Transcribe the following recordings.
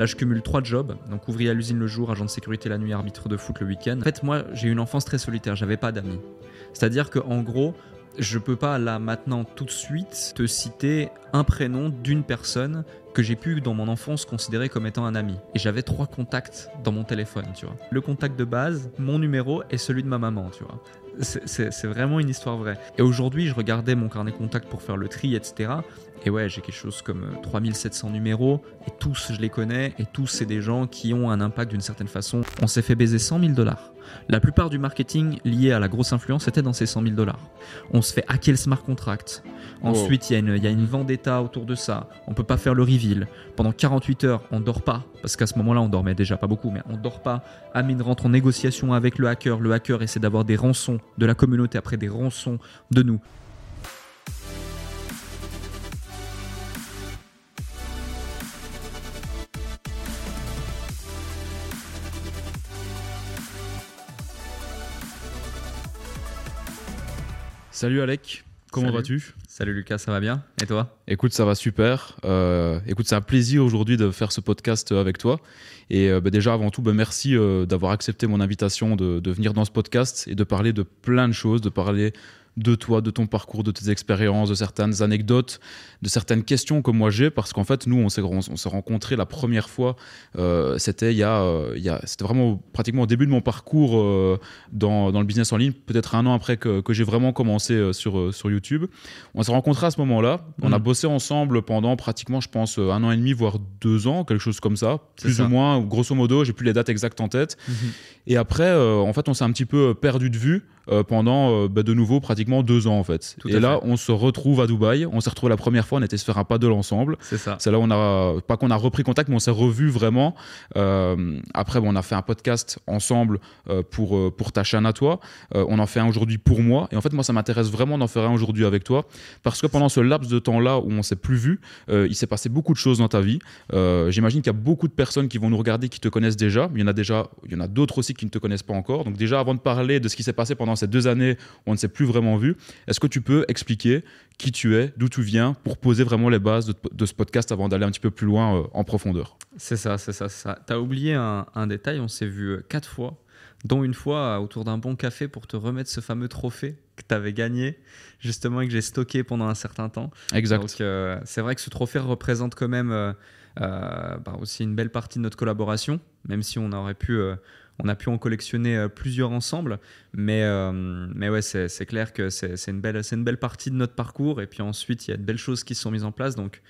Là, je cumule trois jobs. Donc, ouvrier à l'usine le jour, agent de sécurité la nuit, arbitre de foot le week-end. En fait, moi, j'ai eu une enfance très solitaire. J'avais pas d'amis. C'est-à-dire qu'en gros, je peux pas là maintenant tout de suite te citer un prénom d'une personne que j'ai pu dans mon enfance considérer comme étant un ami. Et j'avais trois contacts dans mon téléphone, tu vois. Le contact de base, mon numéro et celui de ma maman, tu vois. C'est vraiment une histoire vraie. Et aujourd'hui, je regardais mon carnet contact pour faire le tri, etc. Et ouais, j'ai quelque chose comme 3700 euh, numéros, et tous, je les connais, et tous, c'est des gens qui ont un impact d'une certaine façon. On s'est fait baiser 100 000 dollars. La plupart du marketing lié à la grosse influence était dans ces 100 000 dollars. On se fait hacker le smart contract. Ensuite, il y, a une vendetta autour de ça. On peut pas faire le reveal. Pendant 48 heures, on dort pas, parce qu'à ce moment-là, on dormait déjà pas beaucoup, mais on dort pas. Amine rentre en négociation avec le hacker. Le hacker essaie d'avoir des rançons de la communauté après des rançons de nous. Salut Alec, comment vas-tu? Salut Lucas, ça va bien? Et toi? Écoute, ça va super. Euh, écoute, c'est un plaisir aujourd'hui de faire ce podcast avec toi. Et euh, bah, déjà, avant tout, bah, merci euh, d'avoir accepté mon invitation de, de, venir dans ce podcast et de parler de plein de choses, de parler de toi, de ton parcours, de tes expériences, de certaines anecdotes, de certaines questions que moi j'ai, parce qu'en fait, nous, on s'est, rencontrés la première fois, euh, c'était il y a, euh, il y a c'était vraiment pratiquement au début de mon parcours euh, dans, dans, le business en ligne, peut-être un an après que, que j'ai vraiment commencé sur, sur YouTube. On s'est rencontrés à ce moment-là, on a mm. bossé ensemble pendant pratiquement, je pense, un an et demi, voire deux ans, quelque chose comme ça, plus ou moins, grosso modo, j'ai plus les dates exactes en tête. Mm-hmm. Et après, en fait, on s'est un petit peu perdu de vue. Pendant bah, de nouveau pratiquement deux ans en fait. et là, on se retrouve à Dubaï. On s'est retrouvé la première fois. On était se faire un paddle ensemble. C'est ça. C'est là où on a pas qu'on a repris contact, mais on s'est revu vraiment. Euh, après, bon, on a fait un podcast ensemble pour pour ta chaîne à toi. on en fait un aujourd'hui pour moi. Et en fait, moi, ça m'intéresse vraiment d'en faire un aujourd'hui avec toi parce que pendant ce laps de temps là où on s'est plus vu, il s'est passé beaucoup de choses dans ta vie. J'imagine qu'il y a beaucoup de personnes qui vont nous regarder qui te connaissent déjà. Il y en a déjà, il y en a d'autres aussi qui ne te connaissent pas encore. Donc déjà, avant de parler de ce qui s'est passé pendant ces deux années on ne s'est plus vraiment vu, est-ce que tu peux expliquer qui tu es, d'où tu viens, pour poser vraiment les bases de, ce podcast avant d'aller un petit peu plus loin euh, en profondeur? C'est ça, c'est ça, ça. Tu as oublié un, détail, on s'est vu euh, quatre fois, dont une fois euh, autour d'un bon café pour te remettre ce fameux trophée que tu avais gagné, justement, et que j'ai stocké pendant un certain temps. Exact. Donc c'est vrai que ce trophée représente quand même... Bah, aussi une belle partie de notre collaboration, même si on aurait pu on a pu en collectionner euh, plusieurs ensemble, mais, euh, mais ouais, c'est clair que c'est une, belle, une belle partie de notre parcours. Et puis ensuite, il y a de belles choses qui se sont mises en place. Donc,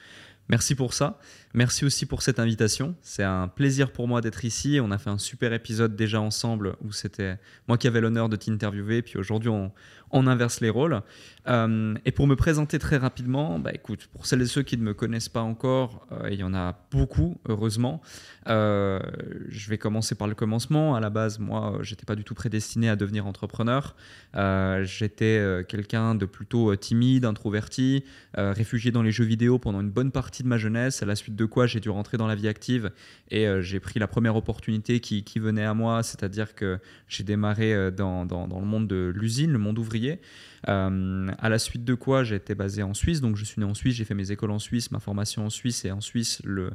merci pour ça. Merci aussi pour cette invitation. C'est un plaisir pour moi d'être ici. On a fait un super épisode déjà ensemble où c'était moi qui avais l'honneur de t'interviewer. Puis aujourd'hui, on, on inverse les rôles. Euh, et pour me présenter très rapidement, bah écoute, pour celles et ceux qui ne me connaissent pas encore, euh, il y en a beaucoup, heureusement. Euh, je vais commencer par le commencement. À la base, moi, j'étais pas du tout prédestiné à devenir entrepreneur. j'étais quelqu'un de plutôt timide, introverti, réfugié dans les jeux vidéo pendant une bonne partie de ma jeunesse. À la suite de quoi, j'ai dû rentrer dans la vie active et j'ai pris la première opportunité qui, venait à moi, c'est-à-dire que j'ai démarré dans le monde de l'usine, le monde ouvrier euh, à la suite de quoi j'ai été basé en Suisse, donc je suis né en Suisse, j'ai fait mes écoles en Suisse, ma formation en Suisse et en Suisse le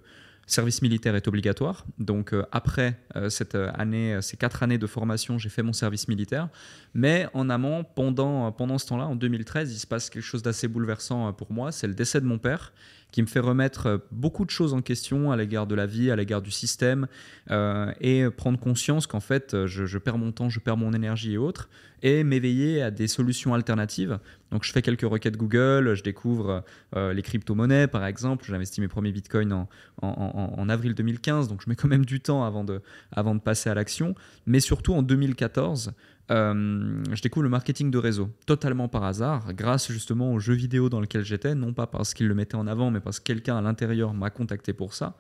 service militaire est obligatoire. Donc euh, après euh, cette année, ces quatre années de formation, j'ai fait mon service militaire. Mais en amont, pendant, pendant ce temps-là, en 2013, il se passe quelque chose d'assez bouleversant pour moi. C'est le décès de mon père qui me fait remettre euh, beaucoup de choses en question à l'égard de la vie, à l'égard du système, euh, et prendre conscience qu'en fait, euh, je, perds mon temps, je perds mon énergie et autres, et m'éveiller à des solutions alternatives. Donc je fais quelques requêtes Google, je découvre les crypto-monnaies par exemple, j'investis mes premiers bitcoins en, en, avril 2015, donc je mets quand même du temps avant de, avant de passer à l'action, mais surtout en 2014, euh, je découvre le marketing de réseau totalement par hasard, grâce justement au jeu vidéo dans lequel j'étais, non pas parce qu'il le mettait en avant, mais parce que quelqu'un à l'intérieur m'a contacté pour ça.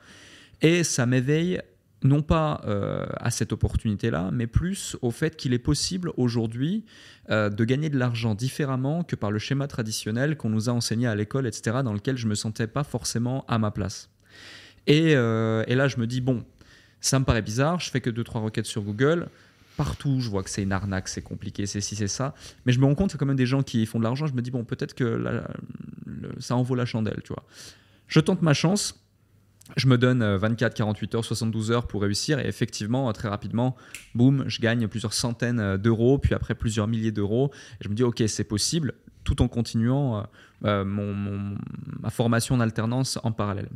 Et ça m'éveille non pas euh, à cette opportunité-là, mais plus au fait qu'il est possible aujourd'hui euh, de gagner de l'argent différemment que par le schéma traditionnel qu'on nous a enseigné à l'école, etc., dans lequel je me sentais pas forcément à ma place. Et, et là, je me dis, bon, ça me paraît bizarre, je fais que 2-3 requêtes sur Google, partout, je vois que c'est une arnaque, c'est compliqué, c'est si, c'est ça. Mais je me rends compte qu'il y a quand même des gens qui font de l'argent. Je me dis, bon, peut-être que ça en vaut la chandelle, tu vois. Je tente ma chance. Je me donne 24, 48 heures, 72 heures pour réussir et effectivement, très rapidement, boum, je gagne plusieurs centaines d'euros, puis après plusieurs milliers d'euros. Je me dis, ok, c'est possible, tout en continuant euh, mon, ma formation en alternance en parallèle.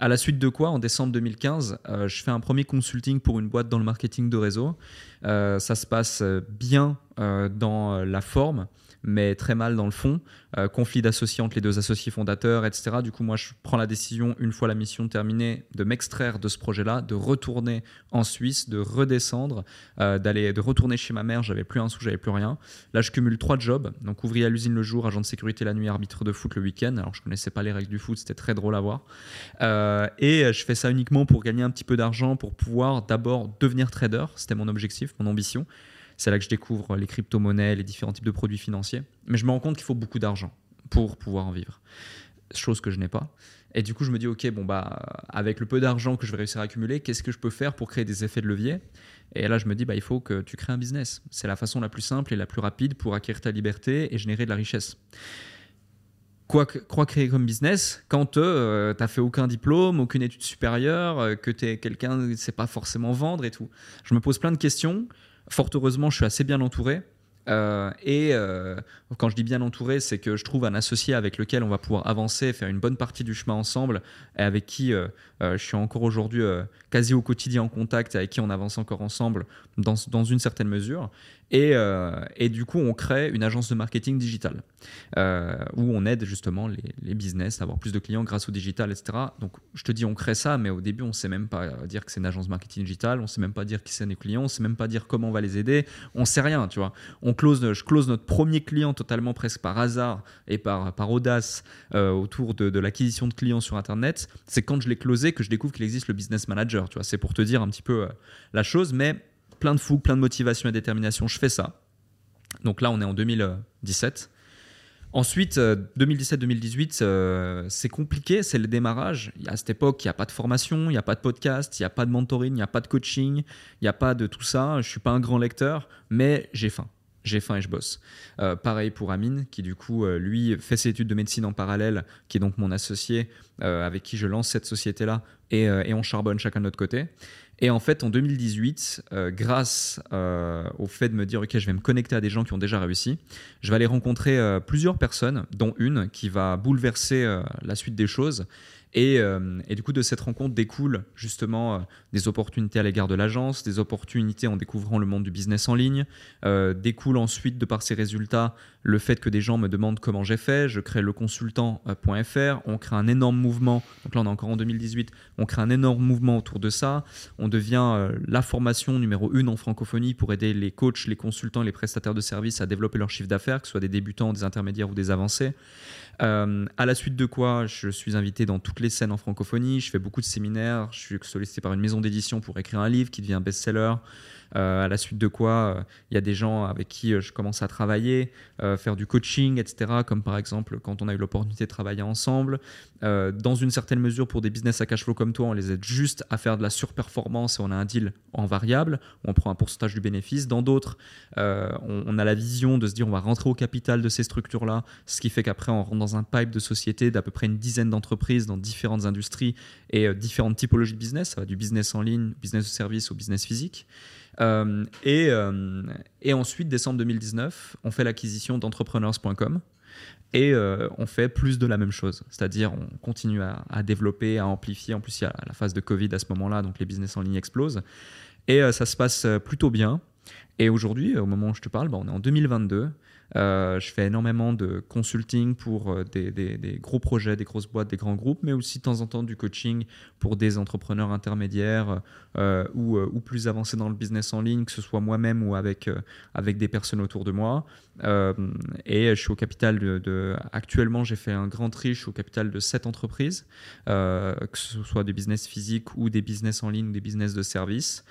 À la suite de quoi, en décembre 2015, euh, je fais un premier consulting pour une boîte dans le marketing de réseau. Euh, ça se passe bien dans la forme mais très mal dans le fond. Euh, conflit d'associés entre les deux associés fondateurs, etc. Du coup, moi, je prends la décision, une fois la mission terminée, de m'extraire de ce projet-là, de retourner en Suisse, de redescendre, euh, d'aller, de retourner chez ma mère. J'avais plus un sou, j'avais plus rien. Là, je cumule trois jobs. Donc, ouvrier à l'usine le jour, agent de sécurité la nuit, arbitre de foot le week-end. Alors, je connaissais pas les règles du foot, c'était très drôle à voir. Euh, et je fais ça uniquement pour gagner un petit peu d'argent, pour pouvoir d'abord devenir trader. C'était mon objectif, mon ambition. C'est là que je découvre les crypto-monnaies, les différents types de produits financiers. Mais je me rends compte qu'il faut beaucoup d'argent pour pouvoir en vivre. Chose que je n'ai pas. Et du coup, je me dis, OK, bon, bah, avec le peu d'argent que je vais réussir à accumuler, qu'est-ce que je peux faire pour créer des effets de levier? Et là, je me dis, bah, il faut que tu crées un business. C'est la façon la plus simple et la plus rapide pour acquérir ta liberté et générer de la richesse. Quoi, quoi créer comme business quand euh, tu n'as fait aucun diplôme, aucune étude supérieure, euh, que tu es quelqu'un qui ne sait pas forcément vendre et tout Je me pose plein de questions. Fort heureusement, je suis assez bien entouré. Euh, et euh, quand je dis bien entouré, c'est que je trouve un associé avec lequel on va pouvoir avancer, faire une bonne partie du chemin ensemble, et avec qui euh, je suis encore aujourd'hui quasi au quotidien en contact, avec qui on avance encore ensemble dans, une certaine mesure. Et, et, du coup, on crée une agence de marketing digital où on aide justement les, business à avoir plus de clients grâce au digital, etc. Donc, je te dis, on crée ça, mais au début, on ne sait même pas dire que c'est une agence marketing digital, on ne sait même pas dire qui sont les clients, on ne sait même pas dire comment on va les aider, on sait rien, tu vois. On close, je close notre premier client totalement presque par hasard et par, par audace euh, autour de, l'acquisition de clients sur Internet. C'est quand je l'ai closé que je découvre qu'il existe le business manager, tu vois. C'est pour te dire un petit peu euh, la chose, mais plein de fougue, plein de motivation et détermination, je fais ça. Donc là, on est en 2017. Ensuite, 2017-2018, euh, c'est compliqué, c'est le démarrage. À cette époque, il n'y a pas de formation, il n'y a pas de podcast, il n'y a pas de mentoring, il n'y a pas de coaching, il n'y a pas de tout ça. Je ne suis pas un grand lecteur, mais j'ai faim. J'ai faim et je bosse. Euh, pareil pour Amine, qui du coup, euh, lui, fait ses études de médecine en parallèle, qui est donc mon associé, avec qui je lance cette société-là, et, et on charbonne chacun de notre côté. Et en fait, en 2018, euh, grâce euh, au fait de me dire, OK, je vais me connecter à des gens qui ont déjà réussi, je vais aller rencontrer euh, plusieurs personnes, dont une qui va bouleverser la suite des choses euh, et, du coup, de cette rencontre découlent justement euh, des opportunités à l'égard de l'agence, des opportunités en découvrant le monde du business en ligne. Euh, découle ensuite, de par ces résultats, le fait que des gens me demandent comment j'ai fait. Je crée le consultant.fr. On crée un énorme mouvement. Donc là, on est encore en 2018. On crée un énorme mouvement autour de ça. On devient la formation numéro une en francophonie pour aider les coachs, les consultants, les prestataires de services à développer leur chiffre d'affaires, que ce soit des débutants, des intermédiaires ou des avancés. Euh, à la suite de quoi, je suis invité dans toutes les scènes en francophonie. Je fais beaucoup de séminaires. Je suis sollicité par une maison d'édition pour écrire un livre qui devient best-seller. Euh, à la suite de quoi, euh, il y a des gens avec qui je commence à travailler, faire du coaching, etc. Comme par exemple quand on a eu l'opportunité de travailler ensemble. dans une certaine mesure, pour des business à cash flow comme toi, on les aide juste à faire de la surperformance et on a un deal en variable on prend un pourcentage du bénéfice. Dans d'autres, on, on, a la vision de se dire on va rentrer au capital de ces structures-là, ce qui fait qu'après on rentre dans un pipe de société d'à peu près une dizaine d'entreprises dans différentes industries et euh, différentes typologies de business. Ça va du business en ligne, business de service au business physique. Euh, et, euh, et, ensuite, décembre 2019, on fait l'acquisition d'entrepreneurs.com et on fait plus de la même chose. C'est-à-dire, on continue à, développer, à amplifier. En plus, il y a la phase de Covid à ce moment-là, donc les business en ligne explosent. Et ça se passe plutôt bien. Et aujourd'hui, au moment où je te parle, bah, on est en 2022. Euh, je fais énormément de consulting pour euh, des, gros projets, des grosses boîtes, des grands groupes, mais aussi de temps en temps du coaching pour des entrepreneurs intermédiaires euh, ou, plus avancés dans le business en ligne, que ce soit moi-même ou avec, des personnes autour de moi. et je suis au capital de. actuellement, j'ai fait un grand tri, au capital de sept entreprises, que ce soit des business physiques ou des business en ligne ou des business de services.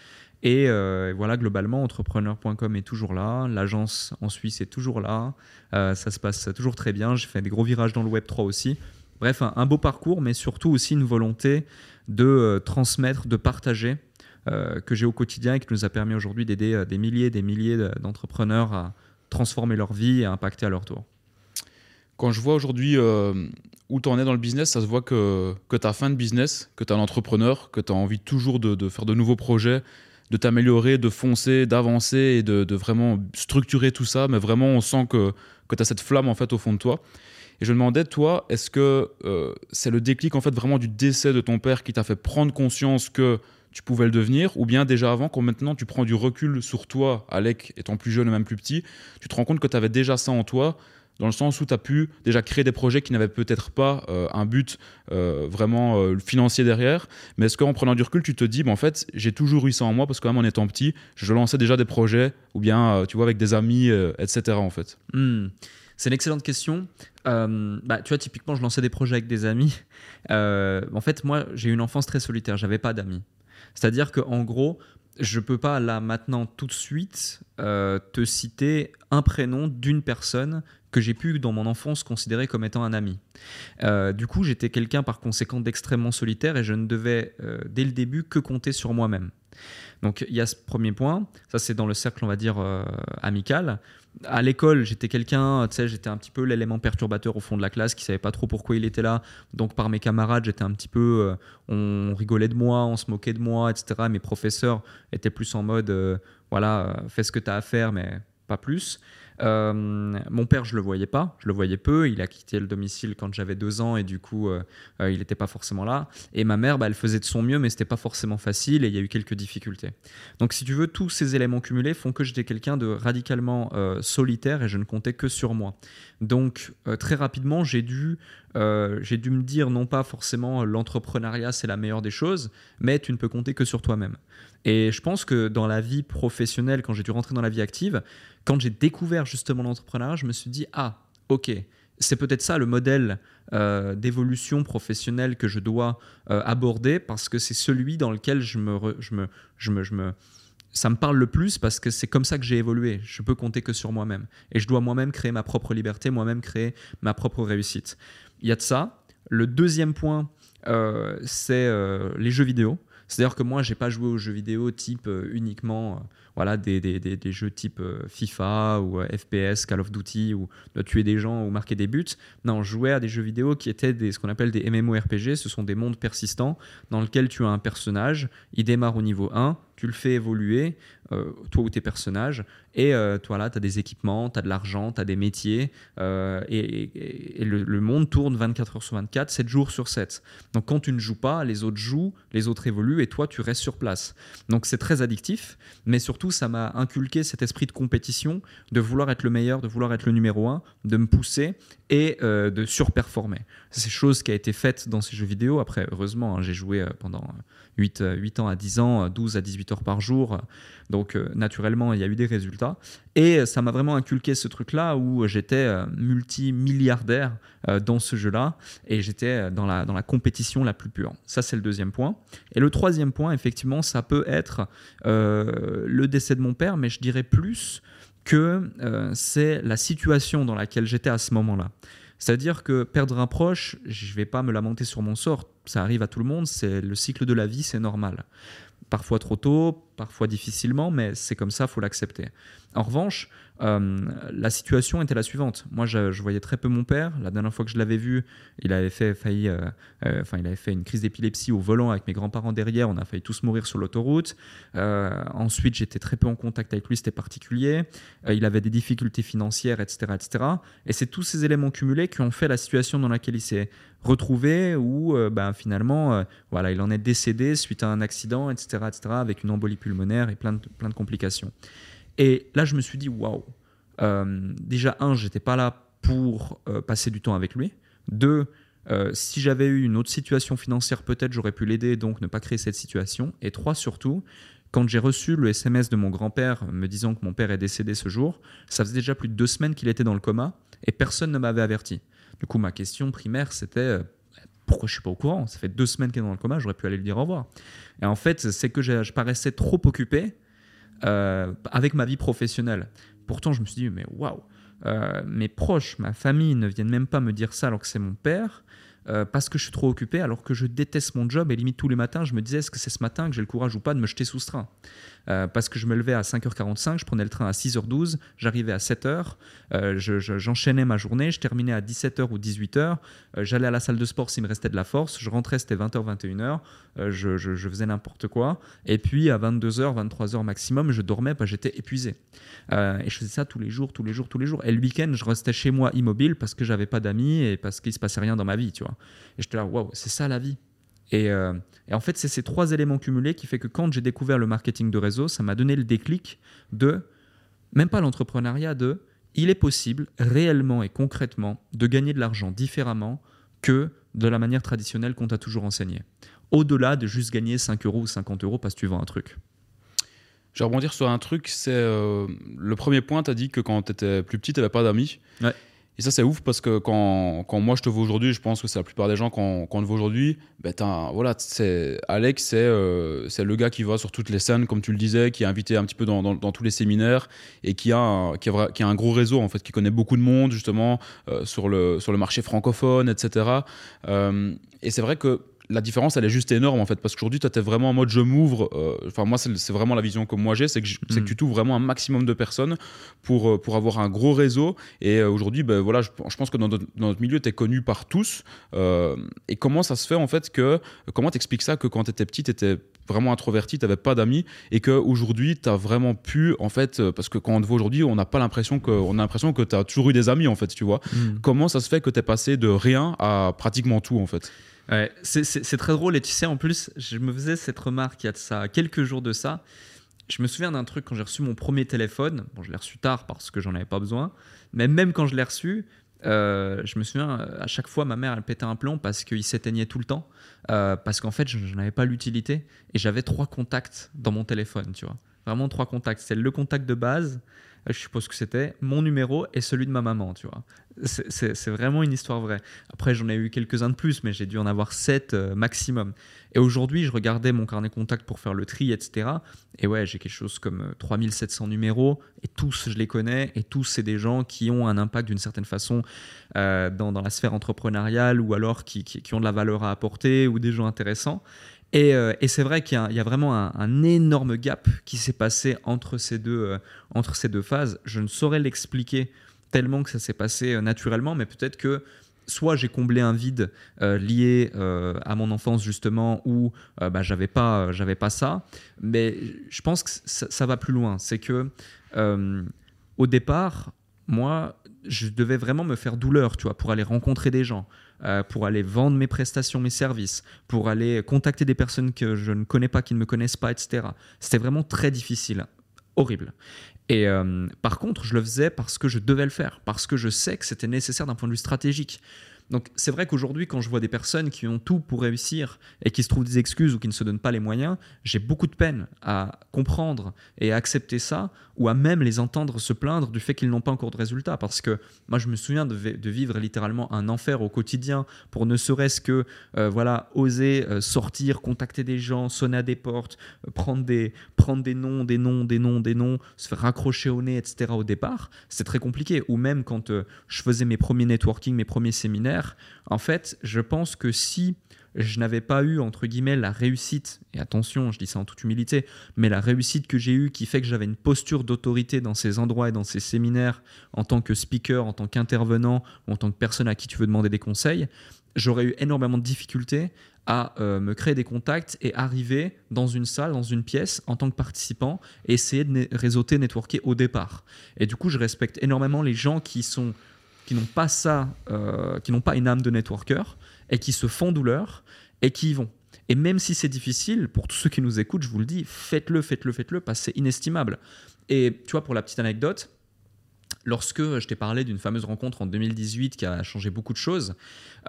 Euh, et voilà, globalement, entrepreneur.com est toujours là, l'agence en Suisse est toujours là, euh, ça se passe toujours très bien, j'ai fait des gros virages dans le Web 3 aussi. Bref, un, beau parcours, mais surtout aussi une volonté de euh, transmettre, de partager, que j'ai au quotidien et qui nous a permis aujourd'hui d'aider des milliers et des milliers d'entrepreneurs à transformer leur vie et à impacter à leur tour. Quand je vois aujourd'hui où tu en es dans le business, ça se voit que, que tu as faim de business, que tu es un entrepreneur, que tu as envie toujours de, faire de nouveaux projets, de t'améliorer, de foncer, d'avancer et de, vraiment structurer tout ça. Mais vraiment, on sent que, que tu as cette flamme en fait au fond de toi. Et je me demandais, toi, est-ce que euh, c'est le déclic en fait vraiment du décès de ton père qui t'a fait prendre conscience que tu pouvais le devenir, ou bien déjà avant, quand maintenant tu prends du recul sur toi, Alec étant plus jeune et même plus petit, tu te rends compte que tu avais déjà ça en toi, dans le sens où tu as pu déjà créer des projets qui n'avaient peut-être pas euh, un but euh, vraiment euh, financier derrière, mais est-ce qu'en prenant du recul, tu te dis, en fait, j'ai toujours eu ça en moi, parce que même en étant petit, je lançais déjà des projets, ou bien, tu vois, avec des amis, etc., en fait hmm. C'est une excellente question. bah, tu vois, typiquement, je lançais des projets avec des amis. en fait, moi, j'ai eu une enfance très solitaire. J'avais pas d'amis. C'est-à-dire qu'en gros, je peux pas là maintenant tout de suite te citer un prénom d'une personne que j'ai pu dans mon enfance considérer comme étant un ami. Euh, du coup, j'étais quelqu'un par conséquent d'extrêmement solitaire et je ne devais euh, dès le début que compter sur moi-même. Donc il y a ce premier point, ça c'est dans le cercle on va dire euh, amical. À l'école, j'étais quelqu'un, tu sais, j'étais un petit peu l'élément perturbateur au fond de la classe qui savait pas trop pourquoi il était là. Donc par mes camarades, j'étais un petit peu, on rigolait de moi, on se moquait de moi, etc. Mes professeurs étaient plus en mode, voilà, fais ce que tu as à faire, mais pas plus. Euh, mon père, je le voyais pas, je le voyais peu. Il a quitté le domicile quand j'avais deux ans et du coup, euh, euh, il n'était pas forcément là. Et ma mère, bah, elle faisait de son mieux, mais c'était pas forcément facile et il y a eu quelques difficultés. Donc, si tu veux, tous ces éléments cumulés font que j'étais quelqu'un de radicalement solitaire et je ne comptais que sur moi. Donc, très rapidement, j'ai dû j'ai dû me dire non pas forcément l'entrepreneuriat c'est la meilleure des choses, mais tu ne peux compter que sur toi-même. Et je pense que dans la vie professionnelle, quand j'ai dû rentrer dans la vie active, quand j'ai découvert justement l'entrepreneuriat, je me suis dit, ah, ok, c'est peut-être ça le modèle euh, d'évolution professionnelle que je dois euh, aborder parce que c'est celui dans lequel je me, je me, je me, je me, ça me parle le plus parce que c'est comme ça que j'ai évolué. Je peux compter que sur moi-même. Et je dois moi-même créer ma propre liberté, moi-même créer ma propre réussite. Il y a de ça. Le deuxième point, euh, c'est les jeux vidéo. C'est-à-dire que moi, j'ai pas joué aux jeux vidéo type uniquement voilà, des, des, des, jeux type euh, FIFA ou euh, FPS, Call of Duty, ou de tuer des gens ou marquer des buts. Non, je jouais à des jeux vidéo qui étaient des, ce qu'on appelle des MMORPG. Ce sont des mondes persistants dans lesquels tu as un personnage, il démarre au niveau 1, tu le fais évoluer, euh, toi ou tes personnages, et euh, toi là, tu as des équipements, tu as de l'argent, tu as des métiers, euh, et, le, monde tourne 24 heures sur 24, 7 jours sur 7. Donc quand tu ne joues pas, les autres jouent, les autres évoluent, et toi, tu restes sur place. Donc c'est très addictif, mais surtout, ça m'a inculqué cet esprit de compétition, de vouloir être le meilleur, de vouloir être le numéro 1, de me pousser et de surperformer. C'est chose qui a été faite dans ces jeux vidéo. Après, heureusement, hein, j'ai joué pendant 8, 8 ans à 10 ans, 12 à 18 heures par jour. Donc euh, naturellement, il y a eu des résultats. Et ça m'a vraiment inculqué ce truc-là où j'étais euh, multimilliardaire euh, dans ce jeu-là et j'étais dans la, dans la compétition la plus pure. Ça, c'est le deuxième point. Et le troisième point, effectivement, ça peut être le décès de mon père, mais je dirais plus que c'est la situation dans laquelle j'étais à ce moment-là. C'est-à-dire que perdre un proche, je ne vais pas me lamenter sur mon sort, ça arrive à tout le monde, c'est le cycle de la vie, c'est normal. Parfois trop tôt, parfois difficilement, mais c'est comme ça, faut l'accepter. En revanche, euh, la situation était la suivante. Moi, je, voyais très peu mon père. La dernière fois que je l'avais vu, il avait fait failli, euh, euh, enfin, il avait fait une crise d'épilepsie au volant avec mes grands-parents derrière. On a failli tous mourir sur l'autoroute. ensuite, j'étais très peu en contact avec lui. C'était particulier. il avait des difficultés financières, etc., etc. Et c'est tous ces éléments cumulés qui ont fait la situation dans laquelle il s'est retrouvé, où ben, finalement, voilà, il en est décédé suite à un accident, etc., etc., avec une embolie pulmonaire et plein de, plein de complications. Et là, je me suis dit, waouh, euh, déjà, un, j'étais pas là pour euh, passer du temps avec lui. Deux, euh, si j'avais eu une autre situation financière, peut-être j'aurais pu l'aider, donc ne pas créer cette situation. Et trois, surtout, quand j'ai reçu le SMS de mon grand-père me disant que mon père est décédé ce jour, ça faisait déjà plus de deux semaines qu'il était dans le coma et personne ne m'avait averti. Du coup, ma question primaire, c'était pourquoi je suis pas au courant? Ça fait deux semaines qu'il est dans le coma, j'aurais pu aller lui dire au revoir. Et en fait, c'est que je paraissais trop occupé euh, avec ma vie professionnelle. Pourtant, je me suis dit, mais waouh, euh, mes proches, ma famille ne viennent même pas me dire ça alors que c'est mon père. euh, parce que je suis trop occupé, alors que je déteste mon job et limite tous les matins, je me disais est-ce que c'est ce matin que j'ai le courage ou pas de me jeter sous ce train? Euh, Parce que je me levais à 5h45, je prenais le train à 6h12, j'arrivais à 7h, euh, j'enchaînais ma journée, je terminais à 17h ou 18h, j'allais à la salle de sport s'il me restait de la force, je rentrais, c'était 20h, 21h, je, je, faisais n'importe quoi, et puis à 22h, 23h maximum, je dormais, parce que j'étais épuisé. et je faisais ça tous les jours, tous les jours, tous les jours. Et le week-end, je restais chez moi immobile parce que j'avais pas d'amis et parce qu'il se passait rien dans ma vie, tu vois. Et j'étais là, waouh, c'est ça la vie. Euh, et, en fait, c'est ces trois éléments cumulés qui fait que quand j'ai découvert le marketing de réseau, ça m'a donné le déclic de, même pas l'entrepreneuriat, de, il est possible réellement et concrètement de gagner de l'argent différemment que de la manière traditionnelle qu'on t'a toujours enseigné. Au-delà de juste gagner 5 euros ou 50 euros parce que tu vends un truc. Je vais rebondir sur un truc, c'est euh, le premier point, tu as dit que quand tu étais plus petit, tu n'avais pas d'amis. Ouais. Et ça, c'est ouf parce que quand, quand, moi je te vois aujourd'hui, je pense que c'est la plupart des gens quand, quand te voit aujourd'hui, ben voilà, Alex, c'est euh, le gars qui va sur toutes les scènes, comme tu le disais, qui est invité un petit peu dans, dans, tous les séminaires et qui a, un, qui, a, qui, a, un gros réseau en fait, qui connaît beaucoup de monde justement euh, sur, le, sur le marché francophone, etc. Euh, et c'est vrai que la différence, elle est juste énorme en fait, parce qu'aujourd'hui, tu es vraiment en mode je m'ouvre. Euh, enfin, moi, c'est vraiment la vision que moi j'ai, c'est que, que mm. tu t'ouvres vraiment un maximum de personnes pour, euh, pour avoir un gros réseau. Et euh, aujourd'hui, ben, voilà, je, pense que dans notre, milieu, tu es connu par tous. et comment ça se fait en fait que. Comment t'expliques ça que quand tu étais petit, tu étais vraiment introverti, tu n'avais pas d'amis et qu'aujourd'hui, tu as vraiment pu, en fait, parce que quand on te voit aujourd'hui, on n'a pas l'impression que, on a l'impression que tu as toujours eu des amis, en fait, tu vois. Mm. Comment ça se fait que tu es passé de rien à pratiquement tout, en fait? C'est très drôle et tu sais, en plus, je me faisais cette remarque il y a de ça quelques jours de ça. Je me souviens d'un truc quand j'ai reçu mon premier téléphone. Bon, je l'ai reçu tard parce que j'en avais pas besoin. Mais même quand je l'ai reçu, euh, je me souviens, à chaque fois, ma mère, elle pétait un plomb parce qu'il s'éteignait tout le temps. Euh, parce qu'en fait, je, je n'avais pas l'utilité. Et j'avais trois contacts dans mon téléphone, tu vois. Vraiment trois contacts. C'est le contact de base, je suppose que c'était mon numéro et celui de ma maman, tu vois. C'est vraiment une histoire vraie. Après, j'en ai eu quelques-uns de plus, mais j'ai dû en avoir sept euh, maximum. Et aujourd'hui, je regardais mon carnet contact pour faire le tri, etc. Et ouais, j'ai quelque chose comme 3700 euh, numéros, et tous, je les connais, et tous, c'est des gens qui ont un impact d'une certaine façon euh, dans, la sphère entrepreneuriale, ou alors qui, ont de la valeur à apporter, ou des gens intéressants. Euh, et, c'est vrai qu'il y, a vraiment un, énorme gap qui s'est passé entre ces, deux, euh, entre ces deux phases. Je ne saurais l'expliquer tellement que ça s'est passé euh, naturellement, mais peut-être que soit j'ai comblé un vide lié à mon enfance justement où bah, j'avais pas j'avais pas ça. Mais je pense que ça, ça va plus loin. C'est que au départ moi je devais vraiment me faire douleur tu vois pour aller rencontrer des gens euh, pour aller vendre mes prestations, mes services, pour aller contacter des personnes que je ne connais pas, qui ne me connaissent pas, etc. C'était vraiment très difficile, horrible. Et euh, par contre, je le faisais parce que je devais le faire, parce que je sais que c'était nécessaire d'un point de vue stratégique. Donc c'est vrai qu'aujourd'hui, quand je vois des personnes qui ont tout pour réussir et qui se trouvent des excuses ou qui ne se donnent pas les moyens, j'ai beaucoup de peine à comprendre et à accepter ça ou à même les entendre se plaindre du fait qu'ils n'ont pas encore de résultats. Parce que moi, je me souviens de, vivre littéralement un enfer au quotidien pour ne serait-ce que euh, voilà, oser euh, sortir, contacter des gens, sonner à des portes, euh, prendre, des, prendre des noms, des noms, des noms, des noms, se faire raccrocher au nez, etc. au départ. C'est très compliqué. Ou même quand je faisais mes premiers networking, mes premiers séminaires, en fait, je pense que si je n'avais pas eu, entre guillemets, la réussite, et attention, je dis ça en toute humilité, mais la réussite que j'ai eue qui fait que j'avais une posture d'autorité dans ces endroits et dans ces séminaires, en tant que speaker, en tant qu'intervenant, ou en tant que personne à qui tu veux demander des conseils, j'aurais eu énormément de difficultés à euh, me créer des contacts et arriver dans une salle, dans une pièce, en tant que participant, et essayer de réseauter, networker au départ. Et du coup, je respecte énormément les gens qui sont qui n'ont pas ça, euh, qui n'ont pas une âme de networker et qui se font douleur et qui y vont. Et même si c'est difficile, pour tous ceux qui nous écoutent, je vous le dis, faites-le, faites-le, faites-le, parce que c'est inestimable. Et tu vois, pour la petite anecdote, lorsque je t'ai parlé d'une fameuse rencontre en 2018 qui a changé beaucoup de choses,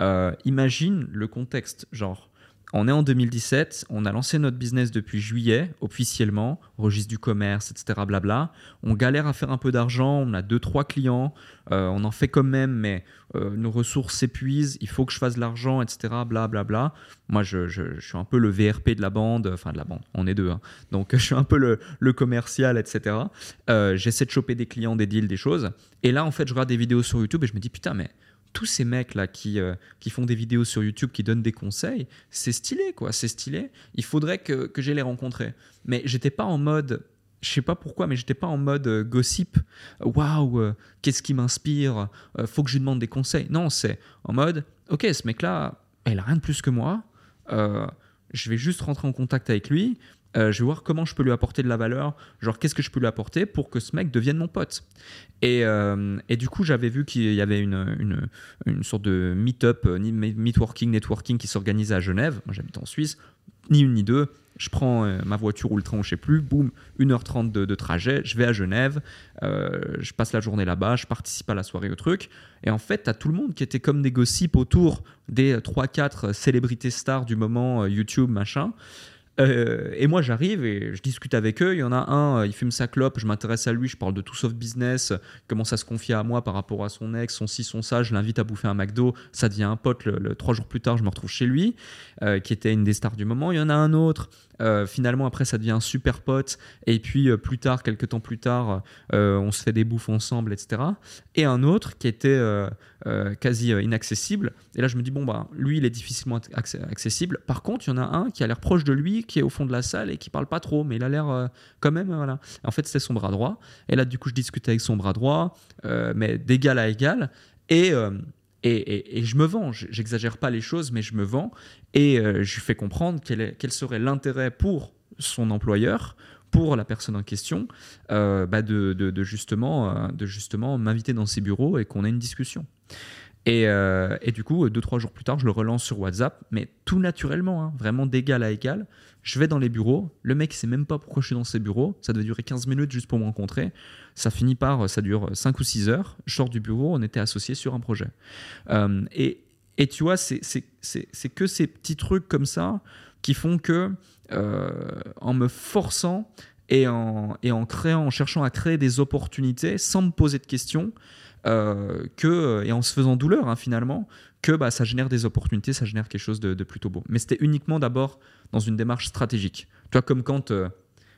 euh, imagine le contexte, genre on est en 2017, on a lancé notre business depuis juillet officiellement, registre du commerce, etc. Blabla. On galère à faire un peu d'argent, on a deux trois clients, euh, on en fait quand même, mais euh, nos ressources s'épuisent, il faut que je fasse de l'argent, etc. Blablabla. Moi, je, suis un peu le VRP de la bande, enfin de la bande, on est deux, hein. donc je suis un peu le, commercial, etc. Euh, j'essaie de choper des clients, des deals, des choses. Et là, en fait, je regarde des vidéos sur YouTube et je me dis putain, mais tous ces mecs là qui, euh, qui font des vidéos sur YouTube, qui donnent des conseils, c'est stylé quoi, c'est stylé. Il faudrait que, que j'aille les rencontrer. Mais j'étais pas en mode, je sais pas pourquoi, mais j'étais pas en mode euh, gossip. Waouh, euh, qu'est-ce qui m'inspire Faut que je lui demande des conseils. Non, c'est en mode, ok, ce mec là, il a rien de plus que moi. je vais juste rentrer en contact avec lui. Je vais voir comment je peux lui apporter de la valeur, genre qu'est-ce que je peux lui apporter pour que ce mec devienne mon pote? Et, euh, du coup, j'avais vu qu'il y avait une, une, sorte de meet-up, euh, meetworking, networking qui s'organisait à Genève. Moi, j'habite en Suisse. Ni une ni deux. Je prends euh, ma voiture ou le train, je sais plus. Boum, 1h30 de, trajet. Je vais à Genève. je passe la journée là-bas. Je participe à la soirée au truc. Et en fait, tu as tout le monde qui était comme des autour des 3-4 célébrités stars du moment, YouTube, machin. Euh, et moi, j'arrive et je discute avec eux. Il y en a un, euh, il fume sa clope, je m'intéresse à lui, je parle de tout sauf business, comment ça se confie à moi par rapport à son ex, son ci, son ça. Je l'invite à bouffer un McDo, ça devient un pote. Le, trois jours plus tard, je me retrouve chez lui, euh, qui était une des stars du moment. Il y en a un autre, euh, finalement, après, ça devient un super pote. Et puis, euh, plus tard, quelques temps plus tard, euh, on se fait des bouffes ensemble, etc. Et un autre qui était quasi inaccessible. Et là, je me dis, bon, bah, lui, il est difficilement accessible. Par contre, il y en a un qui a l'air proche de lui, qui est au fond de la salle et qui parle pas trop, mais il a l'air quand même, voilà. En fait, c'était son bras droit. Et là, du coup, je discute avec son bras droit, mais d'égal à égal. Et et, je me vends, j'exagère pas les choses, mais je me vends et euh, je lui fais comprendre quel, serait l'intérêt pour son employeur, pour la personne en question, euh, bah de, justement, euh, de justement m'inviter dans ses bureaux et qu'on ait une discussion. Et, et, du coup, deux, trois jours plus tard, je le relance sur WhatsApp, mais tout naturellement, hein, vraiment d'égal à égal. Je vais dans les bureaux, le mec sait même pas pourquoi je suis dans ses bureaux, ça devait durer 15 minutes juste pour me rencontrer. Ça finit par, ça dure 5 ou 6 heures. Je sors du bureau, on était associés sur un projet. Euh, et, et, tu vois, c'est que ces petits trucs comme ça qui font que, euh, en me forçant et en, et en créant, en cherchant à créer des opportunités sans me poser de questions, euh, que, et en se faisant douleur hein, finalement, que bah, ça génère des opportunités, ça génère quelque chose de, plutôt beau. Mais c'était uniquement d'abord dans une démarche stratégique. Tu vois, comme quand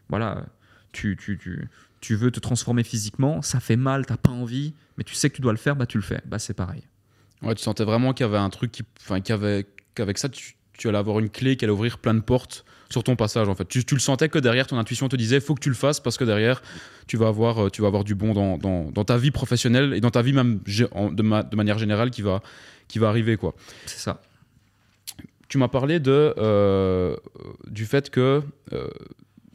voilà, tu, tu, tu, tu veux te transformer physiquement, ça fait mal, t'as pas envie, mais tu sais que tu dois le faire, bah tu le fais. Bah c'est pareil. Ouais, tu sentais vraiment qu'il y avait un truc qui, enfin, qu'avec ça, tu, allais avoir une clé qui allait ouvrir plein de portes sur ton passage en fait. Tu, le sentais que derrière ton intuition te disait faut que tu le fasses parce que derrière tu vas avoir, euh, tu vas avoir du bon dans, dans, dans ta vie professionnelle et dans ta vie même de, de manière générale qui va, qui va arriver quoi. C'est ça. Tu m'as parlé de, euh, du fait que euh,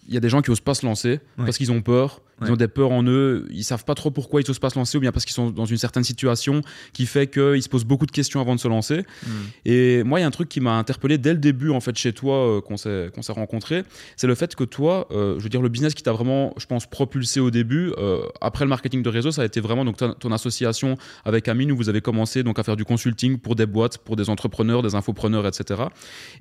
il y a des gens qui osent pas se lancer parce qu'ils ont peur ils ont des peurs en eux, ils savent pas trop pourquoi ils osent pas se lancer ou bien parce qu'ils sont dans une certaine situation qui fait qu'ils se posent beaucoup de questions avant de se lancer. Hmm. Et moi, il y a un truc qui m'a interpellé dès le début en fait chez toi euh, qu'on s'est s'est rencontré, c'est le fait que toi, euh, je veux dire le business qui t'a vraiment, je pense, propulsé au début. Euh, après le marketing de réseau, ça a été vraiment donc ton, association avec Amine où vous avez commencé donc à faire du consulting pour des boîtes, pour des entrepreneurs, des infopreneurs, etc.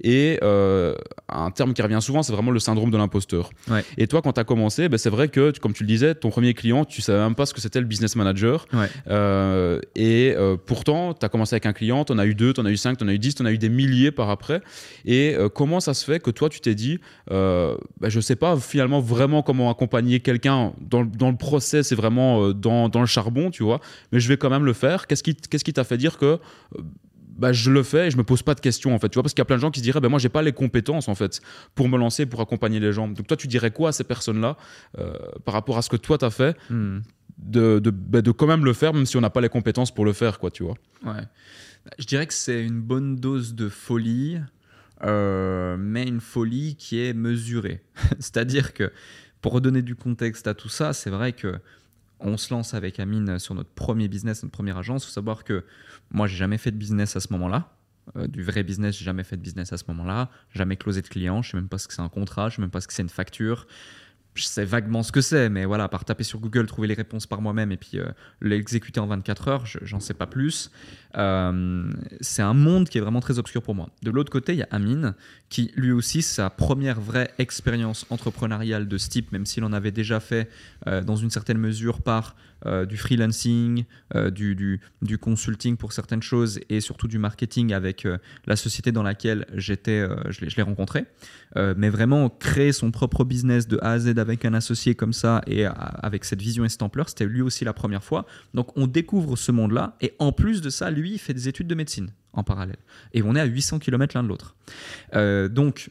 Et un terme qui revient souvent, c'est vraiment le syndrome de l'imposteur. Et toi, quand tu as commencé, ben, c'est vrai que comme tu le disais, ton premier client, tu savais même pas ce que c'était le business manager. Euh, et euh, pourtant, tu as commencé avec un client, tu en as eu deux, tu en as eu cinq, tu en as eu dix, tu en as eu des milliers par après. Et euh, comment ça se fait que toi, tu t'es dit, bah, je sais pas finalement vraiment comment accompagner quelqu'un dans, dans, le process et vraiment dans, dans, le charbon, tu vois, mais je vais quand même le faire. Qu'est-ce qui qu'est-ce qui t'a fait dire que bah, je le fais et je me pose pas de questions en fait tu vois parce qu'il y a plein de gens qui se diraient ben moi j'ai pas les compétences en fait pour me lancer pour accompagner les gens. Donc toi tu dirais quoi à ces personnes là euh, par rapport à ce que toi tu as fait hmm. de, de, bah, de, quand même le faire même si on n'a pas les compétences pour le faire quoi tu vois? Ouais. Je dirais que c'est une bonne dose de folie euh, mais une folie qui est mesurée. C'est à dire que pour redonner du contexte à tout ça c'est vrai que on se lance avec Amine sur notre premier business, notre première agence. Il faut savoir que moi, j'ai jamais fait de business à ce moment-là. Euh, du vrai business, j'ai jamais fait de business à ce moment-là. Jamais closé de client. Je sais même pas ce que c'est un contrat. Je sais même pas ce que c'est une facture je sais vaguement ce que c'est, mais voilà, par taper sur Google, trouver les réponses par moi-même et puis euh, l'exécuter en 24 heures, j'en sais pas plus. Euh, c'est un monde qui est vraiment très obscur pour moi. De l'autre côté, il y a Amine, qui lui aussi, sa première vraie expérience entrepreneuriale de ce type, même s'il en avait déjà fait euh, dans une certaine mesure par du freelancing, du, du, du, consulting pour certaines choses et surtout du marketing avec la société dans laquelle j'étais, je l'ai rencontré. mais vraiment créer son propre business de A à Z avec un associé comme ça et avec cette vision estampler, c'était lui aussi la première fois. Donc on découvre ce monde-là et en plus de ça, lui, il fait des études de médecine en parallèle. Et on est à 800 km l'un de l'autre. Euh, donc,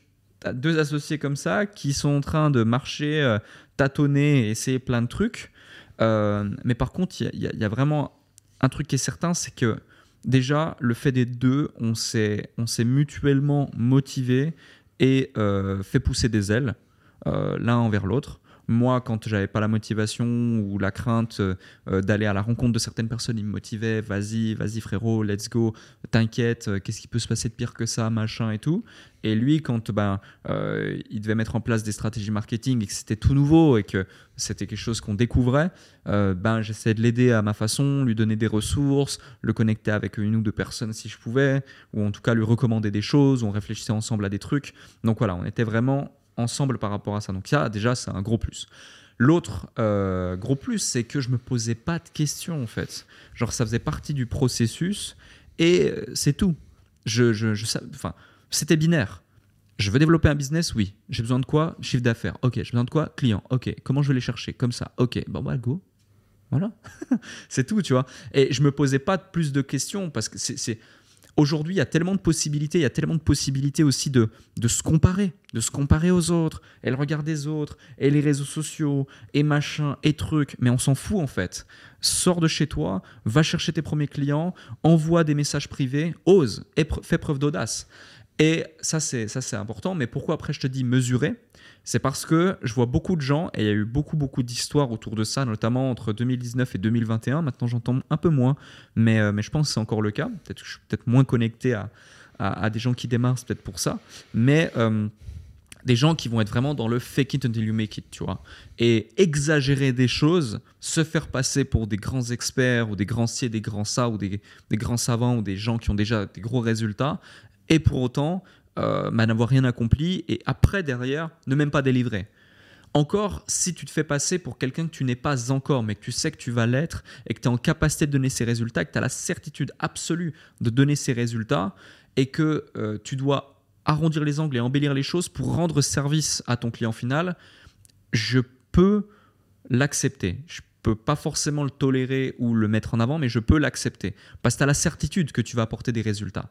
deux associés comme ça qui sont en train de marcher, euh, tâtonner, essayer plein de trucs. Euh, mais par contre, il y, a vraiment un truc qui est certain, c'est que déjà, le fait des deux, on s'est mutuellement motivé et fait pousser des ailes l'un envers l'autre moi, quand j'avais pas la motivation ou la crainte euh, euh, d'aller à la rencontre de certaines personnes, ils me motivaient, vas-y, vas-y frérot, let's go, t'inquiète, euh, qu'est-ce qui peut se passer de pire que ça, machin et tout. Et lui, quand ben, il devait mettre en place des stratégies marketing et que c'était tout nouveau et que c'était quelque chose qu'on découvrait, ben, j'essayais de l'aider à ma façon, lui donner des ressources, le connecter avec une ou deux personnes si je pouvais, ou en tout cas lui recommander des choses, on réfléchissait ensemble à des trucs. Donc voilà, on était vraiment ensemble par rapport à ça. Donc ça, déjà, c'est un gros plus. L'autre euh, gros plus, c'est que je me posais pas de questions en fait. Genre, ça faisait partie du processus et euh, c'est tout. Je, je, enfin, c'était binaire. Je veux développer un business, oui. J'ai besoin de quoi? Chiffre d'affaires. Ok. J'ai besoin de quoi? Client. Ok. Comment je vais les chercher? Comme ça. Ok. Bon, bah, go. Voilà. c'est tout, tu vois. Et je me posais pas plus de questions parce que c'est aujourd'hui, il y a tellement de possibilités, il y a tellement de possibilités aussi de, de se comparer, de se comparer aux autres, et le regard des autres, et les réseaux sociaux, et machin, et trucs, mais on s'en fout en fait. Sors de chez toi, va chercher tes premiers clients, envoie des messages privés, ose, et fais preuve d'audace. Et ça, c'est ça, c'est important. Mais pourquoi après je te dis mesurer? C'est parce que je vois beaucoup de gens, et il y a eu beaucoup, beaucoup d'histoires autour de ça, notamment entre 2019 et 2021. Maintenant, j'entends un peu moins, mais, euh, mais je pense que c'est encore le cas. Peut-être que je suis peut-être moins connecté à, à, des gens qui démarrent, c'est peut-être pour ça. Mais euh, des gens qui vont être vraiment dans le fake it until you make it, tu vois. Et exagérer des choses, se faire passer pour des grands experts ou des grands ci, des grands ça, ou des, des, grands savants ou des gens qui ont déjà des gros résultats, et pour autant euh, n'avoir rien accompli et après derrière ne même pas délivrer. Encore, si tu te fais passer pour quelqu'un que tu n'es pas encore, mais que tu sais que tu vas l'être et que tu es en capacité de donner ces résultats, que tu as la certitude absolue de donner ces résultats et que euh, tu dois arrondir les angles et embellir les choses pour rendre service à ton client final, je peux l'accepter. Peux pas forcément le tolérer ou le mettre en avant, mais je peux l'accepter. Parce que tu as la certitude que tu vas apporter des résultats.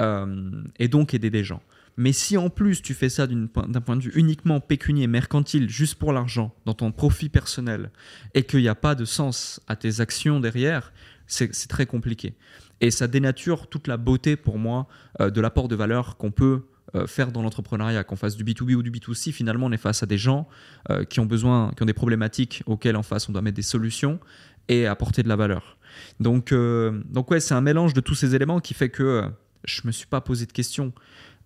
Euh, et donc aider des gens. Mais si en plus tu fais ça d'un point de vue uniquement pécunier, mercantile, juste pour l'argent, dans ton profit personnel, et qu'il n'y a pas de sens à tes actions derrière, c'est très compliqué. Et ça dénature toute la beauté pour moi euh, de l'apport de valeur qu'on peut faire dans l'entrepreneuriat, qu'on fasse du B2B ou du B2C, finalement on est face à des gens euh, qui ont besoin, qui ont des problématiques auxquelles en face on doit mettre des solutions et apporter de la valeur. Donc, euh, donc ouais, c'est un mélange de tous ces éléments qui fait que je me suis pas posé de questions.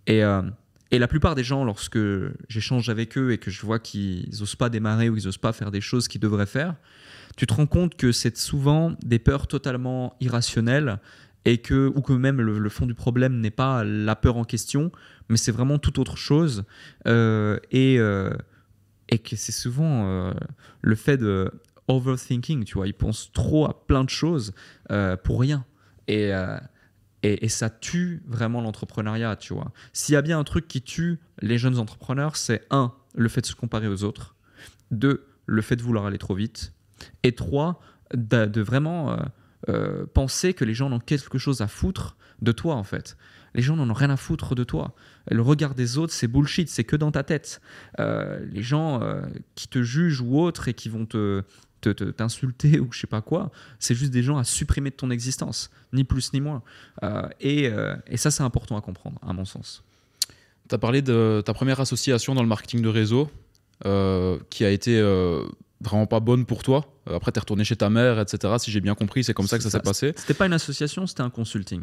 Et, et la plupart des gens, lorsque j'échange avec eux et que je vois qu'ils n'osent pas démarrer ou qu'ils n'osent pas faire des choses qu'ils devraient faire, tu te rends compte que c'est souvent des peurs totalement irrationnelles et que, ou que même le, fond du problème n'est pas la peur en question, mais c'est vraiment tout autre chose. Euh, et, euh, et que c'est souvent euh, le fait de overthinking, tu vois. Ils pensent trop à plein de choses pour rien. Et, et, ça tue vraiment l'entrepreneuriat, tu vois. S'il y a bien un truc qui tue les jeunes entrepreneurs, c'est un, le fait de se comparer aux autres. Deux, le fait de vouloir aller trop vite. Et trois, de, vraiment penser que les gens n'ont quelque chose à foutre de toi en fait. Les gens n'en ont rien à foutre de toi. Le regard des autres, c'est bullshit, c'est que dans ta tête. Euh, les gens euh, qui te jugent ou autres et qui vont te t'insulter ou je sais pas quoi, c'est juste des gens à supprimer de ton existence, ni plus ni moins. et, et, ça, c'est important à comprendre, à mon sens. Tu as parlé de ta première association dans le marketing de réseau, qui a été vraiment pas bonne pour toi. Euh, après, tu es retourné chez ta mère, etc. Si j'ai bien compris, c'est comme ça que ça s'est passé. C'était pas une association, c'était un consulting.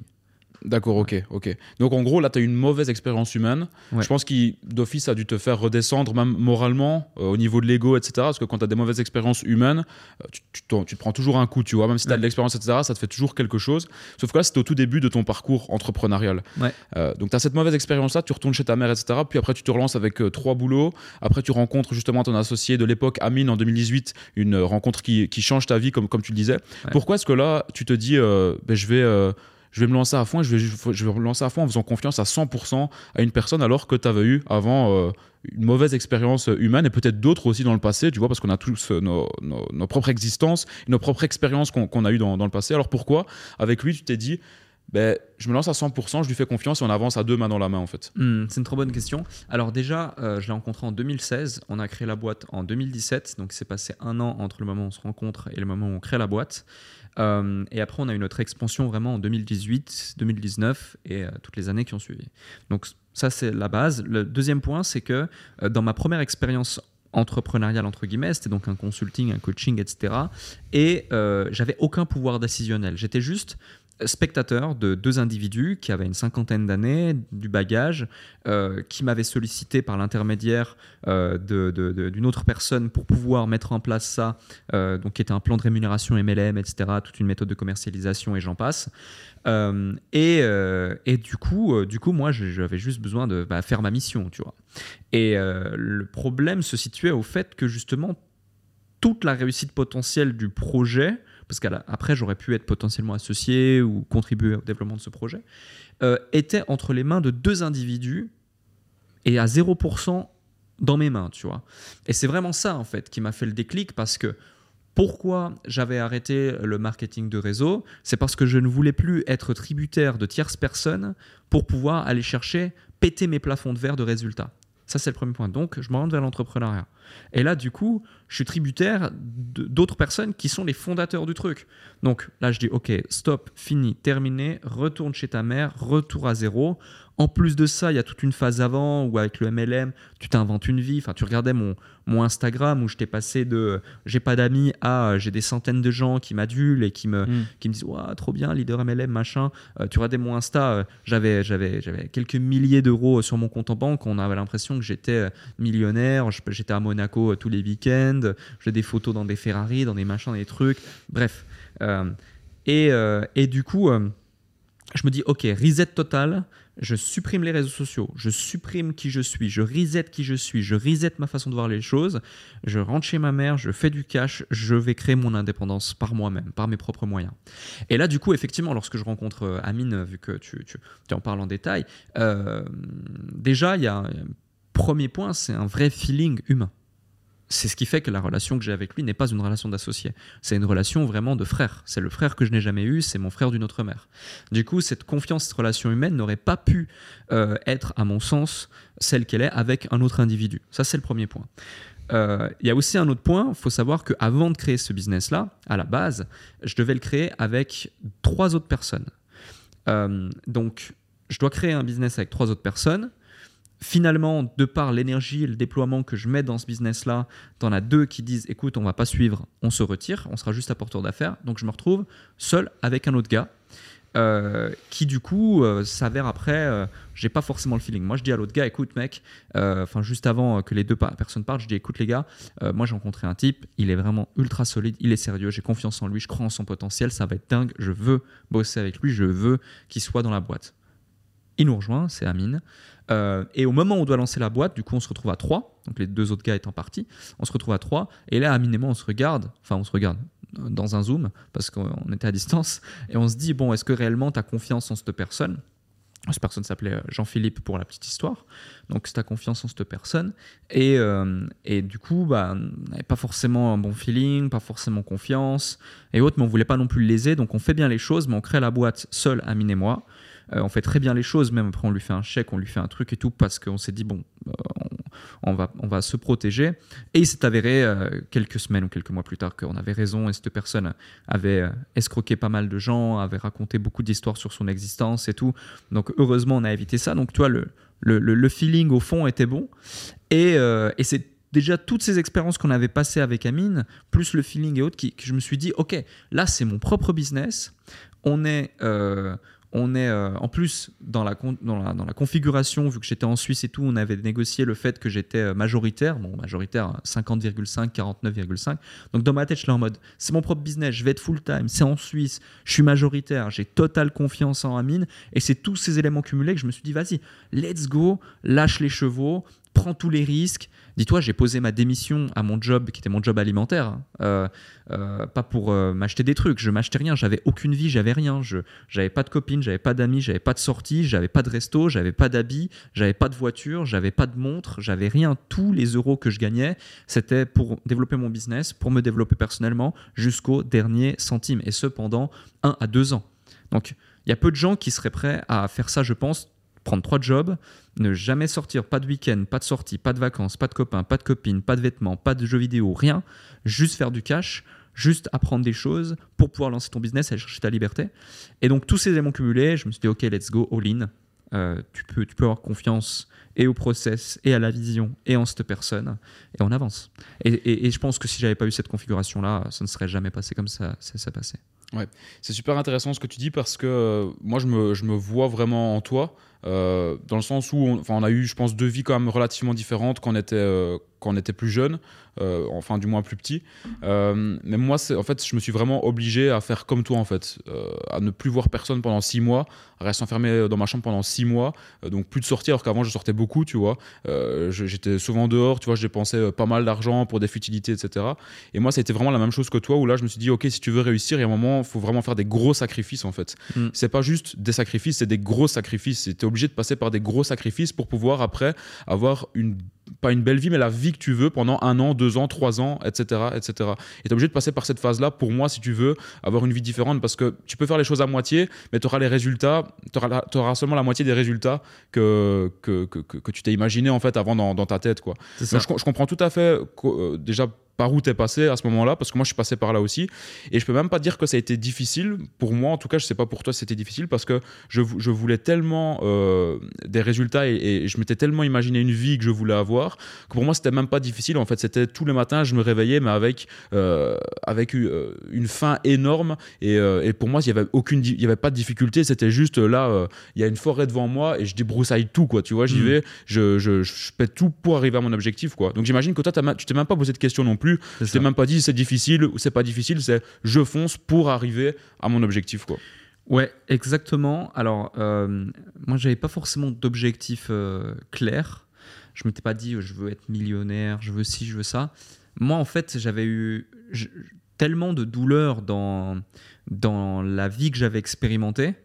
D'accord, ok, ok. Donc en gros, là, tu as eu une mauvaise expérience humaine. Je pense qu'il d'office a dû te faire redescendre, même moralement, euh, au niveau de l'ego, etc. Parce que quand tu as des mauvaises expériences humaines, euh, tu, tu, te prends toujours un coup, tu vois. Même si tu as de l'expérience, etc., ça te fait toujours quelque chose. Sauf que là, c'était au tout début de ton parcours entrepreneurial. Euh, donc tu as cette mauvaise expérience-là, tu retournes chez ta mère, etc. Puis après, tu te relances avec trois boulots. Après, tu rencontres justement ton associé de l'époque, Amine, en 2018, une rencontre qui, qui, change ta vie, comme, comme tu le disais. Pourquoi est-ce que là, tu te dis, ben, je vais je vais me lancer à fond je vais, je vais me lancer à fond en faisant confiance à 100% à une personne alors que tu avais eu avant euh, une mauvaise expérience humaine et peut-être d'autres aussi dans le passé, tu vois, parce qu'on a tous euh, nos, propres existences, nos propres expériences qu'on a eues dans, dans, le passé. Alors pourquoi, avec lui, tu t'es dit, ben, je me lance à 100%, je lui fais confiance et on avance à deux mains dans la main en fait hmm, C'est une trop bonne question. Alors déjà, euh, je l'ai rencontré en 2016, on a créé la boîte en 2017, donc c'est passé un an entre le moment où on se rencontre et le moment où on crée la boîte. Euh, et après, on a eu notre expansion vraiment en 2018, 2019 et euh, toutes les années qui ont suivi. Donc ça, c'est la base. Le deuxième point, c'est que dans ma première expérience entrepreneuriale entre guillemets, c'était donc un consulting, un coaching, etc. Et j'avais aucun pouvoir décisionnel. J'étais juste spectateur de deux individus qui avaient une cinquantaine d'années, du bagage, euh, qui m'avaient sollicité par l'intermédiaire euh, d'une autre personne pour pouvoir mettre en place ça, euh, donc qui était un plan de rémunération MLM, etc., toute une méthode de commercialisation et j'en passe. Et, et, du coup, du coup, moi, j'avais juste besoin de bah, faire ma mission, tu vois. Et le problème se situait au fait que justement toute la réussite potentielle du projet parce qu'après j'aurais pu être potentiellement associé ou contribuer au développement de ce projet, euh, était entre les mains de deux individus et à 0% dans mes mains, tu vois. Et c'est vraiment ça, en fait, qui m'a fait le déclic parce que pourquoi j'avais arrêté le marketing de réseau C'est parce que je ne voulais plus être tributaire de tierces personnes pour pouvoir aller chercher, péter mes plafonds de verre de résultats. Ça, c'est le premier point. Donc, je me rends vers l'entrepreneuriat. Et là, du coup, je suis tributaire d'autres personnes qui sont les fondateurs du truc. Donc là, je dis, OK, stop, fini, terminé, retourne chez ta mère, retour à zéro. En plus de ça, il y a toute une phase avant où avec le MLM, tu t'inventes une vie. Enfin, tu regardais mon, mon Instagram où je t'ai passé de j'ai pas d'amis à j'ai des centaines de gens qui m'adulent et qui me, mm. qui me disent ouais, trop bien, leader MLM, machin. Euh, tu regardais mon Insta, euh, j'avais, j'avais, j'avais quelques milliers d'euros sur mon compte en banque. On avait l'impression que j'étais euh, millionnaire. J'étais à Monaco tous les week-ends. J'ai des photos dans des Ferrari, dans des machins, des trucs. Bref. et, et du coup, je me dis ok, reset total je supprime les réseaux sociaux, je supprime qui je suis, je reset qui je suis, je reset ma façon de voir les choses, je rentre chez ma mère, je fais du cash, je vais créer mon indépendance par moi-même, par mes propres moyens. Et là, du coup, effectivement, lorsque je rencontre euh, Amine, vu que tu, tu, en parles en détail, euh, déjà, il y a un premier point, c'est un vrai feeling humain c'est ce qui fait que la relation que j'ai avec lui n'est pas une relation d'associé. C'est une relation vraiment de frère. C'est le frère que je n'ai jamais eu, c'est mon frère d'une autre mère. Du coup, cette confiance, cette relation humaine n'aurait pas pu euh, être, à mon sens, celle qu'elle est avec un autre individu. Ça, c'est le premier point. Euh, il y a aussi un autre point, il faut savoir qu'avant de créer ce business-là, à la base, je devais le créer avec trois autres personnes. Euh, donc, je dois créer un business avec trois autres personnes finalement, de par l'énergie et le déploiement que je mets dans ce business-là, t'en as deux qui disent écoute, on va pas suivre, on se retire, on sera juste apporteur d'affaires. Donc je me retrouve seul avec un autre gars. Euh, qui du coup euh, s'avère après, euh, j'ai pas forcément le feeling. Moi je dis à l'autre gars, écoute mec, enfin juste avant que les deux personnes partent, je dis écoute les gars, moi j'ai rencontré un type, il est vraiment ultra solide, il est sérieux, j'ai confiance en lui, je crois en son potentiel, ça va être dingue, je veux bosser avec lui, je veux qu'il soit dans la boîte. Il nous rejoint, c'est Amine. Euh, et au moment où on doit lancer la boîte, du coup, on se retrouve à trois. Donc les deux autres gars étant partis, on se retrouve à trois. Et là, Amine et moi, on se regarde. Enfin, on se regarde dans un zoom parce qu'on était à distance. Et on se dit bon, est-ce que réellement tu as confiance en cette personne? Cette personne s'appelait euh, Jean-Philippe pour la petite histoire. Donc, c'est confiance en cette personne. Et, euh, et du coup, bah, pas forcément un bon feeling, pas forcément confiance et autres, mais on voulait pas non plus le léser. Donc, on fait bien les choses, mais on crée la boîte seul, Amine et moi. Euh, on fait très bien les choses, même après on lui fait un chèque, on lui fait un truc et tout, parce qu'on s'est dit, bon, euh, on, va, on va se protéger. Et il s'est avéré euh, quelques semaines ou quelques mois plus tard qu'on avait raison et cette personne avait escroqué pas mal de gens, avait raconté beaucoup d'histoires sur son existence et tout. Donc heureusement, on a évité ça. Donc tu vois, le, le, feeling au fond était bon. Et, et c'est déjà toutes ces expériences qu'on avait passées avec Amine, plus le feeling et autres, que je me suis dit, ok, là c'est mon propre business. On est, on est euh, en plus dans la, dans, la, dans la, configuration, vu que j'étais en Suisse et tout, on avait négocié le fait que j'étais euh, majoritaire, bon majoritaire 50,5, 49,5. Donc dans ma tête, je suis en mode, c'est mon propre business, je vais être full time, c'est en Suisse, je suis majoritaire, j'ai totale confiance en Amine, et c'est tous ces éléments cumulés que je me suis dit, vas-y, let's go, lâche les chevaux, prends tous les risques. Dis-toi, j'ai posé ma démission à mon job, qui était mon job alimentaire, hein. euh, euh, pas pour euh, m'acheter des trucs. Je m'achetais rien, j'avais aucune vie, j'avais rien. Je j'avais pas de copine, j'avais pas d'amis, j'avais pas de sortie, j'avais pas de resto, j'avais pas d'habits, j'avais pas de voiture, j'avais pas de montre, j'avais rien. Tous les euros que je gagnais, c'était pour développer mon business, pour me développer personnellement, jusqu'au dernier centime. Et ce pendant un à deux ans. Donc, il y a peu de gens qui seraient prêts à faire ça, je pense, prendre trois jobs, ne jamais sortir, pas de week-end, pas de sortie, pas de vacances, pas de copains, pas de copines, pas de vêtements, pas de jeux vidéo, rien, juste faire du cash, juste apprendre des choses pour pouvoir lancer ton business, aller chercher ta liberté. Et donc tous ces éléments cumulés, je me suis dit, ok, let's go, all in. Euh, tu, peux, tu peux avoir confiance et au process, et à la vision, et en cette personne, et on avance. Et, je pense que si j'avais pas eu cette configuration-là, ça ne serait jamais passé comme ça, ça. Ouais, c'est super intéressant ce que tu dis parce que euh, moi je me, je me, vois vraiment en toi. Euh, dans le sens où on, on, a eu, je pense, deux vies quand même relativement différentes quand on était, euh, quand on était plus jeune, euh, enfin du moins plus petit. mais moi, en fait, je me suis vraiment obligé à faire comme toi, en fait, à ne plus voir personne pendant six mois, à rester enfermé dans ma chambre pendant six mois, donc plus de sortir, alors qu'avant je sortais beaucoup, tu vois. J'étais souvent dehors, tu vois, je dépensais pas mal d'argent pour des futilités, etc. Et moi, ça a été vraiment la même chose que toi, où là, je me suis dit, ok, si tu veux réussir, il y a un moment, il faut vraiment faire des gros sacrifices, en fait. Mm. C'est pas juste des sacrifices, c'est des gros sacrifices. C'était obligé de passer par des gros sacrifices pour pouvoir après avoir une pas une belle vie, mais la vie que tu veux pendant un an, deux ans, trois ans, etc. etc. Et tu es obligé de passer par cette phase-là pour moi, si tu veux avoir une vie différente, parce que tu peux faire les choses à moitié, mais tu auras les résultats, tu auras, seulement la moitié des résultats que, que, que, que tu t'es imaginé en fait avant dans, dans ta tête. Quoi. je, je, comprends tout à fait euh, déjà par où t'es passé à ce moment-là, parce que moi je suis passé par là aussi. Et je peux même pas dire que ça a été difficile. Pour moi, en tout cas, je sais pas pour toi si c'était difficile, parce que je, je voulais tellement euh, des résultats et, je m'étais tellement imaginé une vie que je voulais avoir, que pour moi c'était même pas difficile. En fait, c'était tous les matins, je me réveillais, mais avec, euh, avec euh, une faim énorme. Et, et pour moi, il y avait aucune, il y avait pas de difficulté. C'était juste là, il y a une forêt devant moi et je débroussaille tout, quoi. Tu vois, j'y mm. vais, je, je, je, pète tout pour arriver à mon objectif, quoi. Donc j'imagine que toi, tu t'es même pas posé de questions non plus plus. Je t'ai même pas dit c'est difficile ou c'est pas difficile, c'est je fonce pour arriver à mon objectif. Quoi. Ouais, exactement. Alors, euh, moi, j'avais pas forcément d'objectif euh, clair. Je m'étais pas dit je veux être millionnaire, je veux ci, je veux ça. Moi, en fait, j'avais eu tellement de douleurs dans, dans la vie que j'avais expérimentée,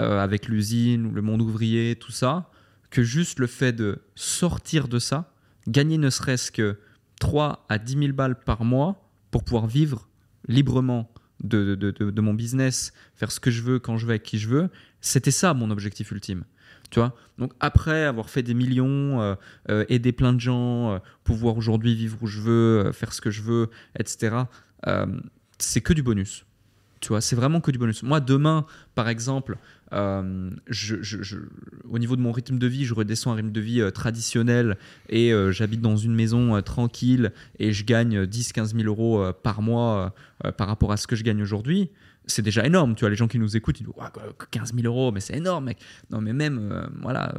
euh, avec l'usine, le monde ouvrier, tout ça, que juste le fait de sortir de ça, gagner ne serait-ce que 3 à 10 000 balles par mois pour pouvoir vivre librement de, de, de, mon business, faire ce que je veux, quand je veux, avec qui je veux, c'était ça mon objectif ultime. Tu vois? Donc après avoir fait des millions, euh, euh, aider plein de gens, euh, pouvoir aujourd'hui vivre où je veux, faire ce que je veux, etc., c'est que du bonus. Tu vois, c'est vraiment que du bonus. Moi, demain, par exemple, euh, au niveau de mon rythme de vie, je redescends un rythme de vie euh, traditionnel et euh, j'habite dans une maison tranquille et je gagne 10-15 000 euros par mois par rapport à ce que je gagne aujourd'hui c'est déjà énorme. Tu vois, les gens qui nous écoutent, ils disent 15 000 euros, mais c'est énorme, mec. Non, mais même, euh, voilà,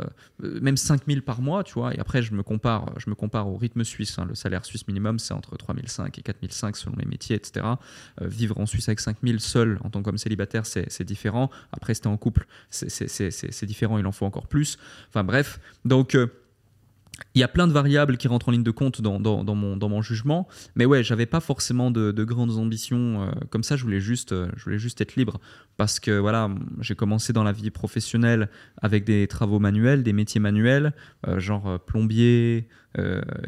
euh, même 5 000 par mois, tu vois. Et après, je me compare, je me compare au rythme suisse. Hein. Le salaire suisse minimum, c'est entre 3 500 et 4 500 selon les métiers, etc. Euh, vivre en Suisse avec 5 000 seul en tant qu'homme célibataire, c'est différent. Après, c'était en couple, c'est différent, il en faut encore plus. Enfin, bref. Donc, il y a plein de variables qui rentrent en ligne de compte dans, mon, jugement, mais ouais, j'avais pas forcément de, de grandes ambitions euh, comme ça. Je voulais juste, euh, je voulais juste être libre parce que voilà, j'ai commencé dans la vie professionnelle avec des travaux manuels, des métiers manuels, euh, genre plombier,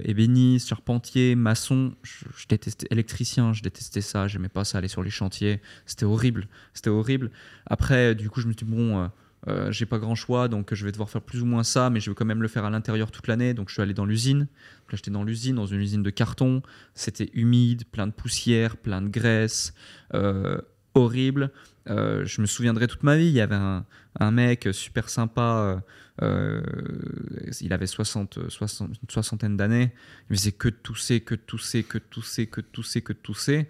ébéniste, charpentier, maçon. Je, je, détestais électricien, je détestais ça. J'aimais pas ça aller sur les chantiers. C'était horrible, c'était horrible. Après, du coup, je me suis dit bon euh, j'ai pas grand choix, donc je vais devoir faire plus ou moins ça, mais je veux quand même le faire à l'intérieur toute l'année. Donc je suis allé dans l'usine. Là, j'étais dans l'usine, dans une usine de carton. C'était humide, plein de poussière, plein de graisse, euh, horrible. Euh, je me souviendrai toute ma vie. Il y avait un, mec super sympa. il avait 60, 60 une soixantaine d'années. Il faisait que tousser, que tousser, que tousser, que tousser, que tousser.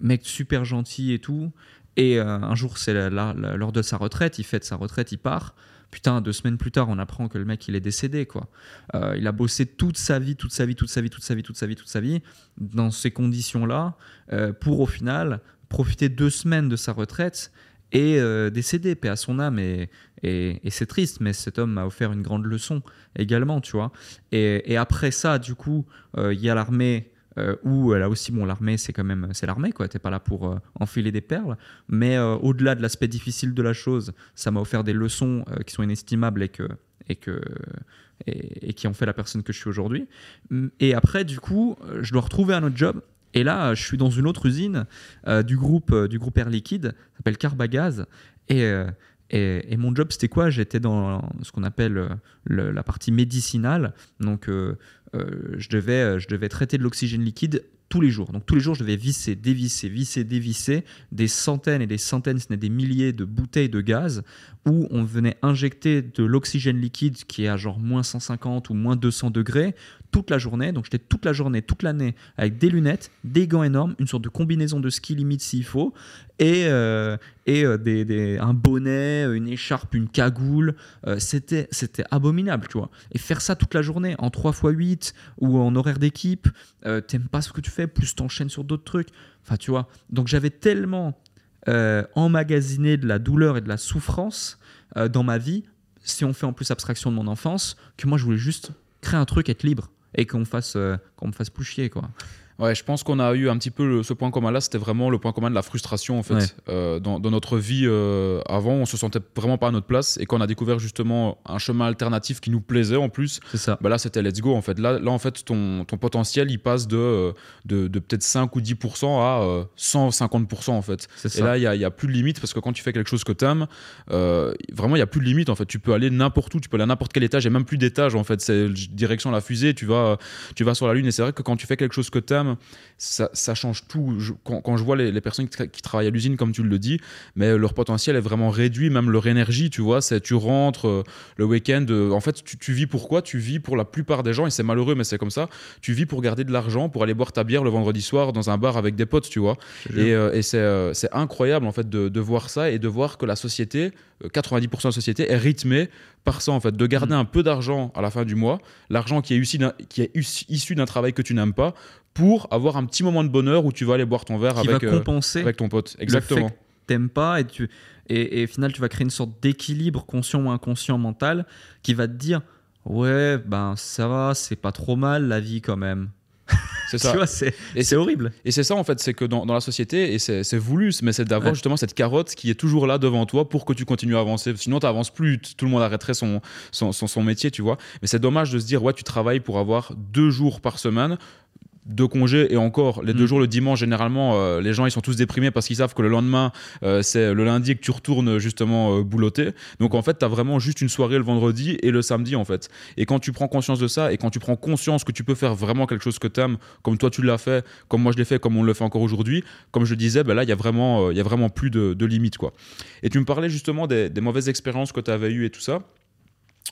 Mec super gentil et tout. Et euh, un jour, c'est l'heure de sa retraite, il fête sa retraite, il part. Putain, deux semaines plus tard, on apprend que le mec, il est décédé, quoi. Euh, il a bossé toute sa vie, toute sa vie, toute sa vie, toute sa vie, toute sa vie, toute sa vie, dans ces conditions-là, euh, pour au final profiter deux semaines de sa retraite est euh, décédé, paix à son âme, et, et, c'est triste, mais cet homme m'a offert une grande leçon également, tu vois. Et, après ça, du coup, il y a l'armée, euh, où là aussi, bon, l'armée, c'est quand même, c'est l'armée, quoi, t'es pas là pour enfiler des perles, mais au-delà de l'aspect difficile de la chose, ça m'a offert des leçons qui sont inestimables et que... Et que et, qui ont fait la personne que je suis aujourd'hui. Et après, du coup, je dois retrouver un autre job et là, je suis dans une autre usine euh, du, groupe, euh, du groupe Air Liquide, s'appelle Carbagaz. Et, euh, et, mon job, c'était quoi? J'étais dans ce qu'on appelle la partie médicinale. Donc, je, devais, je devais traiter de l'oxygène liquide tous les jours. Donc tous les jours, je devais visser, dévisser, visser, dévisser des centaines et des centaines, ce n'est des milliers de bouteilles de gaz où on venait injecter de l'oxygène liquide qui est à genre moins 150 ou moins 200 degrés toute la journée. Donc j'étais toute la journée, toute l'année avec des lunettes, des gants énormes, une sorte de combinaison de ski limite s'il faut, et, euh, et euh, des, un bonnet, une écharpe, une cagoule. Euh, c'était, c'était abominable, tu vois. Et faire ça toute la journée en 3 x 8 ou en horaire d'équipe, t'aimes pas ce que tu fais, plus t'enchaînes sur d'autres trucs. Enfin, tu vois. Donc j'avais tellement emmagasiné de la douleur et de la souffrance dans ma vie, si on fait en plus abstraction de mon enfance, que moi je voulais juste créer un truc, être libre et qu'on fasse, qu'on me fasse plus chier, quoi. Ouais, je pense qu'on a eu un petit peu ce point commun là, c'était vraiment le point commun de la frustration en fait. Euh, dans, notre vie euh, avant, on se sentait vraiment pas à notre place et quand on a découvert justement un chemin alternatif qui nous plaisait en plus, ça. Bah là c'était let's go en fait. Là, là en fait ton, ton potentiel il passe de, euh, de, de peut-être 5 ou 10% à 150% en fait. Et là il n'y a, a, plus de limite parce que quand tu fais quelque chose que tu aimes, vraiment il n'y a plus de limite en fait. Tu peux aller n'importe où, tu peux aller à n'importe quel étage, et même plus d'étage en fait. C'est direction la fusée, tu vas, tu vas sur la lune et c'est vrai que quand tu fais quelque chose que tu ça, change tout. quand, je vois les, personnes qui, travaillent à l'usine, comme tu le dis, mais leur potentiel est vraiment réduit, même leur énergie, tu vois. C'est tu rentres euh, le week-end. Euh, en fait, tu, vis pourquoi Tu vis pour la plupart des gens, et c'est malheureux, mais c'est comme ça. Tu vis pour garder de l'argent, pour aller boire ta bière le vendredi soir dans un bar avec des potes, tu vois. Et, euh, c'est incroyable, en fait, de, voir ça et de voir que la société, 90% de la société, est rythmée par ça, en fait, de garder mm. un peu d'argent à la fin du mois, l'argent qui est issu d'un travail que tu n'aimes pas, pour avoir un petit moment de bonheur où tu vas aller boire ton verre avec, va euh, compenser avec ton pote. Exactement. T'aimes pas et tu et, et, au final tu vas créer une sorte d'équilibre conscient ou inconscient mental qui va te dire ouais ben ça va c'est pas trop mal la vie quand même c'est ça. c'est horrible. Et c'est ça, en fait, c'est que dans, la société, et c'est voulu, mais c'est d'avoir justement cette carotte qui est toujours là devant toi pour que tu continues à avancer. Sinon, tu n'avances plus, tout le monde arrêterait son son, son, son, métier, tu vois. Mais c'est dommage de se dire, ouais, tu travailles pour avoir deux jours par semaine deux congés et encore les deux mm. jours le dimanche généralement euh, les gens ils sont tous déprimés parce qu'ils savent que le lendemain euh, c'est le lundi que tu retournes justement euh, boulotter. Donc en fait tu as vraiment juste une soirée le vendredi et le samedi en fait. Et quand tu prends conscience de ça et quand tu prends conscience que tu peux faire vraiment quelque chose que tu aimes comme toi tu l'as fait comme moi je l'ai fait comme on le fait encore aujourd'hui comme je disais ben là il y a vraiment il y a vraiment plus de, de, limites quoi. Et tu me parlais justement des, des mauvaises expériences que tu avais eues et tout ça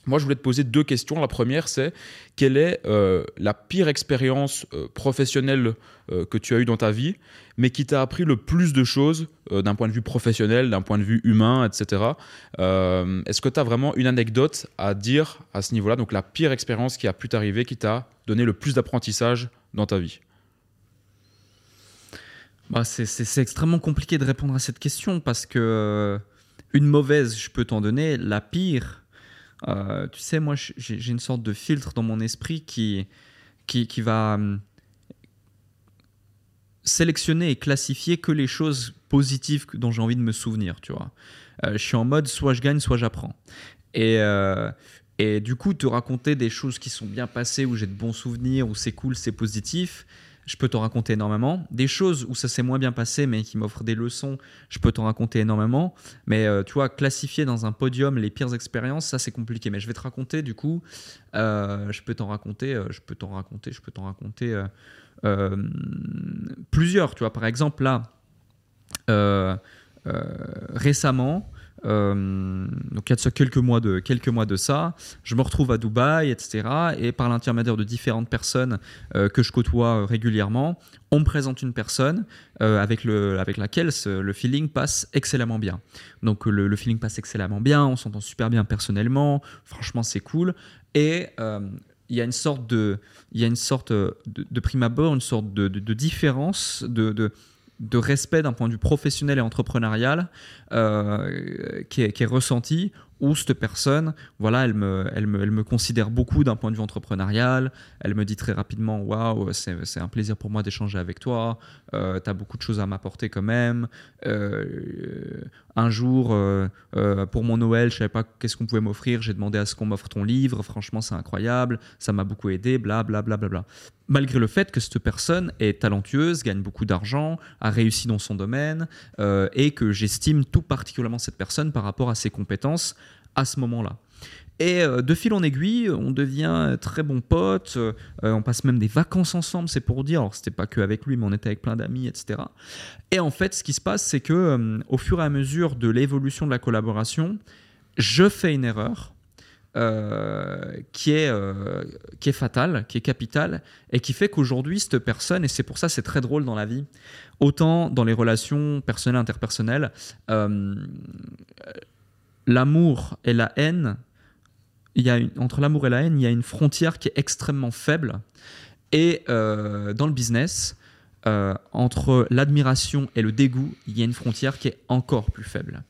moi, je voulais te poser deux questions. La première, c'est quelle est euh, la pire expérience euh, professionnelle euh, que tu as eue dans ta vie, mais qui t'a appris le plus de choses d'un point de vue professionnel, d'un point de vue humain, etc. Est-ce que tu as vraiment une anecdote à dire à ce niveau-là? Donc, la pire expérience qui a pu t'arriver, qui t'a donné le plus d'apprentissage dans ta vie? Bah, C'est extrêmement compliqué de répondre à cette question parce que une mauvaise, je peux t'en donner. La pire, euh, tu sais, moi, j'ai une sorte de filtre dans mon esprit qui, qui, va hum, sélectionner et classifier que les choses positives dont j'ai envie de me souvenir, tu vois. Euh, je suis en mode soit je gagne, soit j'apprends. Et, euh, et du coup, te raconter des choses qui sont bien passées, où j'ai de bons souvenirs, où c'est cool, c'est positif, je peux t'en raconter énormément. Des choses où ça s'est moins bien passé, mais qui m'offrent des leçons, je peux t'en raconter énormément. Mais euh, tu vois, classifier dans un podium les pires expériences, ça c'est compliqué. Mais je vais te raconter, du coup, euh, je peux t'en raconter, euh, je peux t'en raconter, je peux t'en raconter plusieurs. Tu vois, par exemple, là, récemment, euh, donc il y a quelques mois, de, quelques mois de ça, je me retrouve à Dubaï, etc. Et par l'intermédiaire de différentes personnes euh, que je côtoie euh, régulièrement, on me présente une personne avec, le, avec laquelle le feeling passe excellemment bien. Donc le, feeling passe excellemment bien, on s'entend super bien personnellement, franchement c'est cool. Et il y a une sorte de, il y a une sorte de, prime abord, une sorte de, différence, de, de respect d'un point de vue professionnel et entrepreneurial euh, qui, est, qui, est, ressenti où cette personne, voilà, elle me, elle me, elle me considère beaucoup d'un point de vue entrepreneurial. Elle me dit très rapidement Waouh, c'est un plaisir pour moi d'échanger avec toi. Euh, tu as beaucoup de choses à m'apporter quand même. Euh, un jour, euh, pour mon Noël, je savais pas qu'est-ce qu'on pouvait m'offrir. J'ai demandé à ce qu'on m'offre ton livre. Franchement, c'est incroyable. Ça m'a beaucoup aidé. Bla, bla, bla, bla, bla. Malgré le fait que cette personne est talentueuse, gagne beaucoup d'argent, a réussi dans son domaine et que j'estime tout particulièrement cette personne par rapport à ses compétences à ce moment-là. Et euh, de fil en aiguille, on devient très bons potes, euh, on passe même des vacances ensemble, c'est pour dire. Alors, c'était pas que avec lui, mais on était avec plein d'amis, etc. Et en fait, ce qui se passe, c'est que euh, au fur et à mesure de l'évolution de la collaboration, je fais une erreur qui, est, qui est fatale, qui est capitale, et qui fait qu'aujourd'hui, cette personne, et c'est pour ça c'est très drôle dans la vie, autant dans les relations personnelles, interpersonnelles, l'amour et la haine, il y a entre l'amour et la haine, il y a une frontière qui est extrêmement faible. Et euh, dans le business, euh, entre l'admiration et le dégoût, il y a une frontière qui est encore plus faible.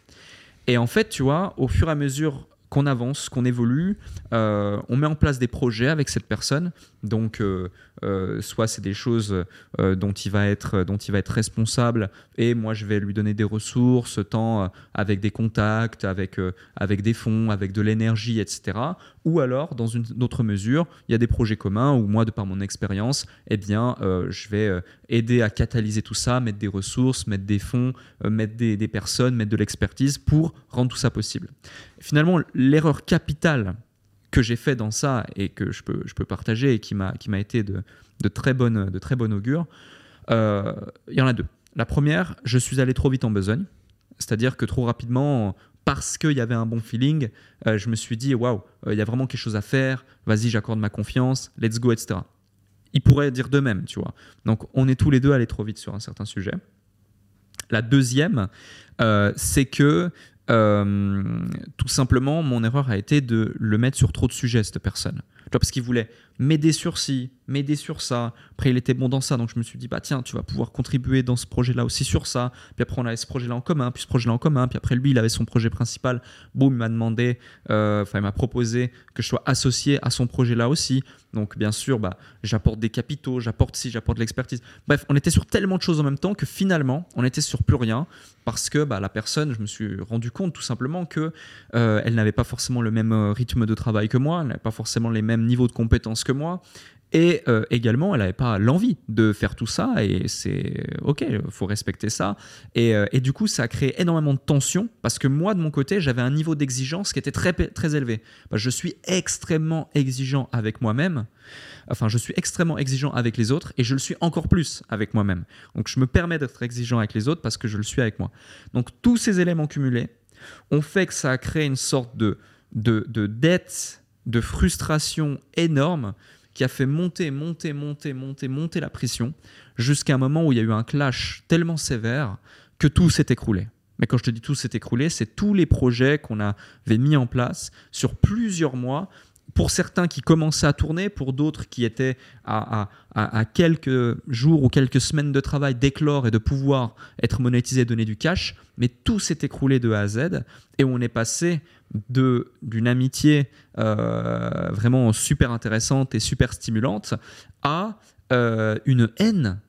Et en fait, tu vois, au fur et à mesure qu'on avance, qu'on évolue, euh, on met en place des projets avec cette personne. Donc, euh, euh, soit c'est des choses dont, il va être, dont il va être responsable et moi je vais lui donner des ressources, tant avec des contacts, avec, avec des fonds, avec de l'énergie, etc. Ou alors, dans une autre mesure, il y a des projets communs où moi, de par mon expérience, eh bien, je vais aider à catalyser tout ça, mettre des ressources, mettre des fonds, mettre des, des personnes, mettre de l'expertise pour rendre tout ça possible. Finalement, l'erreur capitale que j'ai fait dans ça et que je peux, je peux partager et qui m'a été de, de, très bonne, de très bonne augure, euh, il y en a deux. La première, je suis allé trop vite en besogne, c'est-à-dire que trop rapidement, parce qu'il y avait un bon feeling, euh, je me suis dit waouh, euh, il y a vraiment quelque chose à faire, vas-y, j'accorde ma confiance, let's go, etc. Il pourrait dire de même, tu vois. Donc on est tous les deux allés trop vite sur un certain sujet. La deuxième, c'est que tout simplement, mon erreur a été de le mettre sur trop de sujets, cette personne. Parce qu'il voulait m'aider sur ci, m'aider sur ça. Après, il était bon dans ça, donc je me suis dit, bah tiens, tu vas pouvoir contribuer dans ce projet-là aussi sur ça. Puis après, on avait ce projet-là en commun, puis ce projet-là en commun. Puis après, lui, il avait son projet principal. Boum, il m'a demandé, euh, enfin, il m'a proposé que je sois associé à son projet-là aussi. Donc, bien sûr, bah, j'apporte des capitaux, j'apporte ci, j'apporte de l'expertise. Bref, on était sur tellement de choses en même temps que finalement, on était sur plus rien parce que bah, la personne, je me suis rendu compte tout simplement que euh, elle n'avait pas forcément le même euh, rythme de travail que moi, elle n'avait pas forcément les mêmes niveaux de compétences que moi. Et euh, également, elle n'avait pas l'envie de faire tout ça, et c'est ok, il faut respecter ça. Et, euh, et, du coup, ça a créé énormément de tension, parce que moi, de mon côté, j'avais un niveau d'exigence qui était très, très élevé. Bah, je suis extrêmement exigeant avec moi-même, enfin, je suis extrêmement exigeant avec les autres, et je le suis encore plus avec moi-même. Donc, je me permets d'être exigeant avec les autres parce que je le suis avec moi. Donc, tous ces éléments cumulés ont fait que ça a créé une sorte de, de, de dette de frustration énorme qui a fait monter, monter, monter, monter, monter la pression jusqu'à un moment où il y a eu un clash tellement sévère que tout s'est écroulé. Mais quand je te dis tout s'est écroulé, c'est tous les projets qu'on avait mis en place sur plusieurs mois pour certains qui commençaient à tourner, pour d'autres qui étaient à, quelques jours ou quelques semaines de travail d'éclore et de pouvoir être monétisés, donner du cash, mais tout s'est écroulé de A à Z et on est passé d'une amitié euh, vraiment super intéressante et super stimulante à euh, une haine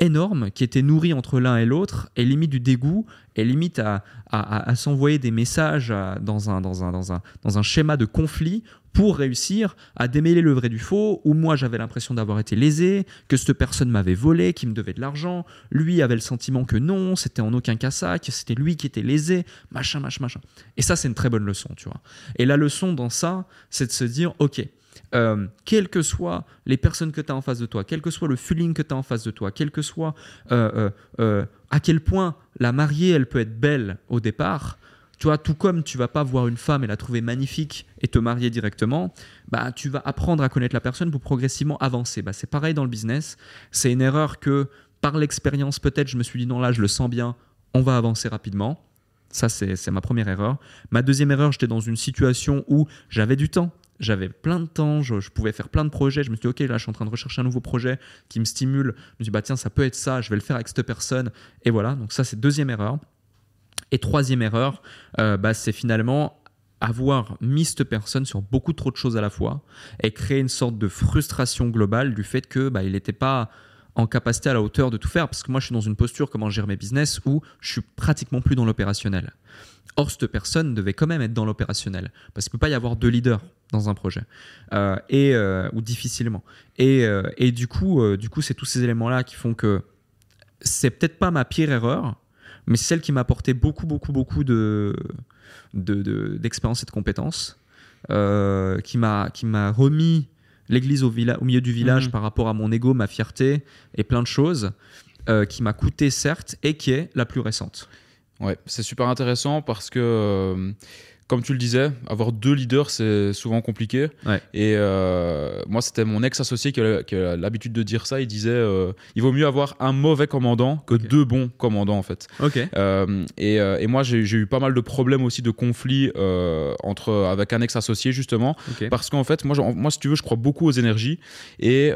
énorme qui était nourrie entre l'un et l'autre et limite du dégoût et limite à, à, s'envoyer des messages dans un, dans, un, dans, un, dans un schéma de conflit pour réussir à démêler le vrai du faux, où moi j'avais l'impression d'avoir été lésé, que cette personne m'avait volé, qui me devait de l'argent, lui avait le sentiment que non, c'était en aucun cas ça, que c'était lui qui était lésé, machin, machin, machin. Et ça c'est une très bonne leçon, tu vois. Et la leçon dans ça, c'est de se dire, ok, euh, quelles que soient les personnes que tu as en face de toi, quel que soit le feeling que tu as en face de toi, quel que soit euh, euh, à quel point la mariée, elle peut être belle au départ, tu vois, tout comme tu vas pas voir une femme et la trouver magnifique et te marier directement, bah tu vas apprendre à connaître la personne pour progressivement avancer. Bah, c'est pareil dans le business. C'est une erreur que par l'expérience peut-être je me suis dit non là je le sens bien, on va avancer rapidement. Ça c'est ma première erreur. Ma deuxième erreur, j'étais dans une situation où j'avais du temps, j'avais plein de temps, je, pouvais faire plein de projets. Je me suis dit, ok, là, je suis en train de rechercher un nouveau projet qui me stimule. Je me suis dit, bah tiens, ça peut être ça, je vais le faire avec cette personne. Et voilà, donc ça, c'est deuxième erreur. Et troisième erreur, euh, bah, c'est finalement avoir mis cette personne sur beaucoup trop de choses à la fois et créer une sorte de frustration globale du fait que bah, il n'était pas en capacité à la hauteur de tout faire. Parce que moi je suis dans une posture comment gérer mes business où je suis pratiquement plus dans l'opérationnel. Or cette personne devait quand même être dans l'opérationnel. Parce qu'il peut pas y avoir deux leaders dans un projet. Euh, et euh, ou difficilement. Et, et du coup du coup c'est tous ces éléments là qui font que c'est peut-être pas ma pire erreur mais c'est celle qui m'a apporté beaucoup beaucoup beaucoup de de- de- d'expérience et de compétences euh, qui m'a qui m'a remis l'église au milieu du village Mhm. par rapport à mon ego, ma fierté et plein de choses euh, qui m'a coûté certes et qui est la plus récente. Ouais, c'est super intéressant parce que, euh, comme tu le disais, avoir deux leaders, c'est souvent compliqué. Ouais. Et euh, moi, c'était mon ex-associé qui a, qui a l'habitude de dire ça. Il disait euh, il vaut mieux avoir un mauvais commandant que deux bons commandants, en fait. Ok. Euh, et, et moi, j'ai eu pas mal de problèmes aussi de conflits entre, avec un ex-associé, justement. Parce qu'en fait, moi, moi, si tu veux, je crois beaucoup aux énergies. Et.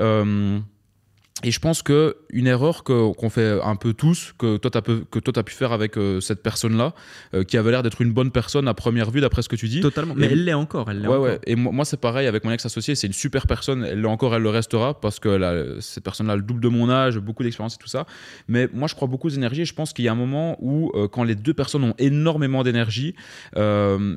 Et je pense que une erreur qu'on fait un peu tous, que toi t'as t'as pu faire avec euh, cette personne-là, euh, qui avait l'air d'être une bonne personne à première vue, d'après ce que tu dis. Totalement. Mais Et- elle l'est encore. Elle Ouais, encore. ouais. Et moi, moi, c'est pareil avec mon ex-associé, c'est une super personne. Elle l'est encore, elle le restera parce que là, cette personne-là a le double de mon âge, beaucoup d'expérience et tout ça. Mais moi, je crois beaucoup d'énergie et je pense qu'il y a un moment où, euh, quand les deux personnes ont énormément d'énergie,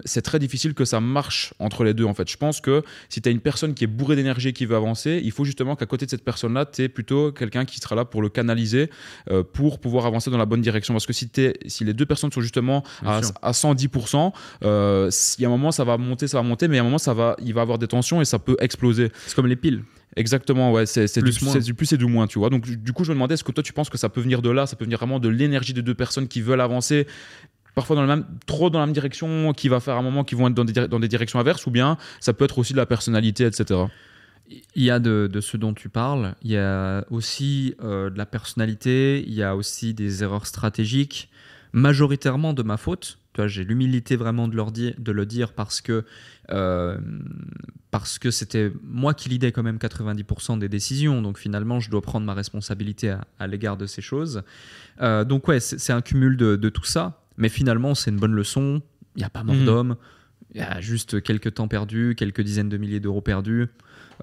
c'est très difficile que ça marche entre les deux. En fait, je pense que si tu as une personne qui est bourrée d'énergie et qui veut avancer, il faut justement qu'à côté de cette personne-là, tu es plutôt quelqu'un qui sera là pour le canaliser, euh, pour pouvoir avancer dans la bonne direction. Parce que si, les deux personnes sont justement à, sûr. à 110%, euh, il y a un moment, ça va monter, ça va monter, mais il y a un moment, ça va, il va avoir des tensions et ça peut exploser. C'est comme les piles. Exactement, ouais, c'est du, du plus et du moins, tu vois. Donc, du coup, je me demandais, est-ce que toi, tu penses que ça peut venir de là? Ça peut venir vraiment de l'énergie des deux personnes qui veulent avancer parfois dans le même, trop dans la même direction, qui va faire un moment qui vont être dans des, dans des directions inverses, ou bien ça peut être aussi de la personnalité, etc. Il y a de, de ce dont tu parles, il y a aussi euh, de la personnalité, il y a aussi des erreurs stratégiques, majoritairement de ma faute. Tu vois, J'ai l'humilité vraiment de, leur dire, de le dire parce que euh, parce que c'était moi qui lidais quand même 90% des décisions, donc finalement je dois prendre ma responsabilité à, à l'égard de ces choses. Euh, donc ouais, c'est un cumul de, de tout ça, mais finalement c'est une bonne leçon. Il n'y a pas mort Mhm. d'homme, il y a juste quelques temps perdus, quelques dizaines de milliers d'euros perdus.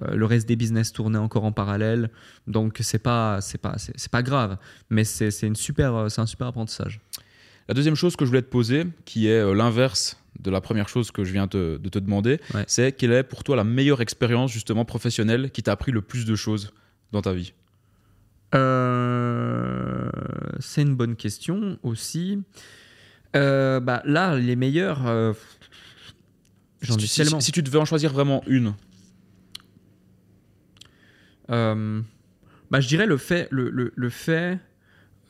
Euh, le reste des business tournait encore en parallèle, donc c'est pas c'est pas c'est pas grave, mais c'est c'est une super euh, c'est un super apprentissage. La deuxième chose que je voulais te poser, qui est euh, l'inverse de la première chose que je viens te- de te demander, Ouais. c'est quelle est pour toi la meilleure expérience justement professionnelle qui t'a appris le plus de choses dans ta vie? Euh, c'est une bonne question aussi. Euh, bah, là, les meilleurs, euh, j'en si, ai si- tellement. si tu devais en choisir vraiment une, Euh, bah, je dirais le fait, le, le- fait,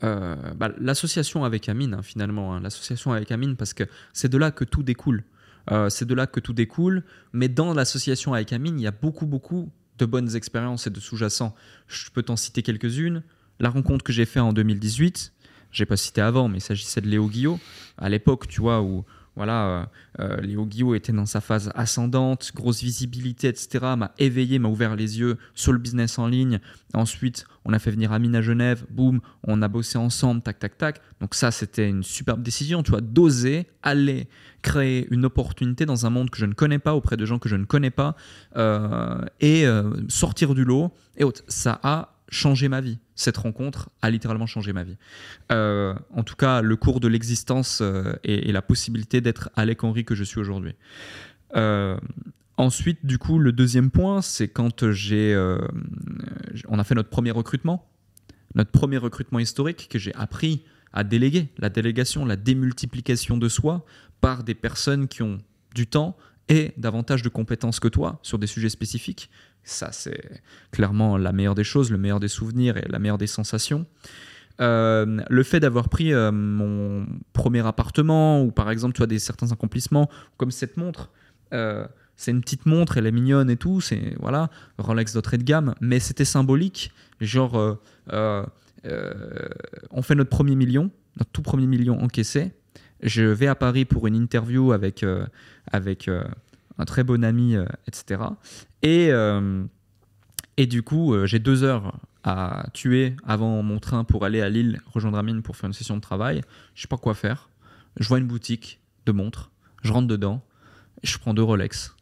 euh, bah, l'association avec Amine hein, finalement, hein, l'association avec Amine parce que c'est de là que tout découle. Euh, c'est de là que tout découle, mais dans l'association avec Amine, il y a beaucoup beaucoup de bonnes expériences et de sous-jacents. Je peux t'en citer quelques-unes. La rencontre que j'ai faite en 2018, j'ai pas cité avant, mais il s'agissait de Léo Guillot. À l'époque, tu vois, où voilà, euh, euh, Léo Guillot était dans sa phase ascendante, grosse visibilité, etc. M'a éveillé, m'a ouvert les yeux sur le business en ligne. Ensuite, on a fait venir Amine à Genève, boum, on a bossé ensemble, tac, tac, tac. Donc ça, c'était une superbe décision, tu vois, d'oser aller créer une opportunité dans un monde que je ne connais pas, auprès de gens que je ne connais pas, euh, et euh, sortir du lot. Et autres. ça a changé ma vie. Cette rencontre a littéralement changé ma vie. Euh, en tout cas, le cours de l'existence euh, et, la possibilité d'être Alec Henry que je suis aujourd'hui. Euh, ensuite, du coup, le deuxième point, c'est quand j'ai, on a fait notre premier recrutement, notre premier recrutement historique que j'ai appris à déléguer, la délégation, la démultiplication de soi par des personnes qui ont du temps et davantage de compétences que toi sur des sujets spécifiques. Ça, c'est clairement la meilleure des choses, le meilleur des souvenirs et la meilleure des sensations. Euh, le fait d'avoir pris euh, mon premier appartement ou par exemple tu as des certains accomplissements comme cette montre euh, c'est une petite montre elle est mignonne et tout c'est voilà Rolex d'entrée de gamme mais c'était symbolique genre on fait notre premier million notre tout premier million encaissé je vais à Paris pour une interview avec avec un très bon ami, etc. Et, et du coup, j'ai deux heures à tuer avant mon train pour aller à Lille rejoindre Amine pour faire une session de travail. Je sais pas quoi faire. Je vois une boutique de montres, je rentre dedans, je prends deux Rolex.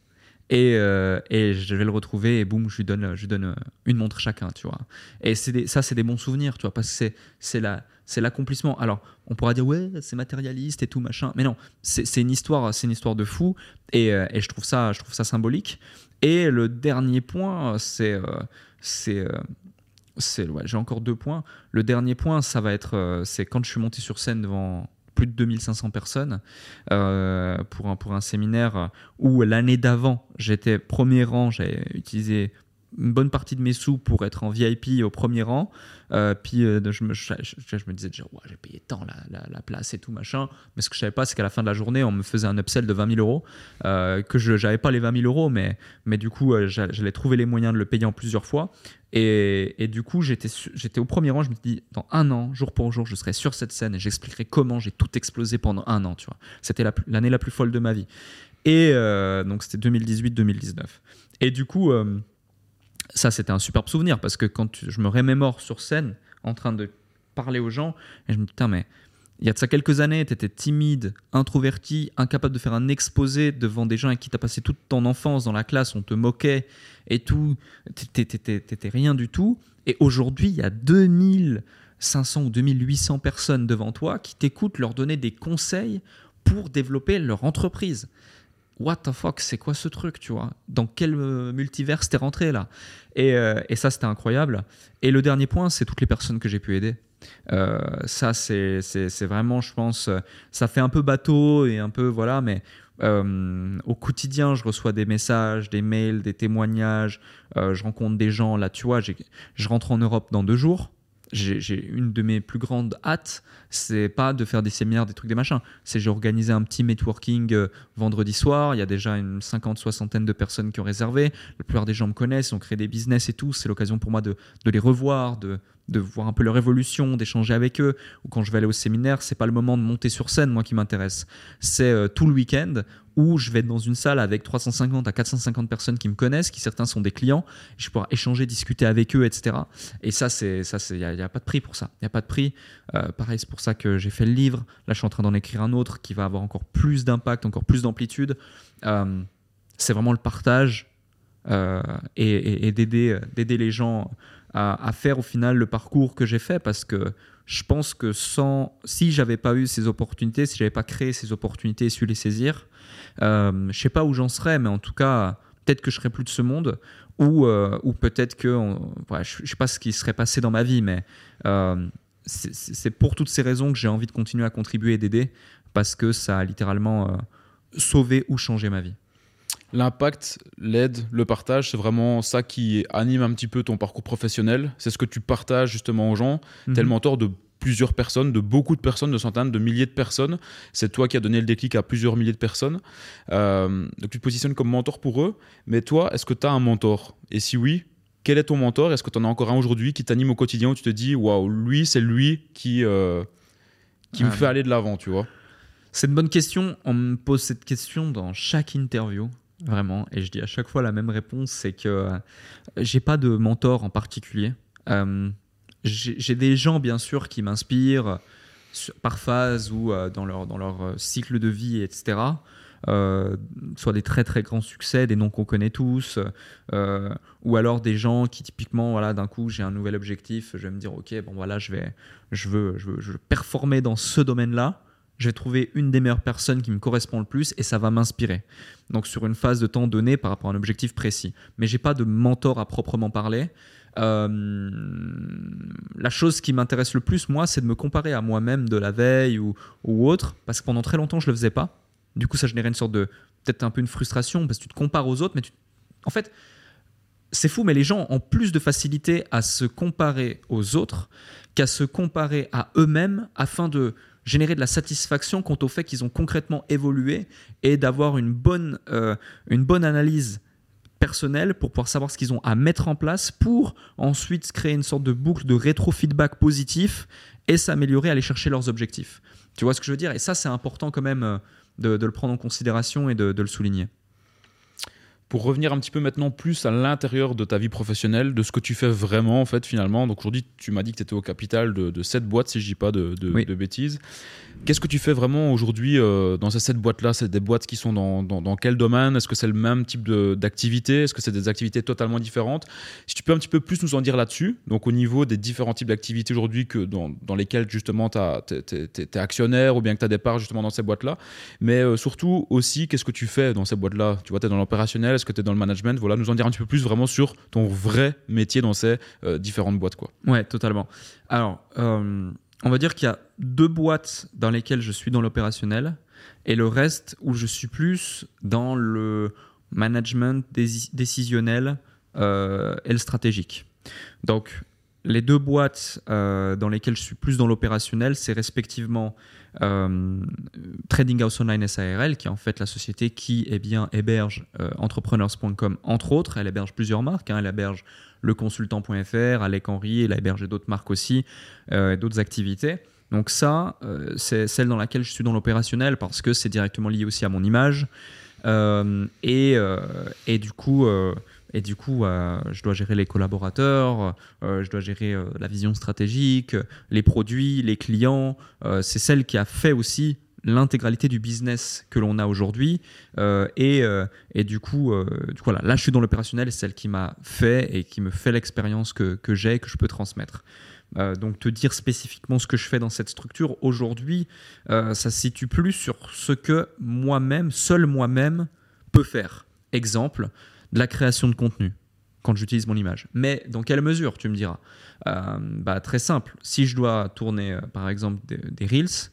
Et, euh, et, je vais le retrouver et boum, je lui donne, je lui donne une montre chacun, tu vois. Et c'est ça, c'est des bons souvenirs, tu vois, parce que c'est la, c'est l'accomplissement. Alors, on pourra dire ouais, c'est matérialiste et tout machin, mais non, c'est une histoire, c'est une histoire de fou, et, euh, et, je trouve ça, je trouve ça symbolique. Et le dernier point, c'est, euh, c'est, ouais, j'ai encore deux points. Le dernier point, ça va être, c'est quand je suis monté sur scène devant plus de 2500 personnes euh, pour, un, pour un séminaire où l'année d'avant, j'étais premier rang, j'avais utilisé une bonne partie de mes sous pour être en VIP au premier rang. Euh, puis euh, je, me, disais déjà, j'ai payé tant la, la, place et tout machin. Mais ce que je savais pas, c'est qu'à la fin de la journée, on me faisait un upsell de 20 000 euros. Euh, que je n'avais pas les 20 000 euros, mais, mais du coup, j'allais trouver les moyens de le payer en plusieurs fois. Et, et du coup, j'étais au premier rang. Je me dis, dans un an, jour pour jour, je serai sur cette scène et j'expliquerai comment j'ai tout explosé pendant un an. C'était l'année la, plus folle de ma vie. Et donc, c'était 2018-2019. Et du coup ça, c'était un superbe souvenir parce que quand je me remémore sur scène en train de parler aux gens, je me dis, putain, mais il y a de ça quelques années, tu étais timide, introverti, incapable de faire un exposé devant des gens avec qui tu as passé toute ton enfance dans la classe, on te moquait et tout, t'étais rien du tout. Et aujourd'hui, il y a 2500 ou 2800 personnes devant toi qui t'écoutent leur donner des conseils pour développer leur entreprise what the fuck, c'est quoi ce truc, tu vois? Dans quel euh, multivers t'es rentré là? Euh, et, ça, c'était incroyable. Et le dernier point, c'est toutes les personnes que j'ai pu aider. Euh, ça, c'est vraiment, je pense, ça fait un peu bateau et un peu, voilà, mais au quotidien, je reçois des messages, des mails, des témoignages, je rencontre des gens. Là, tu vois, je rentre en Europe dans deux jours j'ai une de mes plus grandes hâtes, c'est pas de faire des séminaires, des trucs, des machins. C'est j'ai organisé un petit networking euh, vendredi soir. Il y a déjà une cinquante, soixantaine de personnes qui ont réservé. La plupart des gens me connaissent, ont créé des business et tout. C'est l'occasion pour moi de, les revoir, de, de voir un peu leur évolution, d'échanger avec eux. Ou quand je vais aller au séminaire, c'est pas le moment de monter sur scène, moi qui m'intéresse. C'est euh, tout le week-end où je vais être dans une salle avec 350 à 450 personnes qui me connaissent, qui certains sont des clients. Je vais échanger, discuter avec eux, etc. Et ça, c'est ça, il n'y a, pas de prix pour ça. Il n'y a pas de prix. Euh, pareil, c'est pour ça que j'ai fait le livre. Là, je suis en train d'en écrire un autre qui va avoir encore plus d'impact, encore plus d'amplitude. Euh, c'est vraiment le partage et, et d'aider les gens à, faire au final le parcours que j'ai fait parce que je pense que sans, si j'avais pas eu ces opportunités, si j'avais pas créé ces opportunités et su les saisir, euh, je sais pas où j'en serais, mais en tout cas, peut-être que je serais plus de ce monde ou, euh, ou peut-être que, je, sais pas ce qui serait passé dans ma vie, mais euh, c'est pour toutes ces raisons que j'ai envie de continuer à contribuer et d'aider parce que ça a littéralement euh, sauvé ou changé ma vie. L'impact, l'aide, le partage, c'est vraiment ça qui anime un petit peu ton parcours professionnel. C'est ce que tu partages justement aux gens. Tu es le mentor de plusieurs personnes, de beaucoup de personnes, de centaines, de milliers de personnes. C'est toi qui as donné le déclic à plusieurs milliers de personnes. Euh, donc tu te positionnes comme mentor pour eux. Mais toi, est-ce que tu as un mentor? Et si oui, quel est ton mentor? Est-ce que tu en as encore un aujourd'hui qui t'anime au quotidien où tu te dis, waouh, lui, c'est lui qui, euh, qui me ah, fait aller de l'avant, tu vois? C'est une bonne question. On me pose cette question dans chaque interview. Vraiment. Et je dis à chaque fois la même réponse, c'est que euh, j'ai pas de mentor en particulier. Euh, j'ai des gens, bien sûr, qui m'inspirent par phase ou euh, dans, leur, dans leur cycle de vie, etc. soit des très très grands succès, des noms qu'on connaît tous, ou alors des gens qui typiquement, voilà, d'un coup j'ai un nouvel objectif, je vais me dire ok, bon voilà, je vais, je veux, je veux, je veux performer dans ce domaine-là je vais trouver une des meilleures personnes qui me correspond le plus et ça va m'inspirer. Donc sur une phase de temps donnée par rapport à un objectif précis. Mais j'ai pas de mentor à proprement parler. Euh, la chose qui m'intéresse le plus, moi, c'est de me comparer à moi-même de la veille ou, autre, parce que pendant très longtemps, je le faisais pas. Du coup, ça générait une sorte de, peut-être un peu une frustration, parce que tu te compares aux autres, mais tu... en fait, c'est fou, mais les gens ont plus de facilité à se comparer aux autres qu'à se comparer à eux-mêmes afin de générer de la satisfaction quant au fait qu'ils ont concrètement évolué et d'avoir une bonne, euh, une bonne analyse personnelle pour pouvoir savoir ce qu'ils ont à mettre en place pour ensuite créer une sorte de boucle de rétro-feedback positif et s'améliorer, aller chercher leurs objectifs. Tu vois ce que je veux dire? Et ça, c'est important quand même euh, de, le prendre en considération et de, le souligner. Pour revenir un petit peu maintenant plus à l'intérieur de ta vie professionnelle, de ce que tu fais vraiment en fait finalement. Donc aujourd'hui, tu m'as dit que tu étais au capital de, de cette boîte, si je dis pas de, de, bêtises. Qu'est-ce que tu fais vraiment aujourd'hui euh, dans ces sept boîtes-là? C'est des boîtes qui sont dans, dans, quel domaine? Est-ce que c'est le même type d'activité? Est-ce que c'est des activités totalement différentes? Si tu peux un petit peu plus nous en dire là-dessus, donc au niveau des différents types d'activités aujourd'hui que dans, dans, lesquelles justement tu es, actionnaire ou bien que tu as des parts justement dans ces boîtes-là, mais euh, surtout aussi qu'est-ce que tu fais dans ces boîtes-là? Tu vois, tu es dans l'opérationnel, que tu es dans le management Voilà, nous en dire un petit peu plus vraiment sur ton vrai métier dans ces euh, différentes boîtes. Quoi. Ouais, totalement. Alors, on va dire qu'il y a deux boîtes dans lesquelles je suis dans l'opérationnel et le reste où je suis plus dans le management décisionnel euh, et le stratégique. Donc, les deux boîtes euh, dans lesquelles je suis plus dans l'opérationnel, c'est respectivement euh, Trading House Online SARL, qui est en fait la société qui eh héberge entrepreneurs.com, entre autres. Elle héberge plusieurs marques. Hein. Elle héberge leconsultant.fr, Alec Henry, elle a hébergé d'autres marques aussi, euh, d'autres activités. Donc ça, euh, c'est celle dans laquelle je suis dans l'opérationnel parce que c'est directement lié aussi à mon image. Euh, et, et, du coup, et du coup je dois gérer les collaborateurs, je dois gérer la vision stratégique, les produits, les clients. c'est celle qui a fait aussi l'intégralité du business que l'on a aujourd'hui. Euh, et, euh, et, du coup, euh, voilà, là, je suis dans l'opérationnel, c'est celle qui m'a fait et qui me fait l'expérience que, que j'ai que je peux transmettre. donc, te dire spécifiquement ce que je fais dans cette structure, aujourd'hui, ça se situe plus sur ce que moi-même, seul moi-même, peut faire. Exemple, de la création de contenu quand j'utilise mon image. Mais dans quelle mesure, tu me diras bah, Très simple. Si je dois tourner, par exemple, des, Reels,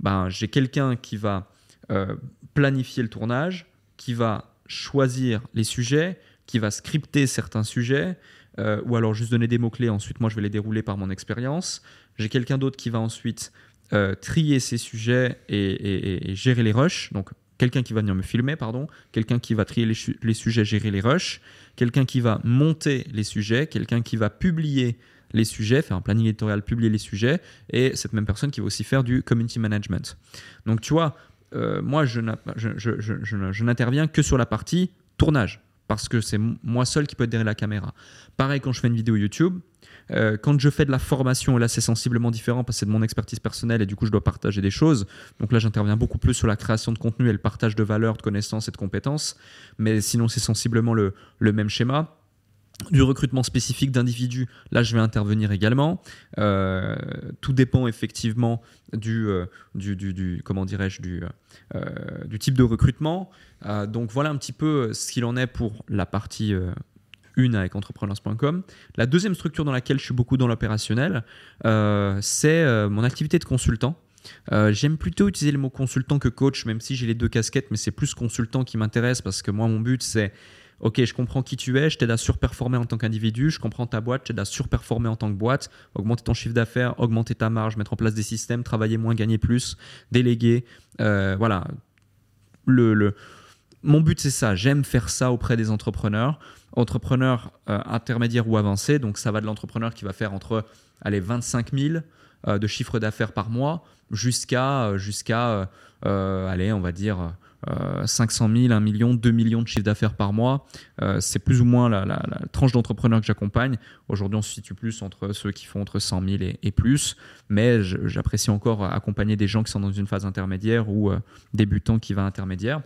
ben, j'ai quelqu'un qui va euh, planifier le tournage, qui va choisir les sujets, qui va scripter certains sujets, euh, ou alors juste donner des mots-clés, ensuite moi je vais les dérouler par mon expérience. J'ai quelqu'un d'autre qui va ensuite euh, trier ces sujets et, gérer les rushs, donc quelqu'un qui va venir me filmer, pardon, quelqu'un qui va trier les, sujets, gérer les rushs, quelqu'un qui va monter les sujets, quelqu'un qui va publier les sujets, faire un planning éditorial, publier les sujets, et cette même personne qui va aussi faire du community management. Donc tu vois, euh, moi je, n'interviens que sur la partie tournage, parce que c'est moi seul qui peut être derrière la caméra. Pareil quand je fais une vidéo YouTube, euh, quand je fais de la formation, là c'est sensiblement différent parce que c'est de mon expertise personnelle et du coup je dois partager des choses. Donc là j'interviens beaucoup plus sur la création de contenu et le partage de valeurs, de connaissances et de compétences. Mais sinon c'est sensiblement le, même schéma du recrutement spécifique d'individus, là je vais intervenir également. Euh, tout dépend effectivement du, euh, comment dirais-je du type de recrutement. donc voilà un petit peu ce qu'il en est pour la partie 1 avec entrepreneurs.com. La deuxième structure dans laquelle je suis beaucoup dans l'opérationnel, c'est mon activité de consultant. J'aime plutôt utiliser le mot consultant que coach, même si j'ai les deux casquettes, mais c'est plus consultant qui m'intéresse parce que moi, mon but, c'est ok, je comprends qui tu es, je t'aide à surperformer en tant qu'individu, je comprends ta boîte, je t'aide à surperformer en tant que boîte, augmenter ton chiffre d'affaires, augmenter ta marge, mettre en place des systèmes, travailler moins, gagner plus, déléguer. Euh, voilà. Le, Mon but, c'est ça. J'aime faire ça auprès des entrepreneurs, entrepreneurs euh, intermédiaires ou avancés. Donc, ça va de l'entrepreneur qui va faire entre allez, 25 000 euh, de chiffre d'affaires par mois jusqu'à, jusqu'à allez, on va dire 500 000, 1 million, 2 millions de chiffres d'affaires par mois. Euh, c'est plus ou moins la, tranche d'entrepreneurs que j'accompagne. Aujourd'hui, on se situe plus entre ceux qui font entre 100 000 et, plus, mais j'apprécie encore accompagner des gens qui sont dans une phase intermédiaire ou euh, débutants qui va intermédiaire.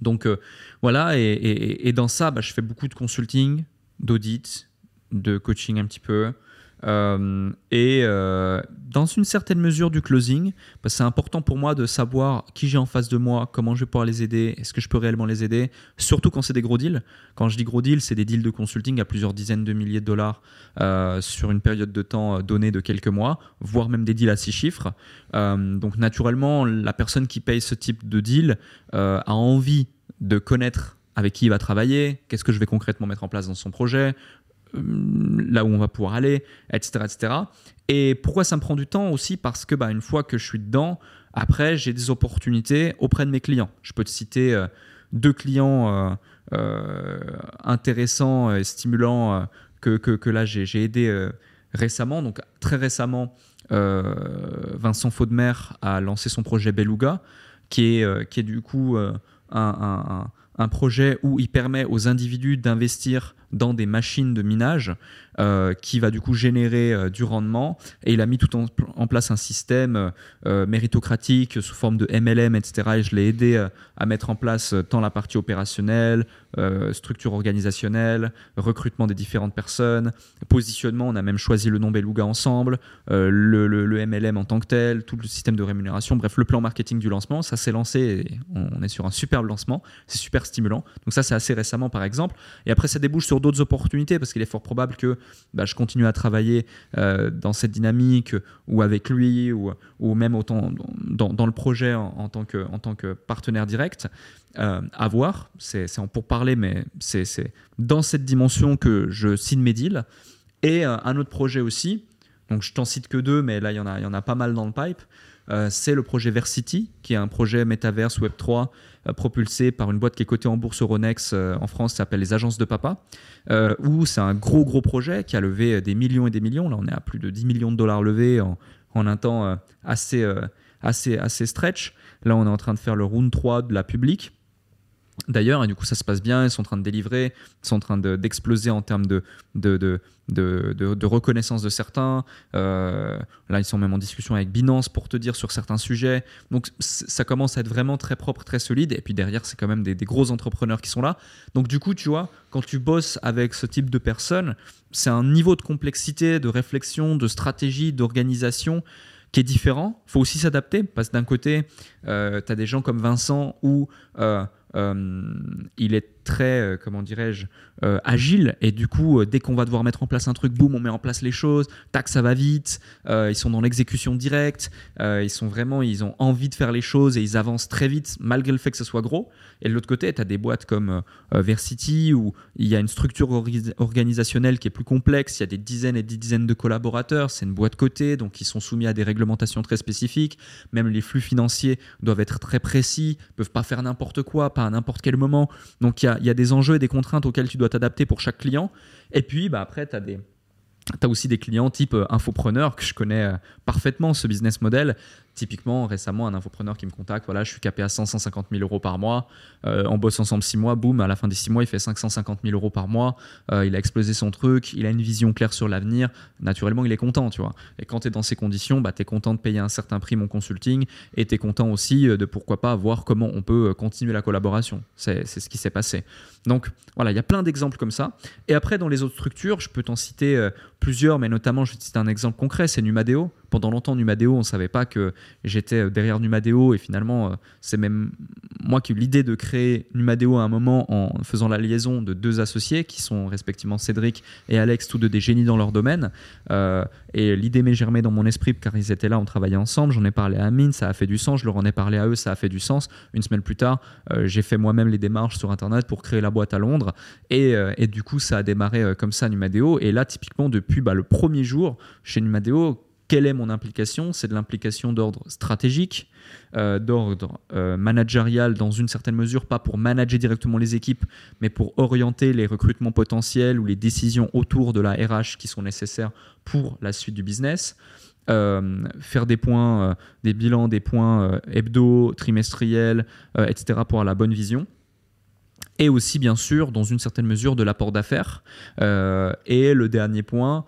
Donc euh, voilà, et, dans ça, bah, je fais beaucoup de consulting, d'audit, de coaching un petit peu, euh, et euh, dans une certaine mesure du closing, que c'est important pour moi de savoir qui j'ai en face de moi, comment je vais pouvoir les aider, est-ce que je peux réellement les aider, surtout quand c'est des gros deals. Quand je dis gros deals, c'est des deals de consulting à plusieurs dizaines de milliers de dollars euh, sur une période de temps donnée de quelques mois, voire même des deals à six chiffres. donc naturellement, la personne qui paye ce type de deal a envie de connaître avec qui il va travailler, qu'est-ce que je vais concrètement mettre en place dans son projet, là où on va pouvoir aller, etc., etc. Et pourquoi ça me prend du temps aussi? Parce que bah, une fois que je suis dedans, après, j'ai des opportunités auprès de mes clients. Je peux te citer euh, deux clients euh, intéressants et stimulants que, que, là, j'ai aidé récemment. Donc, très récemment, Vincent Faudemer a lancé son projet Beluga, qui est, qui est du coup un, un projet où il permet aux individus d'investir dans des machines de minage euh, qui va du coup générer euh, du rendement. Et il a mis tout en, place un système euh, méritocratique sous forme de MLM, etc. Et je l'ai aidé à mettre en place tant la partie opérationnelle, structure organisationnelle, recrutement des différentes personnes, positionnement. On a même choisi le nom Beluga ensemble, le, MLM en tant que tel, tout le système de rémunération. Bref, le plan marketing du lancement, ça s'est lancé et on est sur un superbe lancement. C'est super stimulant. Donc ça, c'est assez récemment par exemple. Et après, ça débouche sur d'autres opportunités parce qu'il est fort probable que bah, je continue à travailler euh, dans cette dynamique ou avec lui ou, ou même autant dans, le projet en, tant que, en tant que partenaire direct. Euh, à voir, c'est pour parler, mais c'est dans cette dimension que je signe mes deals. Et euh, un autre projet aussi, donc je t'en cite que deux, mais là il y, il y en a pas mal dans le pipe. Euh, c'est le projet Versity, qui est un projet Metaverse Web3 euh, propulsé par une boîte qui est cotée en bourse Euronext euh, en France, qui s'appelle les Agences de Papa, où c'est un gros gros projet qui a levé des millions et des millions. Là, on est à plus de 10 millions de dollars levés en, un temps assez, assez, assez stretch. Là, on est en train de faire le round 3 de la publique d'ailleurs, et du coup ça se passe bien, ils sont en train de délivrer, ils sont en train d'exploser en termes de, de, de, de, reconnaissance de certains. Euh, là, ils sont même en discussion avec Binance pour te dire sur certains sujets. Donc ça commence à être vraiment très propre, très solide, et puis derrière, c'est quand même des, gros entrepreneurs qui sont là. Donc du coup, tu vois, quand tu bosses avec ce type de personnes, c'est un niveau de complexité, de réflexion, de stratégie, d'organisation qui est différent. Il faut aussi s'adapter, parce que d'un côté, euh, tu as des gens comme Vincent où... Euh, il est très, euh, comment dirais-je, euh, agile. Et du coup, dès qu'on va devoir mettre en place un truc, boum, on met en place les choses. Tac, ça va vite. ils sont dans l'exécution directe. ils sont vraiment, ils ont envie de faire les choses et ils avancent très vite, malgré le fait que ce soit gros. Et de l'autre côté, tu as des boîtes comme Versity où il y a une structure organisationnelle qui est plus complexe. Il y a des dizaines et des dizaines de collaborateurs. C'est une boîte cotée, donc ils sont soumis à des réglementations très spécifiques. Même les flux financiers doivent être très précis, peuvent pas faire n'importe quoi à n'importe quel moment. Donc il y a, des enjeux et des contraintes auxquels tu dois t'adapter pour chaque client. Et puis bah, après, tu as des... Tu as aussi des clients type euh, infopreneur que je connais euh, parfaitement ce business model Typiquement, récemment, un infopreneur qui me contacte, voilà, je suis capé à 100, 150 000 euros par mois, euh, on bosse ensemble 6 mois, boum, à la fin des 6 mois, il fait 550 000 euros par mois, euh, il a explosé son truc, il a une vision claire sur l'avenir, naturellement, il est content, tu vois. Et quand tu es dans ces conditions, bah, tu es content de payer un certain prix mon consulting et tu es content aussi euh, de pourquoi pas voir comment on peut continuer la collaboration. C'est ce qui s'est passé. Donc voilà, il y a plein d'exemples comme ça. Et après, dans les autres structures, je peux t'en citer plusieurs, mais notamment, je vais te citer un exemple concret, c'est Numadeo. Pendant longtemps, Numadeo, on ne savait pas que j'étais euh, derrière Numadeo et finalement, euh, c'est même moi qui ai eu l'idée de créer Numadeo à un moment en faisant la liaison de deux associés qui sont respectivement Cédric et Alex, tous deux des génies dans leur domaine. Euh, et l'idée m'est germée dans mon esprit car ils étaient là, on travaillait ensemble. J'en ai parlé à Amine, ça a fait du sens. Je leur en ai parlé à eux, ça a fait du sens. Une semaine plus tard, j'ai fait moi-même les démarches sur Internet pour créer la boîte à Londres. Et, et du coup, ça a démarré comme ça, Numadeo. Et là, typiquement, depuis bah, le premier jour chez Numadeo, quelle est mon implication? C'est de l'implication d'ordre stratégique, euh, d'ordre euh, managérial dans une certaine mesure, pas pour manager directement les équipes, mais pour orienter les recrutements potentiels ou les décisions autour de la RH qui sont nécessaires pour la suite du business. Euh, faire des points, des bilans, des points hebdo, trimestriels, etc. pour avoir la bonne vision et aussi bien sûr dans une certaine mesure de l'apport d'affaires. et le dernier point,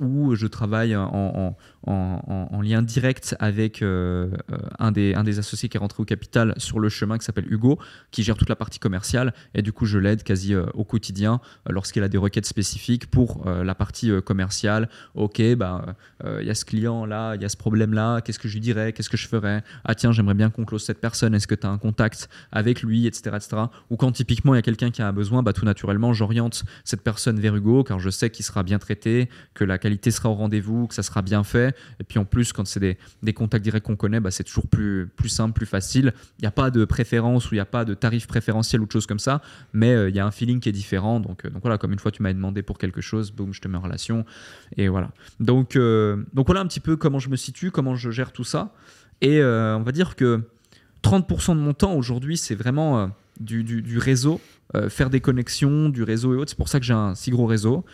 où je travaille en, en, lien direct avec euh, euh, un, des, un des associés qui est rentré au capital sur le chemin qui s'appelle Hugo, qui gère toute la partie commerciale. Et du coup, je l'aide quasi euh, au quotidien lorsqu'il a des requêtes spécifiques pour la partie commerciale. Ok, bah, il y a ce client-là, il y a ce problème-là, qu'est-ce que je lui dirais, qu'est-ce que je ferais? Ah tiens, j'aimerais bien qu'on close cette personne, est-ce que tu as un contact avec lui, etc. etc. Ou quand typiquement il y a quelqu'un qui a un besoin, bah, tout naturellement, j'oriente cette personne vers Hugo car je sais qu'il sera bien traité, que la qualité sera au rendez-vous, que ça sera bien fait et puis en plus, quand c'est des, contacts directs qu'on connaît, bah, c'est toujours plus, simple, plus facile. Il n'y a pas de préférence ou il n'y a pas de tarif préférentiel ou de choses comme ça, mais euh, il y a un feeling qui est différent. Donc, euh, voilà, comme une fois tu m'avais demandé pour quelque chose, boum, je te mets en relation. Et voilà. Donc, euh, donc voilà un petit peu comment je me situe, comment je gère tout ça. Et on va dire que 30% de mon temps aujourd'hui, c'est vraiment du, réseau, faire des connexions, du réseau et autres. C'est pour ça que j'ai un si gros réseau.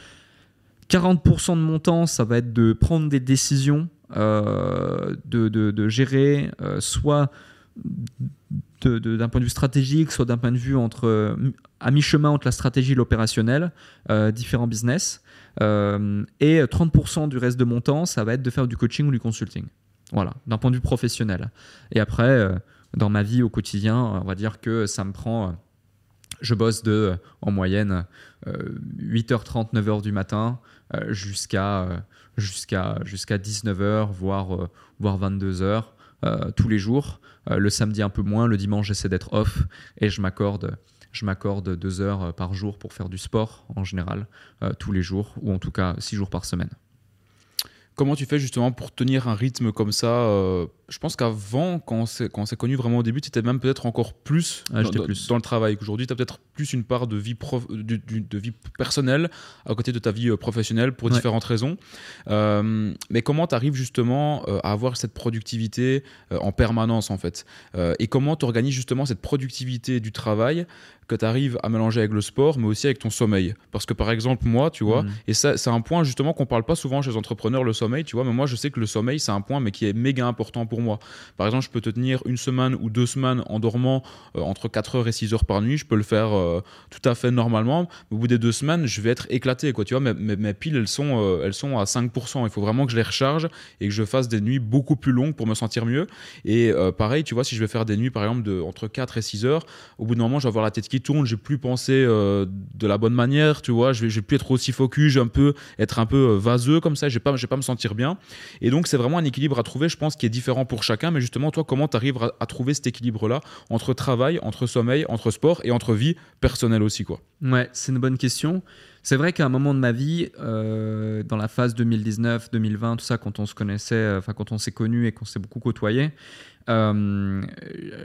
40% de mon temps, ça va être de prendre des décisions, euh, de, gérer euh, soit d'un point de vue stratégique, soit d'un point de vue entre, à mi-chemin entre la stratégie et l'opérationnel, différents business. et 30% du reste de mon temps, ça va être de faire du coaching ou du consulting. Voilà, d'un point de vue professionnel. Et après, dans ma vie au quotidien, on va dire que ça me prend je bosse de, euh, en moyenne, 8h30, euh, 9h du matin euh, jusqu'à jusqu'à jusqu'à 19h, voire, voire 22h tous les jours. le samedi un peu moins, le dimanche j'essaie d'être off et je m'accorde je m'accorde deux heures par jour pour faire du sport en général, tous les jours, ou en tout cas six jours par semaine. Comment tu fais justement pour tenir un rythme comme ça euh, Je pense qu'avant, quand on s'est connu vraiment au début, tu étais même peut-être encore plus, dans, plus, dans, le travail. Qu'aujourd'hui, tu as peut-être plus une part de vie, de, vie personnelle à côté de ta vie euh, professionnelle pour différentes raisons. Euh, mais comment tu arrives justement à avoir cette productivité en permanence en fait? Et comment tu organises justement cette productivité du travail que tu arrives à mélanger avec le sport, mais aussi avec ton sommeil? Parce que par exemple, moi, tu vois, mm. et ça, c'est un point justement qu'on parle pas souvent chez les entrepreneurs, le sommeil, tu vois, mais moi, je sais que le sommeil, c'est un point, mais qui est méga important pour moi. Par exemple, je peux te tenir une semaine ou deux semaines en dormant euh, entre 4 heures et 6 heures par nuit, je peux le faire euh, tout à fait normalement. Au bout des deux semaines, je vais être éclaté, quoi, tu vois, mes, mes, piles, elles sont, euh, elles sont à 5%. Il faut vraiment que je les recharge et que je fasse des nuits beaucoup plus longues pour me sentir mieux. Et pareil, tu vois, si je vais faire des nuits, par exemple, de, entre 4 et 6 heures, au bout d'un moment, je vais avoir la tête qui tourne, j'ai plus pensé euh, de la bonne manière, tu vois, je vais, vais plus être aussi focus, un peu être un peu euh, vaseux comme ça, je vais pas, vais pas me sentir bien. Et donc c'est vraiment un équilibre à trouver, je pense, qui est différent pour chacun. Mais justement, toi, comment tu arrives à, trouver cet équilibre-là entre travail, entre sommeil, entre sport et entre vie personnelle aussi, quoi Ouais, c'est une bonne question. C'est vrai qu'à un moment de ma vie, euh, dans la phase 2019, 2020, tout ça, quand on se connaissait, enfin quand on s'est connu et qu'on s'est beaucoup côtoyé, euh,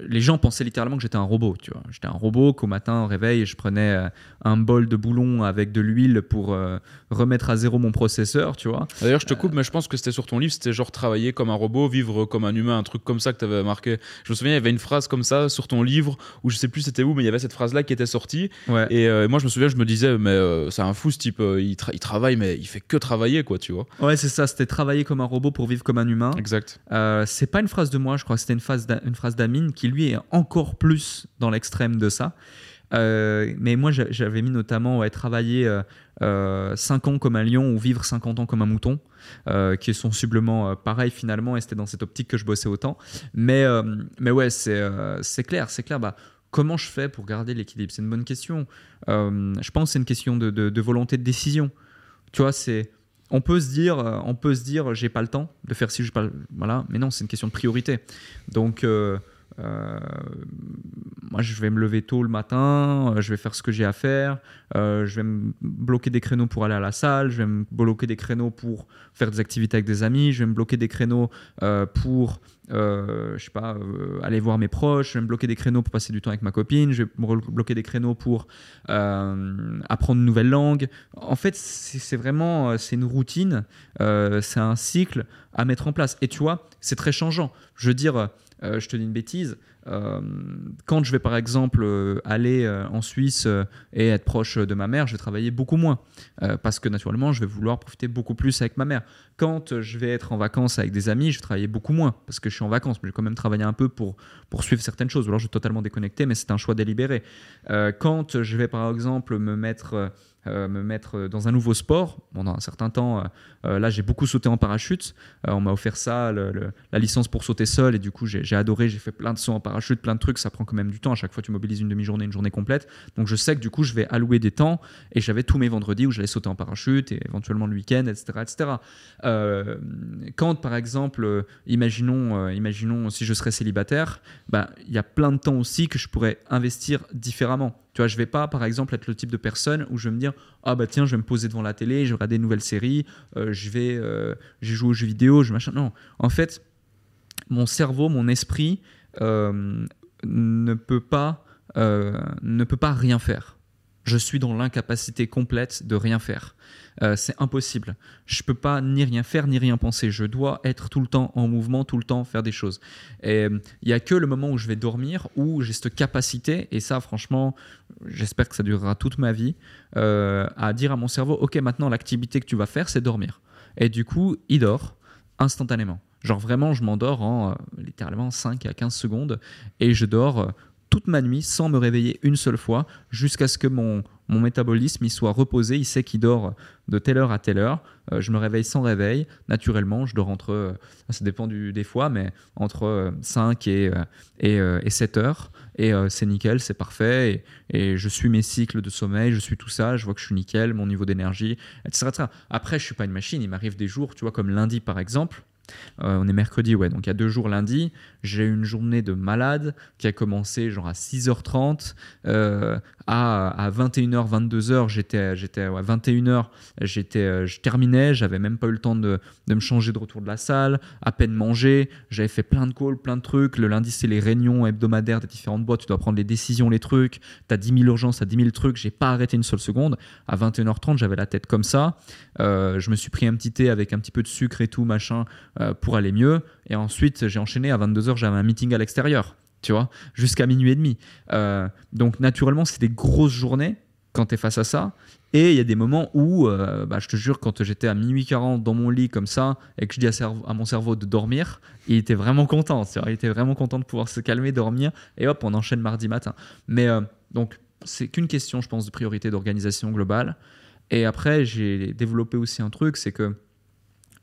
les gens pensaient littéralement que j'étais un robot. Tu vois, j'étais un robot qu'au matin au réveil, je prenais euh, un bol de boulon avec de l'huile pour euh, remettre à zéro mon processeur. Tu vois. D'ailleurs, je te coupe, mais je pense que c'était sur ton livre, c'était genre travailler comme un robot, vivre comme un humain, un truc comme ça que tu avais marqué. Je me souviens, il y avait une phrase comme ça sur ton livre où je sais plus c'était où, mais il y avait cette phrase-là qui était sortie. Et moi, je me souviens, je me disais, mais c'est un fou ce type. Il, il, travaille, mais il fait que travailler, quoi, tu vois. Ouais, c'est ça. C'était travailler comme un robot pour vivre comme un humain. Exact. c'est pas une phrase de moi. Je crois que c'était une phrase d'Amine qui lui est encore plus dans l'extrême de ça. Euh, mais moi, j'avais mis notamment ouais, travailler euh, 5 euh, ans comme un lion ou vivre 50 ans comme un mouton, euh, qui est sensiblement pareil finalement, et c'était dans cette optique que je bossais autant. Mais, mais ouais, c'est clair, c'est clair. Bah, comment je fais pour garder l'équilibre? C'est une bonne question. je pense que c'est une question de, de, volonté de décision. Tu vois, c'est on peut se dire, euh, on peut se dire, j'ai pas le temps de faire si je pas, voilà, mais non, c'est une question de priorité. Donc, euh, euh, moi, je vais me lever tôt le matin, je vais faire ce que j'ai à faire, je vais me bloquer des créneaux pour aller à la salle, je vais me bloquer des créneaux pour faire des activités avec des amis, je vais me bloquer des créneaux pour euh, je sais pas, euh, aller voir mes proches, je vais me bloquer des créneaux pour passer du temps avec ma copine, je vais me bloquer des créneaux pour euh, apprendre une nouvelle langue. En fait, c'est vraiment c'est une routine, c'est un cycle à mettre en place. Et tu vois, c'est très changeant. Je veux dire, je te dis une bêtise, euh, quand je vais par exemple euh, aller euh, en Suisse et être proche de ma mère, je vais travailler beaucoup moins parce que naturellement je vais vouloir profiter beaucoup plus avec ma mère. Quand je vais être en vacances avec des amis, je vais travailler beaucoup moins parce que je suis en vacances, mais je vais quand même travailler un peu pour, pour suivre certaines choses. Ou alors je vais totalement déconnecter, mais c'est un choix délibéré. quand je vais par exemple me mettre euh, me mettre dans un nouveau sport. Pendant un certain temps, euh, euh, là, j'ai beaucoup sauté en parachute. on m'a offert ça, la licence pour sauter seul, et du coup, j'ai adoré. J'ai fait plein de sauts en parachute, plein de trucs. Ça prend quand même du temps. À chaque fois, tu mobilises une demi-journée, une journée complète. Donc, je sais que du coup, je vais allouer des temps, et j'avais tous mes vendredis où j'allais sauter en parachute, et éventuellement le week-end, etc. etc. quand, par exemple, imaginons, imaginons si je serais célibataire, bah, il y a plein de temps aussi que je pourrais investir différemment. Tu vois, je vais pas, par exemple, être le type de personne où je vais me dire ah bah tiens, je vais me poser devant la télé, je vais regarder des nouvelles séries, euh, je vais, euh, joué aux jeux vidéo, je machin. Non, en fait, mon cerveau, mon esprit euh, ne peut pas, ne peut pas rien faire. Je suis dans l'incapacité complète de rien faire. Euh, c'est impossible. Je peux pas ni rien faire ni rien penser. Je dois être tout le temps en mouvement, tout le temps faire des choses. Et il y a que le moment où je vais dormir où j'ai cette capacité, et ça, franchement, j'espère que ça durera toute ma vie, euh, à dire à mon cerveau, ok, maintenant l'activité que tu vas faire, c'est dormir. Et du coup, il dort instantanément. Genre vraiment, je m'endors en euh, littéralement 5 à 15 secondes et je dors toute ma nuit sans me réveiller une seule fois jusqu'à ce que mon, mon métabolisme il soit reposé. Il sait qu'il dort de telle heure à telle heure. Euh, je me réveille sans réveil. Naturellement, je dors entre, euh, ça dépend des fois, mais entre 5 euh, et, et, et 7 heures. Et c'est nickel, c'est parfait. Et, et, je suis mes cycles de sommeil, je suis tout ça. Je vois que je suis nickel, mon niveau d'énergie, etc.. Après, je suis pas une machine. Il m'arrive des jours, tu vois, comme lundi par exemple. Euh, on est mercredi, ouais, donc il y a deux jours lundi. J'ai eu une journée de malade qui a commencé genre à 6h30. Euh, à, 21h, 22h, j'étais, j'étais à 21h, j'étais, euh, je terminais, j'avais même pas eu le temps de, me changer de retour de la salle, à peine manger, j'avais fait plein de calls, plein de trucs. Le lundi, c'est les réunions hebdomadaires des différentes boîtes, tu dois prendre les décisions, les trucs, tu as 10 000 urgences, tu 10 000 trucs, j'ai pas arrêté une seule seconde. À 21h30, j'avais la tête comme ça. je me suis pris un petit thé avec un petit peu de sucre et tout, machin, pour aller mieux. Et ensuite, j'ai enchaîné à 22h, j'avais un meeting à l'extérieur, tu vois, jusqu'à minuit et demi. Euh, donc, naturellement, c'est des grosses journées quand tu es face à ça. Et il y a des moments où, euh, bah, je te jure, quand j'étais à minuit 40 dans mon lit comme ça, et que je dis à, mon cerveau de dormir, il était vraiment content. Il était vraiment content de pouvoir se calmer, dormir, et hop, on enchaîne mardi matin. Mais euh, donc, c'est qu'une question, je pense, de priorité d'organisation globale. Et après, j'ai développé aussi un truc, c'est que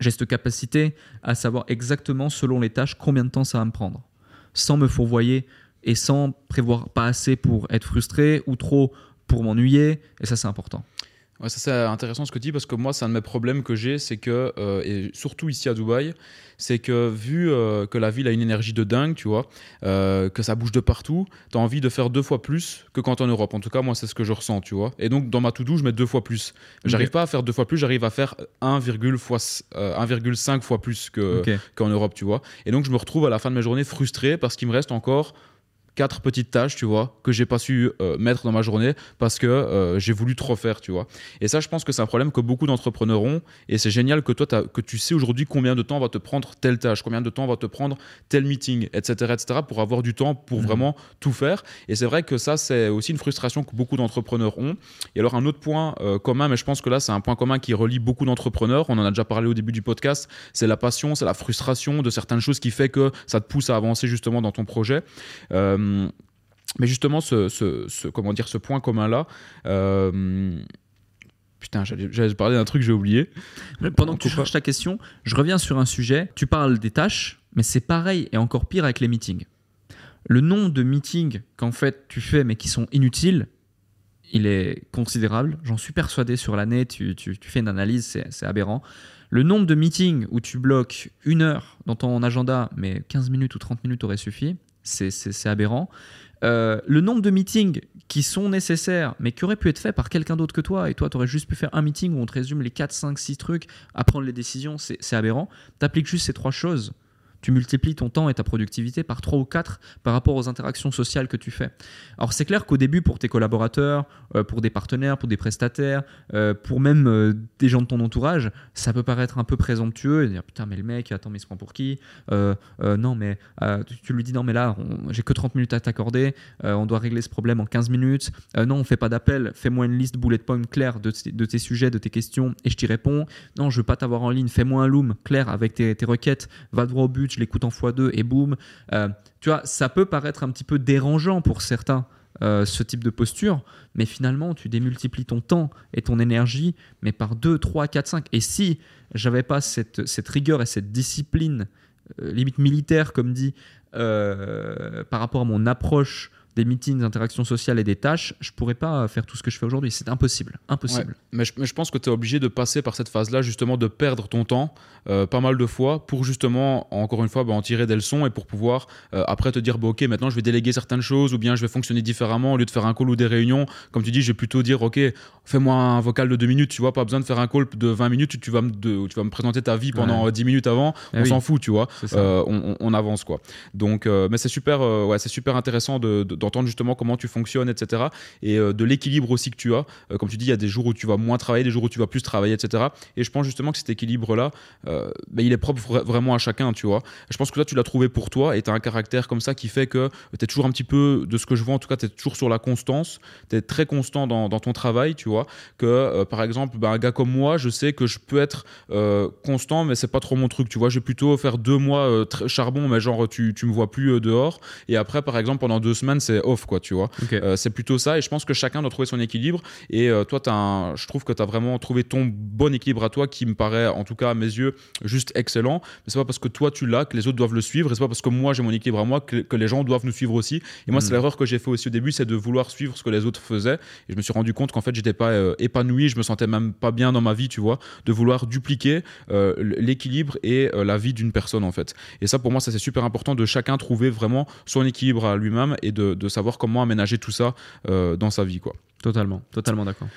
j'ai cette capacité à savoir exactement selon les tâches combien de temps ça va me prendre, sans me fourvoyer et sans prévoir pas assez pour être frustré ou trop pour m'ennuyer. Et ça, c'est important. Ouais, ça c'est intéressant ce que tu dis parce que moi c'est un de mes problèmes que j'ai, c'est que, euh, et surtout ici à Dubaï, c'est que vu euh, que la ville a une énergie de dingue, tu vois, euh, que ça bouge de partout, tu as envie de faire deux fois plus que quand en Europe. En tout cas, moi c'est ce que je ressens, tu vois. Et donc dans ma to-do, je mets deux fois plus. J'arrive pas à faire deux fois plus, j'arrive à faire 1,5 fois plus qu'en Europe, tu vois. Et donc je me retrouve à la fin de mes journées frustré parce qu'il me reste encore quatre petites tâches, tu vois, que j'ai pas su euh, mettre dans ma journée parce que euh, j'ai voulu trop faire, tu vois. Et ça, je pense que c'est un problème que beaucoup d'entrepreneurs ont. Et c'est génial que toi, que tu sais aujourd'hui combien de temps va te prendre telle tâche, combien de temps va te prendre tel meeting, etc., etc., pour avoir du temps pour mhm. vraiment tout faire. Et c'est vrai que ça, c'est aussi une frustration que beaucoup d'entrepreneurs ont. Et alors, un autre point euh, commun, mais je pense que là, c'est un point commun qui relie beaucoup d'entrepreneurs. On en a déjà parlé au début du podcast. C'est la passion, c'est la frustration de certaines choses qui fait que ça te pousse à avancer justement dans ton projet. Euh, mais justement, ce, comment dire, ce point commun-là, euh, Putain, j'allais parler d'un truc, j'ai oublié. Pendant que tu cherches ta question, je reviens sur un sujet. Tu parles des tâches, mais c'est pareil et encore pire avec les meetings. Le nombre de meetings qu'en fait tu fais mais qui sont inutiles, il est considérable. J'en suis persuadé sur l'année. Tu, tu, fais une analyse, c'est aberrant. Le nombre de meetings où tu bloques une heure dans ton agenda, mais 15 minutes ou 30 minutes aurait suffi, c'est aberrant. Euh, le nombre de meetings qui sont nécessaires, mais qui auraient pu être faits par quelqu'un d'autre que toi, et toi, tu aurais juste pu faire un meeting où on te résume les 4, 5, 6 trucs à prendre les décisions, c'est aberrant. Tu appliques juste ces trois choses tu multiplies ton temps et ta productivité par 3 ou 4 par rapport aux interactions sociales que tu fais. Alors c'est clair qu'au début, pour tes collaborateurs, euh, pour des partenaires, pour des prestataires, euh, pour même euh, des gens de ton entourage, ça peut paraître un peu présomptueux et dire putain mais le mec, attends mais il se prend pour qui? Non mais tu, lui dis non mais là j'ai que 30 minutes à t'accorder, on doit régler ce problème en 15 minutes. non on fait pas d'appel, fais-moi une liste bullet point claire de, tes sujets, de tes questions et je t'y réponds. Non je veux pas t'avoir en ligne, fais-moi un loom clair avec tes requêtes, va droit au but je l'écoute en x2 et boum. Euh, tu vois, ça peut paraître un petit peu dérangeant pour certains. Euh, ce type de posture, mais finalement tu démultiplies ton temps et ton énergie, mais par 2, 3, 4, 5. Et si j'avais pas cette, cette, rigueur et cette discipline, euh, limite militaire comme dit, par rapport à mon approche des meetings, des interactions sociales et des tâches, je pourrais pas faire tout ce que je fais aujourd'hui. C'est impossible. Impossible. Mais, je, pense que tu es obligé de passer par cette phase-là, justement, de perdre ton temps euh, pas mal de fois pour justement, encore une fois, bah, en tirer des leçons et pour pouvoir euh, après te dire, bah, ok, maintenant je vais déléguer certaines choses ou bien je vais fonctionner différemment au lieu de faire un call ou des réunions. Comme tu dis, je vais plutôt dire, ok, fais-moi un vocal de deux minutes, tu vois, pas besoin de faire un call de 20 minutes, tu vas me, tu vas me présenter ta vie pendant 10 minutes avant, eh on s'en fout, tu vois, euh, on, avance quoi. Donc, mais c'est super, ouais, c'est super intéressant de d'entendre justement comment tu fonctionnes, etc. Et de l'équilibre aussi que tu as. comme tu dis, il y a des jours où tu vas moins travailler, des jours où tu vas plus travailler, etc. Et je pense justement que cet équilibre-là, ben, il est propre vraiment à chacun, tu vois. Je pense que toi, tu l'as trouvé pour toi et tu as un caractère comme ça qui fait que tu es toujours un petit peu, de ce que je vois en tout cas, tu es toujours sur la constance, tu es très constant dans, dans, ton travail, tu vois. Que par exemple, ben, un gars comme moi, je sais que je peux être constant, mais c'est pas trop mon truc, tu vois. Je vais plutôt faire deux mois charbon, mais genre tu, tu me vois plus dehors. Et après, par exemple, pendant deux semaines, c'est off, quoi, tu vois. c'est plutôt ça. Et je pense que chacun doit trouver son équilibre. Et toi, as je trouve que tu as vraiment trouvé ton bon équilibre à toi qui me paraît, en tout cas à mes yeux, juste excellent. Mais c'est pas parce que toi tu l'as que les autres doivent le suivre. Et c'est pas parce que moi j'ai mon équilibre à moi que, les gens doivent nous suivre aussi. Et moi, c'est mm. l'erreur que j'ai fait aussi au début, c'est de vouloir suivre ce que les autres faisaient. Et je me suis rendu compte qu'en fait, j'étais pas euh, épanoui, je me sentais même pas bien dans ma vie, tu vois, de vouloir dupliquer euh, l'équilibre et euh, la vie d'une personne en fait. Et ça, pour moi, ça c'est super important de chacun trouver vraiment son équilibre à lui-même et de, de, savoir comment aménager tout ça dans sa vie, quoi. Totalement, totalement d'accord.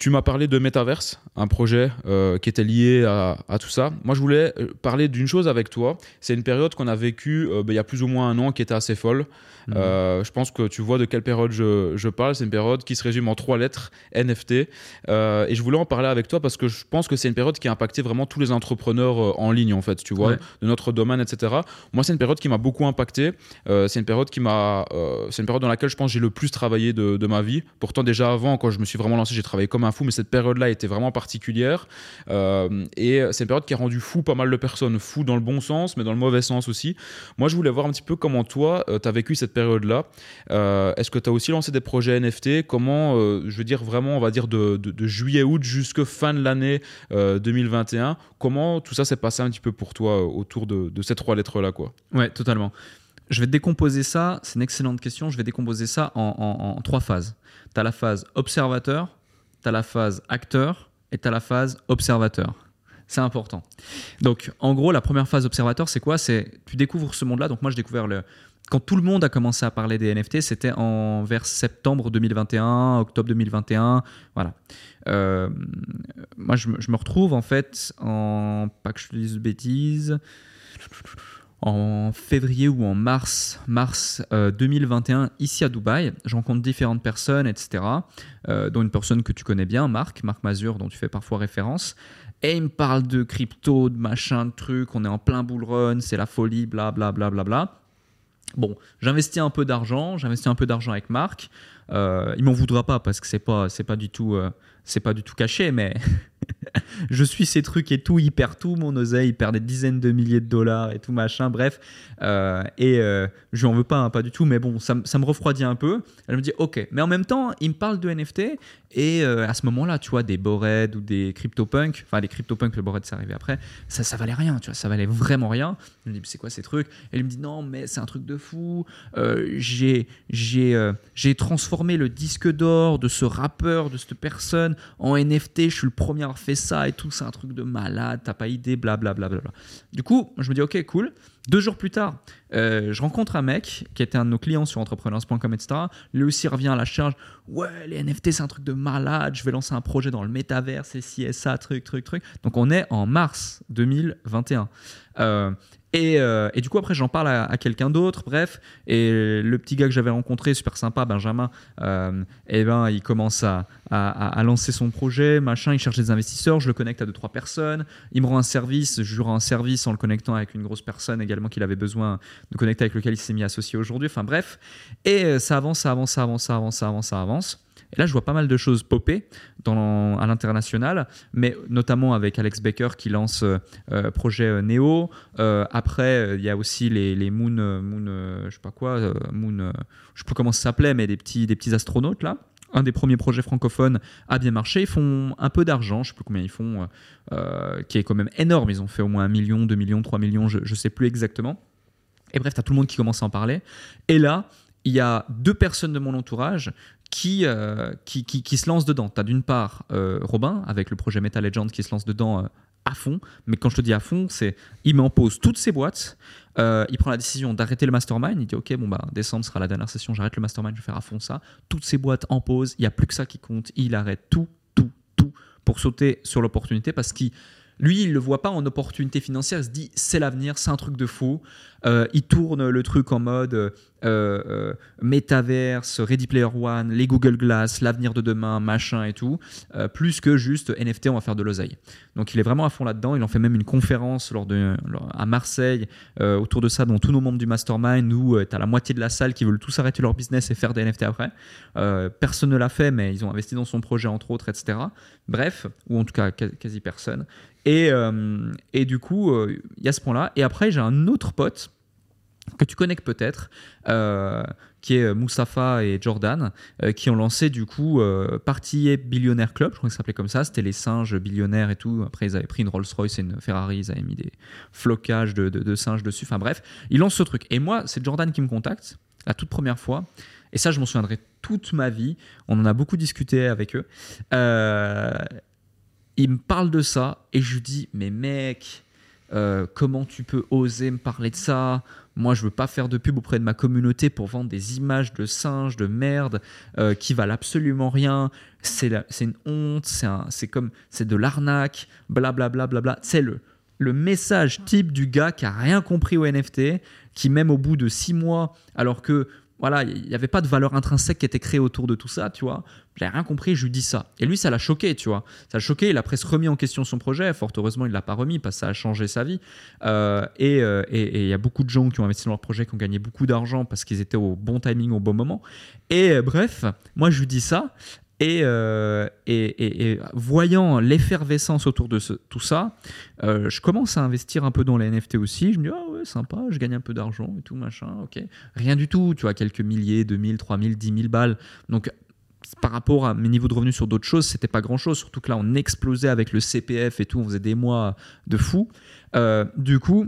Tu m'as parlé de Metaverse, un projet euh, qui était lié à, tout ça. Moi, je voulais euh, parler d'une chose avec toi. C'est une période qu'on a vécue euh, ben, il y a plus ou moins un an qui était assez folle. Mhm. je pense que tu vois de quelle période je, parle. C'est une période qui se résume en trois lettres, NFT. et je voulais en parler avec toi parce que je pense que c'est une période qui a impacté vraiment tous les entrepreneurs en ligne, en fait, tu vois, de notre domaine, etc. Moi, c'est une période qui m'a beaucoup impacté. c'est une période qui m'a, c'est une période dans laquelle je pense j'ai le plus travaillé de, de, ma vie. Pourtant, déjà avant, quand je me suis vraiment lancé, j'ai travaillé comme un fou, mais cette période-là était vraiment particulière. Euh, et c'est une période qui a rendu fou pas mal de personnes, fou dans le bon sens, mais dans le mauvais sens aussi. Moi, je voulais voir un petit peu comment toi, euh, tu as vécu cette période-là. Euh, est-ce que tu as aussi lancé des projets NFT Comment, je veux dire vraiment, on va dire de, de, juillet-août jusqu'à fin de l'année 2021, comment tout ça s'est passé un petit peu pour toi autour de, de ces trois lettres-là quoi? Ouais, totalement. Je vais décomposer ça, c'est une excellente question, je vais décomposer ça en, en trois phases. Tu as la phase observateur, tu as la phase acteur et tu as la phase observateur. C'est important. Donc, en gros, la première phase observateur, c'est quoi? C'est tu découvres ce monde-là. Donc, moi, j'ai découvert le. Quand tout le monde a commencé à parler des NFT, c'était en vers septembre 2021, octobre 2021. Voilà. Euh, moi, je, me retrouve en fait en. Pas que je te dise bêtises en février ou en mars, mars 2021, euh, ici à Dubaï. Je rencontre différentes personnes, etc. Euh, dont une personne que tu connais bien, Marc, Marc Mazur, dont tu fais parfois référence. Et il me parle de crypto, de machin, de trucs. On est en plein bull run, c'est la folie, bla bla bla bla bla. Bon, j'investis un peu d'argent, j'investis un peu d'argent avec Marc. Euh, il m'en voudra pas parce que c'est pas, pas du euh, pas du tout caché, mais je suis ces trucs et tout, il perd tout mon oseille, il perd des dizaines de milliers de dollars et tout machin, bref. Euh, et euh, je lui en veux pas, hein, pas du tout, mais bon, ça, ça, me refroidit un peu. Elle me dit, ok, mais en même temps, il me parle de NFT et euh, à ce moment-là, tu vois, des Bored ou des CryptoPunk, enfin les CryptoPunk, le Bored c'est arrivé après, ça, ça valait rien, tu vois, ça valait vraiment rien. Je me dis, c'est quoi ces trucs? Et il me dit, non, mais c'est un truc de fou. j'ai j'ai transformé le disque d'or de ce rappeur, de cette personne en NFT, je suis le premier à avoir ça et tout, c'est un truc de malade, t'as pas idée, blablabla. Bla, bla, bla. Du coup, je me dis, ok, cool. Deux jours plus tard, euh, je rencontre un mec qui était un de nos clients sur entrepreneurs.com, etc. Lui aussi revient à la charge. Ouais, les NFT, c'est un truc de malade. Je vais lancer un projet dans le métavers, c'est ci ça, truc, truc, truc. Donc, on est en mars 2021. Euh, euh, et, du coup, après, j'en parle à, quelqu'un d'autre, bref. Et le petit gars que j'avais rencontré, super sympa, Benjamin, euh, eh ben, il commence à, lancer son projet, machin. Il cherche des investisseurs, je le connecte à deux, trois personnes. Il me rend un service, je lui rends un service en le connectant avec une grosse personne également qu'il avait besoin de connecter avec lequel il s'est mis associé aujourd'hui. Enfin, bref. Et euh, ça avance, ça avance, ça avance, ça avance, ça avance, ça avance. Et là, je vois pas mal de choses popper dans, à l'international, mais notamment avec Alex Baker qui lance euh, euh, projet euh, Neo. après, il y a aussi les, les Moon, Moon je sais pas quoi, Moon, je sais plus comment ça s'appelait, mais des petits, des petits astronautes là un des premiers projets francophones a bien marché. Ils font un peu d'argent, je ne sais plus combien ils font, qui est quand même énorme. Ils ont fait au moins un million, 2 millions, 3 millions, je ne sais plus exactement. Et bref, tu as tout le monde qui commence à en parler. Et là, il y a deux personnes de mon entourage euh, qui, qui, qui, se lance dedans. Tu as d'une part euh, Robin avec le projet Metal Legend qui se lance dedans euh, à fond, mais quand je te dis à fond, c'est il met en pause toutes ses boîtes, il prend la décision d'arrêter le mastermind, il dit ok bon bah décembre sera la dernière session, j'arrête le mastermind, je vais faire à fond ça, toutes ses boîtes en pause, il n'y a plus que ça qui compte, il arrête tout, tout, tout pour sauter sur l'opportunité parce qu'il lui, il le voit pas en opportunité financière. Il se dit, c'est l'avenir, c'est un truc de fou. il tourne le truc en mode, euh, euh, Metaverse, Ready Player One, les Google Glass, l'avenir de demain, machin et tout, euh, plus que juste NFT, on va faire de l'oseille. Donc il est vraiment à fond là-dedans. Il en fait même une conférence lors de, à Marseille autour de ça, dont tous nos membres du mastermind, où tu as la moitié de la salle qui veulent tous arrêter leur business et faire des NFT après. personne ne l'a fait, mais ils ont investi dans son projet, entre autres, etc. Bref, ou en tout cas quasi personne. Et, et du coup, il y a ce point-là. Et après, j'ai un autre pote que tu connais peut-être, euh, qui est Moussafa et Jordan, euh, qui ont lancé du coup euh, Party Billionaire Club, je crois que ça s'appelait comme ça, c'était les singes billionnaires et tout. Après, ils avaient pris une Rolls-Royce et une Ferrari, ils avaient mis des flocages de, singes dessus. Enfin bref, ils lancent ce truc. Et moi, c'est Jordan qui me contacte la toute première fois. Et ça, je m'en souviendrai toute ma vie. On en a beaucoup discuté avec eux. il me parle de ça et je lui dis, mais mec, comment tu peux oser me parler de ça? Moi, je veux pas faire de pub auprès de ma communauté pour vendre des images de singes, de merde, euh, qui valent absolument rien. C'est une honte, c'est comme c'est de l'arnaque, blablabla. Bla, bla, bla. C'est le, le message type du gars qui a rien compris au NFT, qui même au bout de six mois, alors que voilà, il n'y avait pas de valeur intrinsèque qui était créée autour de tout ça, tu vois. J'avais rien compris, je lui dis ça. Et lui, ça l'a choqué, tu vois. Ça l'a choqué, il a presque remis en question son projet. Fort heureusement, il l'a pas remis parce que ça a changé sa vie. Euh, euh, et il y a beaucoup de gens qui ont investi dans leur projet, qui ont gagné beaucoup d'argent parce qu'ils étaient au bon timing, au bon moment. Et euh, bref, moi, je lui dis ça. Et, et, voyant l'effervescence autour de tout ça, je commence à investir un peu dans les NFT aussi. Je me dis, ah sympa, je gagne un peu d'argent et tout, machin, ok. Rien du tout, tu vois, quelques milliers, 2000, 3000, 10 000 balles. Donc, par rapport à mes niveaux de revenus sur d'autres choses, c'était pas grand chose. Surtout que là, on explosait avec le CPF et tout, on faisait des mois de fou. Euh, du coup,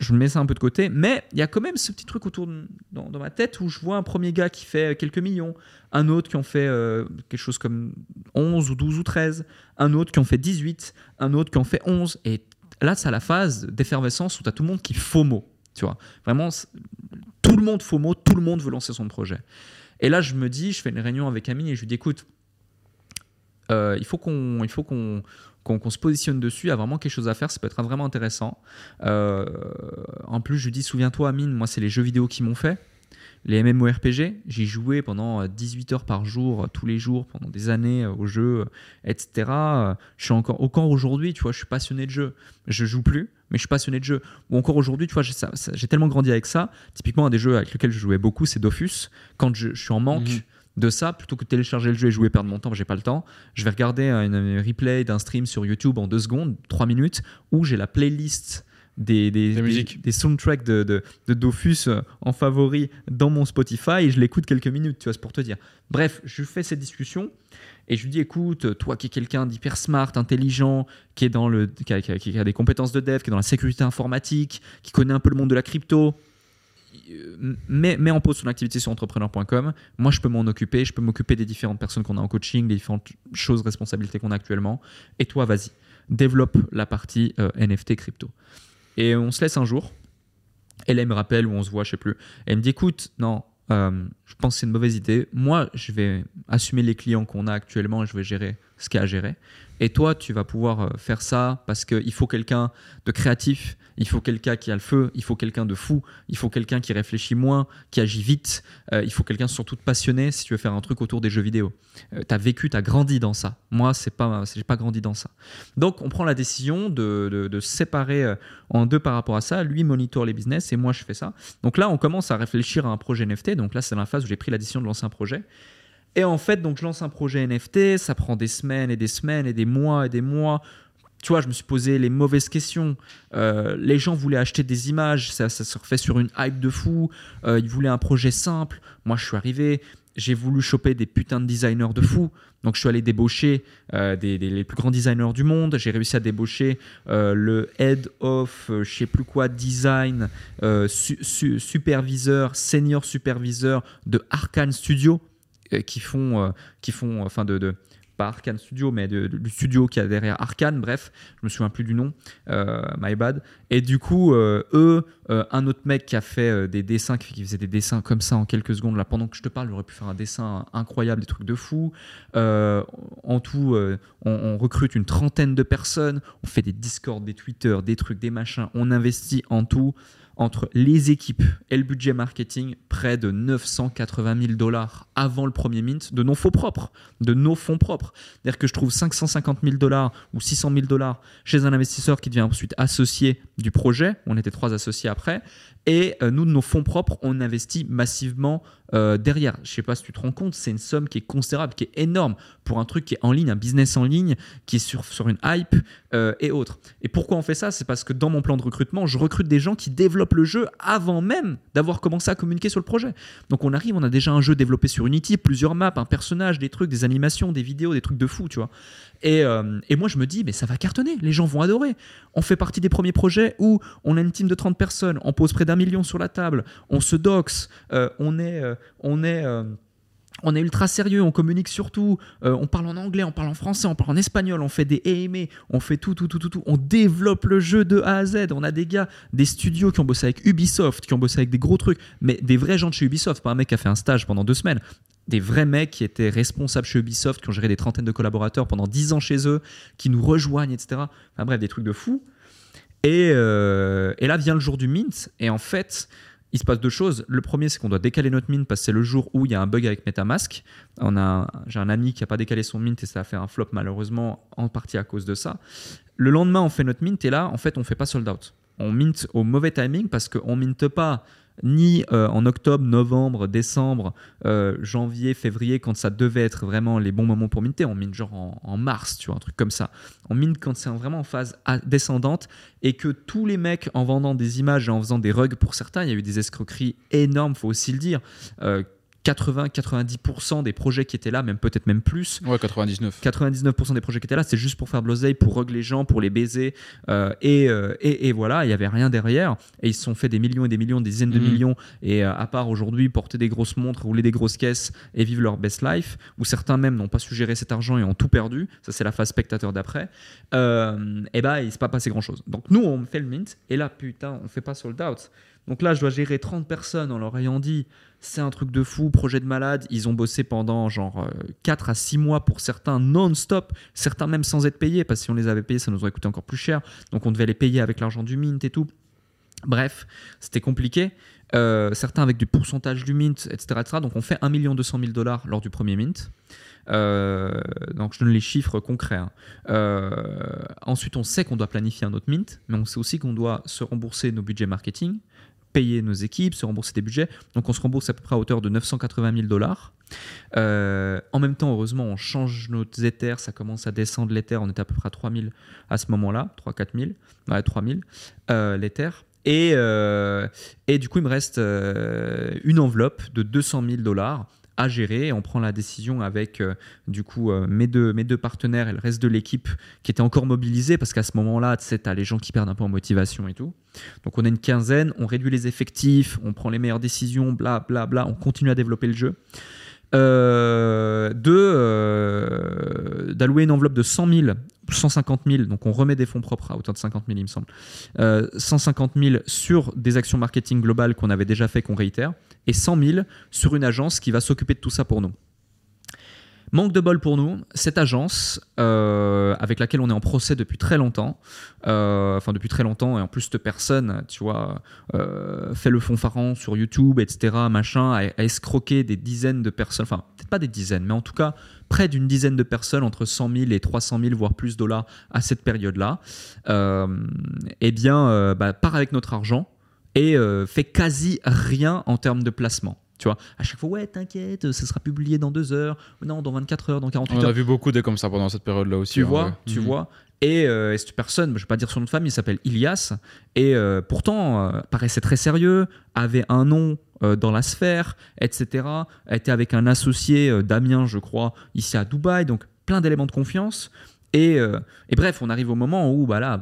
je mets ça un peu de côté, mais il y a quand même ce petit truc autour dans, ma tête où je vois un premier gars qui fait quelques millions, un autre qui en fait euh, quelque chose comme 11 ou 12 ou 13, un autre qui en fait 18, un autre qui en fait 11. Et là, c'est la phase d'effervescence où tu as tout le monde qui FOMO. Tu vois, vraiment, tout le monde FOMO, tout le monde veut lancer son projet. Et là, je me dis, je fais une réunion avec Amine et je lui dis écoute, euh, il faut qu'on qu'on se positionne dessus, il y a vraiment quelque chose à faire, ça peut être vraiment intéressant. Euh, en plus, je lui dis, souviens-toi, Amine, moi, c'est les jeux vidéo qui m'ont fait. Les MMORPG, j'ai joué pendant 18 heures par jour, tous les jours, pendant des années au jeu, etc. Je suis encore, encore aujourd'hui, tu vois, je suis passionné de jeu. Je joue plus, mais je suis passionné de jeu. Ou encore aujourd'hui, tu vois, j'ai tellement grandi avec ça. Typiquement, un des jeux avec lesquels je jouais beaucoup, c'est Dofus. Quand je, suis en manque, mhm de ça plutôt que de télécharger le jeu et jouer perdre mon temps j'ai pas le temps je vais regarder une, replay d'un stream sur YouTube en deux secondes trois minutes où j'ai la playlist des, des, des, soundtracks de, de, Dofus euh, en favori dans mon Spotify et je l'écoute quelques minutes, tu vois, c'est pour te dire. Bref, je fais cette discussion et je lui dis écoute, toi qui es quelqu'un d'hyper smart, intelligent, qui, est dans le, qui a, des compétences de dev, qui est dans la sécurité informatique, qui connaît un peu le monde de la crypto, mets, en pause son activité sur entrepreneur.com. Moi, je peux m'en occuper. Je peux m'occuper des différentes personnes qu'on a en coaching, des différentes choses, responsabilités qu'on a actuellement. Et toi, vas-y, développe la partie euh, NFT crypto. Et on se laisse un jour. Elle, me rappelle, ou on se voit, je sais plus. Et elle me dit écoute, non, euh, je pense que c'est une mauvaise idée. Moi, je vais assumer les clients qu'on a actuellement et je vais gérer ce qu'il y a à gérer. Et toi, tu vas pouvoir euh, faire ça parce qu'il faut quelqu'un de créatif, il faut quelqu'un qui a le feu, il faut quelqu'un de fou, il faut quelqu'un qui réfléchit moins, qui agit vite, euh, il faut quelqu'un surtout de passionné si tu veux faire un truc autour des jeux vidéo. Euh, tu as vécu, tu as grandi dans ça. Moi, c'est pas, pas grandi dans ça. Donc, on prend la décision de, de, séparer en deux par rapport à ça. Lui monitor les business et moi, je fais ça. Donc là, on commence à réfléchir à un projet NFT. Donc là, c'est la phase où j'ai pris la décision de lancer un projet. Et en fait, donc je lance un projet NFT, ça prend des semaines et des semaines et des mois et des mois. Tu vois, je me suis posé les mauvaises questions. Euh, les gens voulaient acheter des images, ça, se refait sur une hype de fou. Euh, ils voulaient un projet simple. Moi, je suis arrivé, j'ai voulu choper des putains de designers de fou. Donc, je suis allé débaucher euh, les plus grands designers du monde. J'ai réussi à débaucher le head of, je sais plus quoi, design, superviseur, senior superviseur de Arkane Studio. Euh, qui font, euh, qui font enfin de, de pas Arkane Studio, mais du studio qui a derrière Arkane, bref, je me souviens plus du nom, euh, my bad. Et du coup, eux, un autre mec qui a fait des dessins, qui faisait des dessins comme ça en quelques secondes, là, pendant que je te parle, j'aurais pu faire un dessin incroyable, des trucs de fou. en tout, on, on, recrute une trentaine de personnes, on fait des Discord, des Twitter, des trucs, des machins, on investit en tout entre les équipes et le budget marketing, près de 980 000 dollars avant le premier mint de nos fonds propres, de nos fonds propres. C'est-à-dire que je trouve 550 000 dollars ou 600 000 dollars chez un investisseur qui devient ensuite associé du projet. On était trois associés après. Et euh, nous, de nos fonds propres, on investit massivement euh, derrière. Je sais pas si tu te rends compte, c'est une somme qui est considérable, qui est énorme pour un truc qui est en ligne, un business en ligne, qui est sur, sur une hype euh, et autres. Et pourquoi on fait ça? C'est parce que dans mon plan de recrutement, je recrute des gens qui développent le jeu avant même d'avoir commencé à communiquer sur le projet. Donc on arrive, on a déjà un jeu développé sur Unity, plusieurs maps, un personnage, des trucs, des animations, des vidéos, des trucs de fou, tu vois. Et, et moi, je me dis, mais ça va cartonner, les gens vont adorer. On fait partie des premiers projets où on a une team de 30 personnes, on pose près d'un million sur la table, on se doxe, euh, on est, euh, on est euh, on est ultra sérieux, on communique surtout, on parle en anglais, on parle en français, on parle en espagnol, on fait des AMA, on fait tout, tout, tout, tout, tout, on développe le jeu de A à Z. On a des gars, des studios qui ont bossé avec Ubisoft, qui ont bossé avec des gros trucs, mais des vrais gens de chez Ubisoft, pas un mec qui a fait un stage pendant deux semaines. Des vrais mecs qui étaient responsables chez Ubisoft, qui ont géré des trentaines de collaborateurs pendant dix ans chez eux, qui nous rejoignent, etc. Enfin bref, des trucs de fou. Et, et là vient le jour du mint, et en fait, il se passe deux choses. Le premier, c'est qu'on doit décaler notre mint parce que c'est le jour où il y a un bug avec MetaMask. On a, j'ai un ami qui n'a pas décalé son mint et ça a fait un flop malheureusement en partie à cause de ça. Le lendemain, on fait notre mint et là, en fait, on fait pas sold out. On mint au mauvais timing parce qu'on minte pas ni euh, en octobre, novembre, décembre, euh, janvier, février, quand ça devait être vraiment les bons moments pour minter. On mine genre en, mars, tu vois, un truc comme ça. On mine quand c'est vraiment en phase descendante et que tous les mecs, en vendant des images et en faisant des rugs pour certains, il y a eu des escroqueries énormes, faut aussi le dire. Euh, 80-90% des projets qui étaient là, même peut-être même plus. Ouais, 99. 99% des projets qui étaient là, c'est juste pour faire de l'oseille, pour rug les gens, pour les baiser. Euh, et, euh, et, et, voilà, il n'y avait rien derrière. Et ils se sont fait des millions et des millions, des dizaines de Mhm. millions. Et euh, à part aujourd'hui, porter des grosses montres, rouler des grosses caisses et vivre leur best life, où certains même n'ont pas su gérer cet argent et ont tout perdu. Ça, c'est la phase spectateur d'après. Et bah, il ne s'est pas passé grand-chose. Donc nous, on fait le mint. Et là, putain, on fait pas sold out. Donc là, je dois gérer 30 personnes en leur ayant dit c'est un truc de fou, projet de malade. Ils ont bossé pendant genre euh, 4 à 6 mois pour certains non-stop, certains même sans être payés, parce que si on les avait payés, ça nous aurait coûté encore plus cher. Donc on devait les payer avec l'argent du mint et tout. Bref, c'était compliqué. Euh, certains avec du pourcentage du mint, etc.. Donc on fait 1 200 000 dollars lors du premier mint. Euh, donc je donne les chiffres concrets. hein. Euh, ensuite, on sait qu'on doit planifier un autre mint, mais on sait aussi qu'on doit se rembourser nos budgets marketing, payer nos équipes, se rembourser des budgets. Donc on se rembourse à peu près à hauteur de 980 000 dollars. Euh, en même temps, heureusement, on change nos Ethers, ça commence à descendre l'Ether. On était à peu près à 3000 à ce moment-là, 3-4 000, ouais, 3000 euh, l'Ether. Et, euh, et du coup, il me reste une enveloppe de 200 000 dollars à gérer. On prend la décision avec euh, du coup euh, mes, deux, mes deux partenaires et le reste de l'équipe qui était encore mobilisé parce qu'à ce moment-là, tu sais, t'as les gens qui perdent un peu en motivation et tout. Donc on a une quinzaine, on réduit les effectifs, on prend les meilleures décisions, bla on continue à développer le jeu. Euh, de euh, d'allouer une enveloppe de 100 000, 150 000, donc on remet des fonds propres à hauteur de 50 000 il me semble, euh, 150 000 sur des actions marketing globales qu'on avait déjà fait, qu'on réitère, et 100 000 sur une agence qui va s'occuper de tout ça pour nous. Manque de bol pour nous, cette agence euh, avec laquelle on est en procès depuis très longtemps, euh, enfin depuis très longtemps, et en plus cette personne, tu vois, euh, fait le fond pharaon sur YouTube, etc., machin, a, escroqué des dizaines de personnes, enfin peut-être pas des dizaines, mais en tout cas près d'une dizaine de personnes, entre 100 000 et 300 000, voire plus dollars à cette période-là, euh, eh bien, bah, part avec notre argent et euh, fait quasi rien en termes de placement. Tu vois, à chaque fois, ouais, t'inquiète, ça sera publié dans deux heures, non, dans 24 heures, dans 48 On heures. a vu beaucoup des comme ça pendant cette période-là aussi. Tu en vois, tu Mhm. vois. Et, euh, et cette personne, je ne vais pas dire son nom de famille, il s'appelle Ilias. Et euh, pourtant, euh, paraissait très sérieux, avait un nom dans la sphère, etc. Était avec un associé Damien, je crois, ici à Dubaï. Donc, plein d'éléments de confiance. Et, euh, et bref, on arrive au moment où bah bah,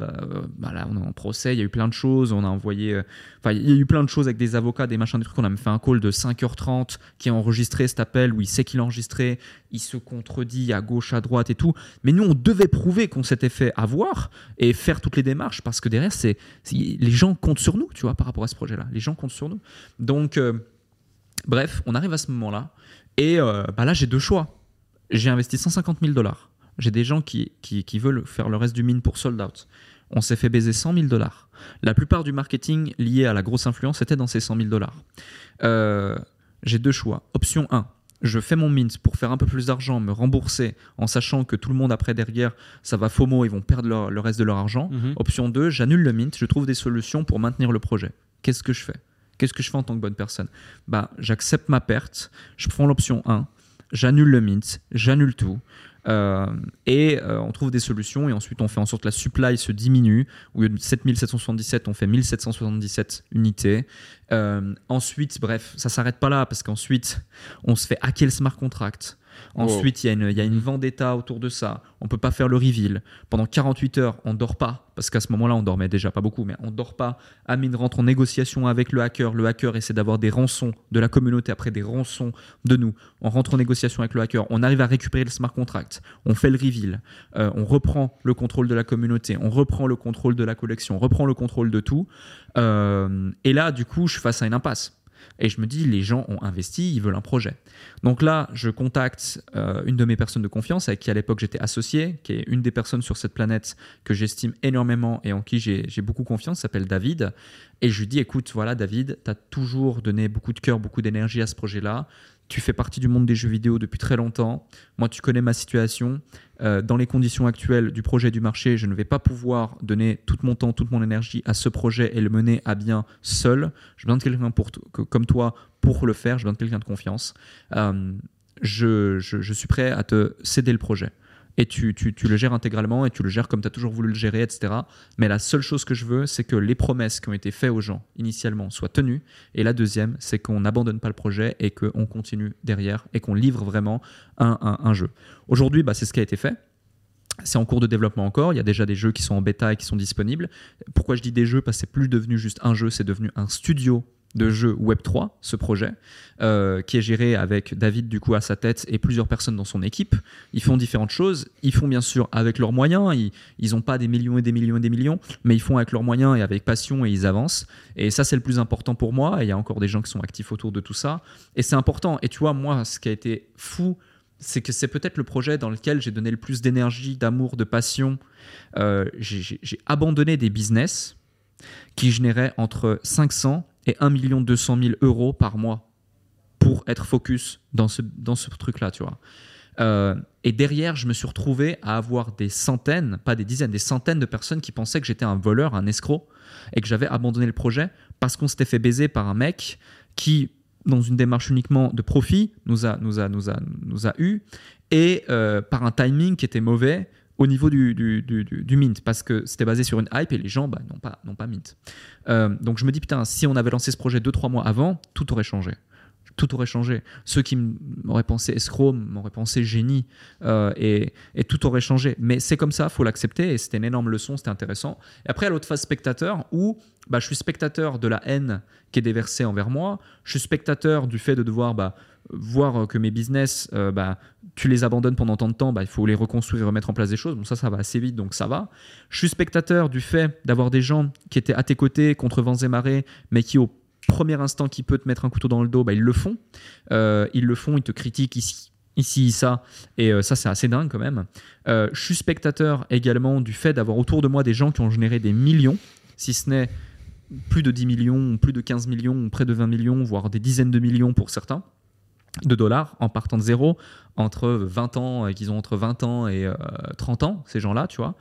bah là, on est en procès, il y a eu plein de choses, on a envoyé, euh, enfin, il y a eu plein de choses avec des avocats, des machins, des trucs. On a même fait un call de 5h30 qui a enregistré cet appel où il sait qu'il a enregistré, il se contredit à gauche, à droite et tout. Mais nous, on devait prouver qu'on s'était fait avoir et faire toutes les démarches parce que derrière, c'est les gens comptent sur nous, tu vois, par rapport à ce projet-là. Les gens comptent sur nous. Donc, euh, bref, on arrive à ce moment-là et bah là, j'ai deux choix. J'ai investi 150 000 dollars. J'ai des gens qui, qui, qui veulent faire le reste du mine pour sold out. On s'est fait baiser 100 000 dollars. La plupart du marketing lié à la grosse influence était dans ces 100 000 dollars. Euh, j'ai deux choix. Option 1, je fais mon mint pour faire un peu plus d'argent, me rembourser en sachant que tout le monde après derrière, ça va FOMO, ils vont perdre le reste de leur argent. Mhm. Option 2, j'annule le mint, je trouve des solutions pour maintenir le projet. Qu'est-ce que je fais? Qu'est-ce que je fais en tant que bonne personne? Bah, J'accepte ma perte, je prends l'option 1, j'annule le mint, j'annule tout. Euh, et euh, on trouve des solutions et ensuite on fait en sorte que la supply se diminue. Au lieu de 7777, on fait 1777 unités. Euh, ensuite, bref, ça s'arrête pas là parce qu'ensuite on se fait hacker le smart contract. Ensuite, il y, a une- vendetta autour de ça. On peut pas faire le reveal. Pendant 48 heures, on dort pas, parce qu'à ce moment-là, on dormait déjà pas beaucoup, mais on dort pas. Amine rentre en négociation avec le hacker. Le hacker essaie d'avoir des rançons de la communauté, après des rançons de nous. On rentre en négociation avec le hacker. On arrive à récupérer le smart contract. On fait le reveal. Euh, on reprend le contrôle de la communauté. On reprend le contrôle de la collection. On reprend le contrôle de tout. Euh, et là, du coup, je suis face à une impasse. Et je me dis, les gens ont investi, ils veulent un projet. Donc là, je contacte euh, une de mes personnes de confiance avec qui à l'époque j'étais associé, qui est une des personnes sur cette planète que j'estime énormément et en qui j'ai beaucoup confiance, s'appelle David. Et je lui dis, écoute, voilà David, tu as toujours donné beaucoup de cœur, beaucoup d'énergie à ce projet-là. Tu fais partie du monde des jeux vidéo depuis très longtemps. Moi, tu connais ma situation. Euh, dans les conditions actuelles du projet du marché, je ne vais pas pouvoir donner tout mon temps, toute mon énergie à ce projet et le mener à bien seul. Je besoin de quelqu'un comme toi pour le faire. Je besoin de quelqu'un de confiance. Euh, je suis prêt à te céder le projet. Et tu, tu- tu le gères intégralement et tu le gères comme tu as toujours voulu le gérer, etc. Mais la seule chose que je veux, c'est que les promesses qui ont été faites aux gens initialement soient tenues. Et la deuxième, c'est qu'on n'abandonne pas le projet et qu'on continue derrière et qu'on livre vraiment un, un- jeu. Aujourd'hui, bah, c'est ce qui a été fait. C'est en cours de développement encore. Il y a déjà des jeux qui sont en bêta et qui sont disponibles. Pourquoi je dis des jeux? Parce que c'est plus devenu juste un jeu, c'est devenu un studio de jeux Web3, ce projet, euh, qui est géré avec David du coup à sa tête et plusieurs personnes dans son équipe. Ils font différentes choses. Ils font bien sûr avec leurs moyens. Ils n'ont pas des millions et des millions et des millions, mais ils font avec leurs moyens et avec passion et ils avancent. Et ça, c'est le plus important pour moi. Il y a encore des gens qui sont actifs autour de tout ça. Et c'est important. Et tu vois, moi, ce qui a été fou, c'est que c'est peut-être le projet dans lequel j'ai donné le plus d'énergie, d'amour, de passion. Euh, j'ai abandonné des business qui généraient entre 500 et 1 200 000 euros par mois pour être focus dans ce, dans ce truc-là, tu vois. Euh, et derrière, je me suis retrouvé à avoir des centaines, pas des dizaines, des centaines de personnes qui pensaient que j'étais un voleur, un escroc, et que j'avais abandonné le projet parce qu'on s'était fait baiser par un mec qui, dans une démarche uniquement de profit, nous a, nous a, nous a, nous a eu, et euh, par un timing qui était mauvais au niveau du, du, du- du- mint, parce que c'était basé sur une hype et les gens bah, n'ont pas, pas mint. Euh, donc je me dis, putain, si on avait lancé ce projet 2-3 mois avant, tout aurait changé. Tout aurait changé. Ceux qui m'auraient pensé escroc m'auraient pensé génie euh, et, et tout aurait changé. Mais c'est comme ça, faut l'accepter et c'était une énorme leçon, c'était intéressant. Et après, à l'autre phase spectateur où bah, je suis spectateur de la haine qui est déversée envers moi, je suis spectateur du fait de devoir bah, voir que mes business, euh, bah, tu les abandonnes pendant tant de temps, bah, il faut les reconstruire et remettre en place des choses. Bon, ça, ça va assez vite, donc ça va. Je suis spectateur du fait d'avoir des gens qui étaient à tes côtés contre vents et marées, mais qui au premier instant qui peut te mettre un couteau dans le dos, bah, ils le font. Euh, ils le font, ils te critiquent ici, ici, ça. Et euh, ça, c'est assez dingue quand même. Euh, je suis spectateur également du fait d'avoir autour de moi des gens qui ont généré des millions, si ce n'est plus de 10 millions, plus de 15 millions, près de 20 millions, voire des dizaines de millions pour certains de dollars en partant de zéro entre 20 ans, euh, qu'ils ont entre 20 ans et euh, 30 ans, ces gens-là, tu vois.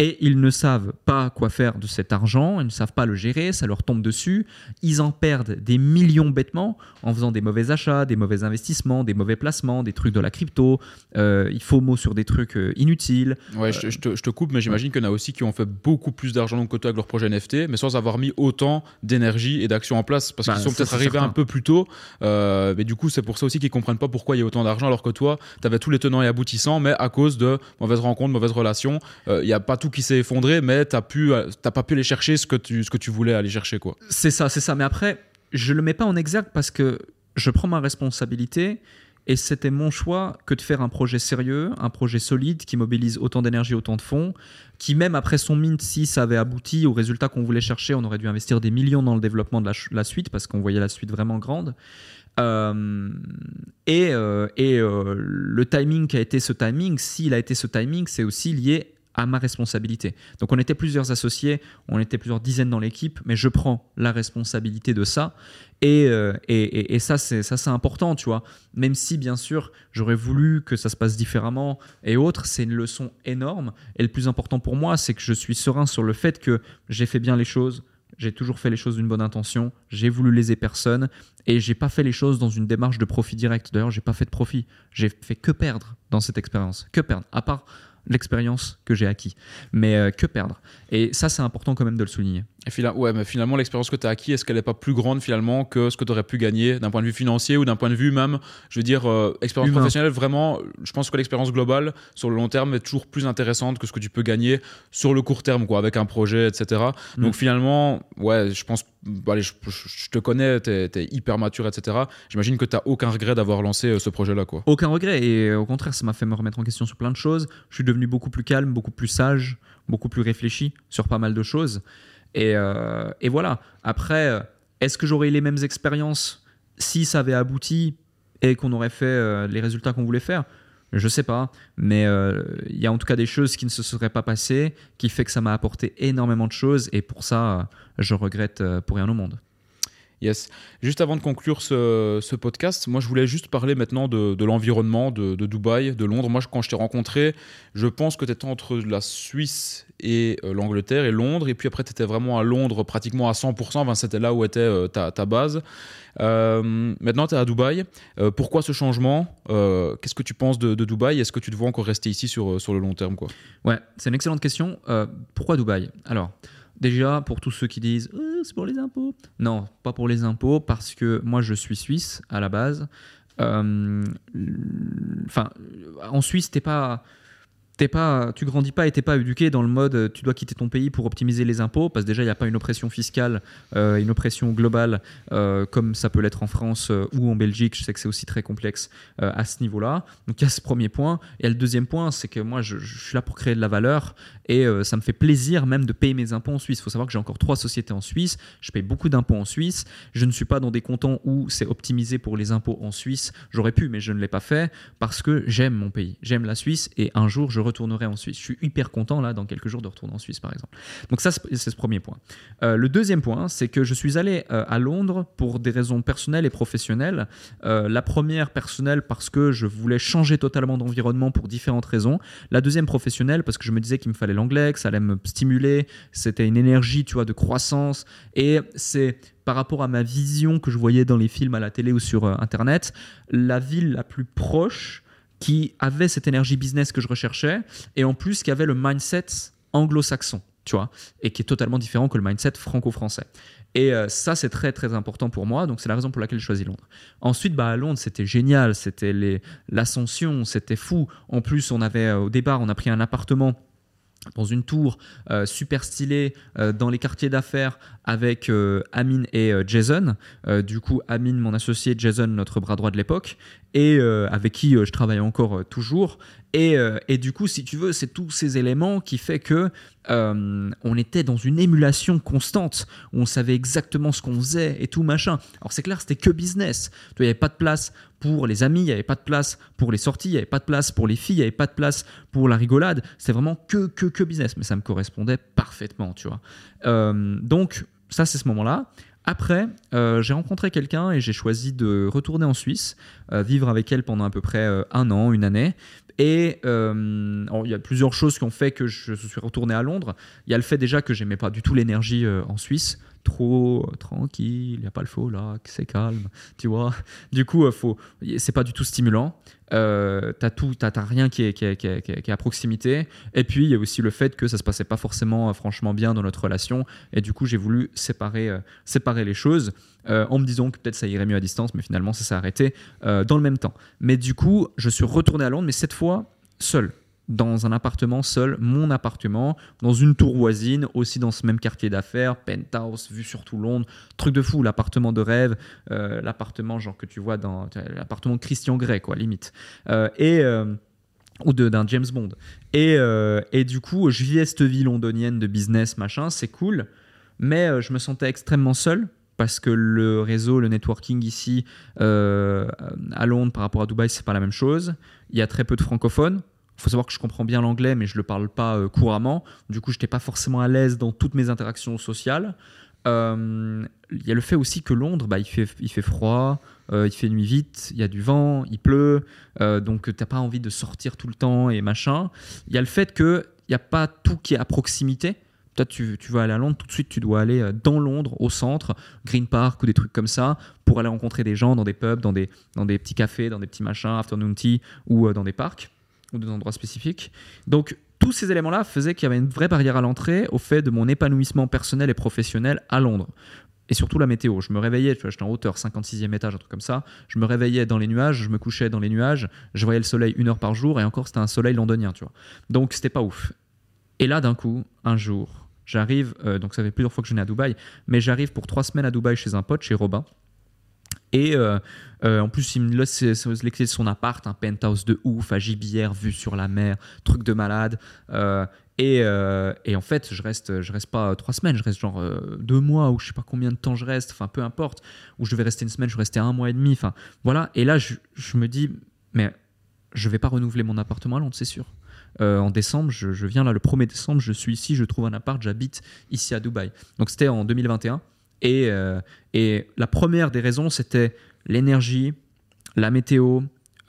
Et ils ne savent pas quoi faire de cet argent, ils ne savent pas le gérer, ça leur tombe dessus. Ils en perdent des millions bêtement en faisant des mauvais achats, des mauvais investissements, des mauvais placements, des trucs de la crypto. Euh, il faut mot sur des trucs euh, inutiles. Ouais, je, je te, je te coupe, mais j'imagine qu'il y en a aussi qui ont fait beaucoup plus d'argent de côté avec leur projet NFT, mais sans avoir mis autant d'énergie et d'action en place, parce Bah, qu'ils sont peut-être arrivés certain. un peu plus tôt. euh, mais du coup, c'est pour ça aussi qu'ils comprennent pas pourquoi il y a autant d'argent, alors que toi, tu avais tous les tenants et aboutissants, mais à cause de mauvaises rencontres, mauvaises relations, euh, il y a pas tout qui s'est effondré, mais t'as pu, euh, t'as pas pu aller chercher ce que tu, ce que tu voulais aller chercher, quoi. C'est ça, c'est ça. Mais après, je le mets pas en exergue parce que je prends ma responsabilité et c'était mon choix que de faire un projet sérieux, un projet solide qui mobilise autant d'énergie, autant de fonds, qui même après son mint, si ça avait abouti au résultat qu'on voulait chercher, on aurait dû investir des millions dans le développement de la, suite parce qu'on voyait la suite vraiment grande. Euh, et euh, et le timing qui a été ce timing, s'il a été ce timing, c'est aussi lié à ma responsabilité. Donc on était plusieurs associés, on était plusieurs dizaines dans l'équipe, mais je prends la responsabilité de ça. Et, euh, et, et, ça, c'est ça, c'est important, tu vois. Même si, bien sûr, j'aurais voulu que ça se passe différemment et autres, c'est une leçon énorme. Et le plus important pour moi, c'est que je suis serein sur le fait que j'ai fait bien les choses, j'ai toujours fait les choses d'une bonne intention, j'ai voulu léser personne et j'ai pas fait les choses dans une démarche de profit direct. D'ailleurs, j'ai pas fait de profit, j'ai fait que perdre dans cette expérience, que perdre. À part l'expérience que j'ai acquis. Mais euh, que perdre. Et ça, c'est important quand même de le souligner. Et finalement, ouais, mais finalement, l'expérience que tu as acquis, est-ce qu'elle n'est pas plus grande finalement que ce que tu aurais pu gagner d'un point de vue financier ou d'un point de vue même, je veux dire, euh, expérience professionnelle, vraiment, je pense que l'expérience globale sur le long terme est toujours plus intéressante que ce que tu peux gagner sur le court terme, quoi, avec un projet, etc. Mm. Donc finalement, ouais, je pense, allez, je, te connais, tu es, hyper mature, etc. J'imagine que tu n'as aucun regret d'avoir lancé euh, ce projet-là, quoi. Aucun regret, et au contraire, ça m'a fait me remettre en question sur plein de choses. Je suis devenu beaucoup plus calme, beaucoup plus sage, beaucoup plus réfléchi sur pas mal de choses. Euh, et, voilà. Après, est-ce que j'aurais eu les mêmes expériences si ça avait abouti et qu'on aurait fait euh, les résultats qu'on voulait faire? Je sais pas, mais euh, il y a en tout cas des choses qui ne se seraient pas passées, qui fait que ça m'a apporté énormément de choses, et pour ça, je regrette pour rien au monde. Yes. Juste avant de conclure ce, podcast, moi je voulais juste parler maintenant de, l'environnement de, Dubaï, de Londres. Moi, quand je t'ai rencontré, je pense que tu étais entre la Suisse et euh, l'Angleterre et Londres. Et puis après, tu étais vraiment à Londres pratiquement à 100%. Enfin, C'était là où était euh, ta, base. Euh, maintenant, tu es à Dubaï. pourquoi ce changement? Qu'est-ce que tu penses de, Dubaï? Est-ce que tu te vois encore rester ici sur, sur le long terme quoi? Ouais, c'est une excellente question. pourquoi Dubaï? Alors. Déjà, pour tous ceux qui disent euh, c'est pour les impôts. Non, pas pour les impôts, parce que moi je suis suisse à la base. Euh, enfin, en Suisse, t'es pas t'es pas, tu grandis pas et t'es pas éduqué dans le mode tu dois quitter ton pays pour optimiser les impôts parce que déjà il n'y a pas une oppression fiscale, euh, une oppression globale euh, comme ça peut l'être en France euh, ou en Belgique. Je sais que c'est aussi très complexe à ce niveau-là. Donc il y a ce premier point. Et le deuxième point, c'est que moi je, suis là pour créer de la valeur et ça me fait plaisir même de payer mes impôts en Suisse. Il faut savoir que j'ai encore trois sociétés en Suisse. Je paye beaucoup d'impôts en Suisse. Je ne suis pas dans des cantons où c'est optimisé pour les impôts en Suisse. J'aurais pu, mais je ne l'ai pas fait parce que j'aime mon pays, j'aime la Suisse et un jour je retournerai en Suisse. Je suis hyper content là dans quelques jours de retourner en Suisse par exemple. Donc ça c'est ce premier point. Euh, le deuxième point c'est que je suis allé euh, à Londres pour des raisons personnelles et professionnelles. Euh, la première personnelle parce que je voulais changer totalement d'environnement pour différentes raisons. La deuxième professionnelle parce que je me disais qu'il me fallait l'anglais, que ça allait me stimuler, c'était une énergie tu vois de croissance et c'est par rapport à ma vision que je voyais dans les films à la télé ou sur internet, la ville la plus proche qui avait cette énergie business que je recherchais et en plus qui avait le mindset anglo-saxon, tu vois, et qui est totalement différent que le mindset franco-français. Et euh, ça, c'est très très important pour moi. Donc c'est la raison pour laquelle j'ai choisi Londres. Ensuite, bah, à Londres, c'était génial. C'était l'ascension, c'était fou. En plus, on avait euh, au départ, on a pris un appartement dans une tour euh, super stylée dans les quartiers d'affaires avec Amine et Jason. du coup, Amine, mon associé, Jason, notre bras droit de l'époque et euh, avec qui euh, je travaille encore euh, toujours. Et, et, du coup, si tu veux, c'est tous ces éléments qui fait que on était dans une émulation constante où on savait exactement ce qu'on faisait et tout machin. Alors c'est clair, c'était que business. Il n'y avait pas de place pour les amis, il n'y avait pas de place pour les sorties, il n'y avait pas de place pour les filles, il n'y avait pas de place pour la rigolade. C'était vraiment que, que, que business. Mais ça me correspondait parfaitement, tu vois. donc, ça, c'est ce moment-là. Après, euh, j'ai rencontré quelqu'un et j'ai choisi de retourner en Suisse, euh, vivre avec elle pendant à peu près euh, un an, une année. Et il y a plusieurs choses qui ont fait que je suis retourné à Londres. Il y a le fait déjà que j'aimais pas du tout l'énergie en Suisse trop tranquille, il n'y a pas le faux là, c'est calme, tu vois. Du coup, faut, c'est pas du tout stimulant. Euh, t'as tout, rien qui est, à proximité. Et puis il y a aussi le fait que ça se passait pas forcément euh, franchement bien dans notre relation. Et du coup, j'ai voulu séparer, euh, séparer les choses euh, en me disant que peut-être ça irait mieux à distance, mais finalement ça s'est arrêté dans le même temps. Mais du coup, je suis retourné à Londres, mais cette fois seul dans un appartement seul, mon appartement, dans une tour voisine, aussi dans ce même quartier d'affaires, penthouse, vue sur tout Londres, truc de fou, l'appartement de rêve, euh, l'appartement genre que tu vois dans l'appartement Christian Grey, quoi, limite. Euh, et euh, ou d'un James Bond. Et, et, du coup, je vivais cette vie londonienne de business, machin, c'est cool, mais je me sentais extrêmement seul parce que le réseau, le networking ici à Londres par rapport à Dubaï, c'est pas la même chose. Il y a très peu de francophones faut savoir que je comprends bien l'anglais, mais je ne le parle pas euh, couramment. Du coup, je n'étais pas forcément à l'aise dans toutes mes interactions sociales. Euh, il y a le fait aussi que Londres, bah, il, fait, il fait froid, il fait nuit vite, il y a du vent, il pleut, donc tu n'as pas envie de sortir tout le temps et machin. Il y a le fait qu'il n'y a pas tout qui est à proximité. Toi, tu, tu, vas aller à Londres, tout de suite, tu dois aller euh, dans Londres, au centre, Green Park ou des trucs comme ça, pour aller rencontrer des gens dans des pubs, dans des, dans des petits cafés, dans des petits machins, afternoon tea, ou euh, dans des parcs, ou des endroits spécifiques. Donc, tous ces éléments-là faisaient qu'il y avait une vraie barrière à l'entrée au fait de mon épanouissement personnel et professionnel à Londres. Et surtout la météo. Je me réveillais, j'étais en hauteur, 56e étage, un truc comme ça. Je me réveillais dans les nuages, je me couchais dans les nuages, je voyais le soleil une heure par jour, et encore c'était un soleil londonien, tu vois. Donc c'était pas ouf. Et là, d'un coup, un jour, J'arrive, euh, donc ça fait plusieurs fois que je venais à Dubaï, mais j'arrive pour trois semaines à Dubaï chez un pote, chez Robin. Et euh, euh, en plus, il me laisse les clés de son appart, un penthouse de ouf, à Gibière, vue sur la mer, truc de malade. Et, et, en fait, je reste, je reste pas trois semaines, je reste genre deux mois ou je sais pas combien de temps je reste, enfin peu importe. Ou je vais rester une semaine, je rester un mois et demi, enfin voilà. Et là, je, je me dis, mais je vais pas renouveler mon appartement à Londres, c'est sûr. Euh, en décembre, je, viens là le 1er décembre, je suis ici, je trouve un appart, j'habite ici à Dubaï. Donc c'était en 2021. Et, euh, et la première des raisons, c'était l'énergie, la météo,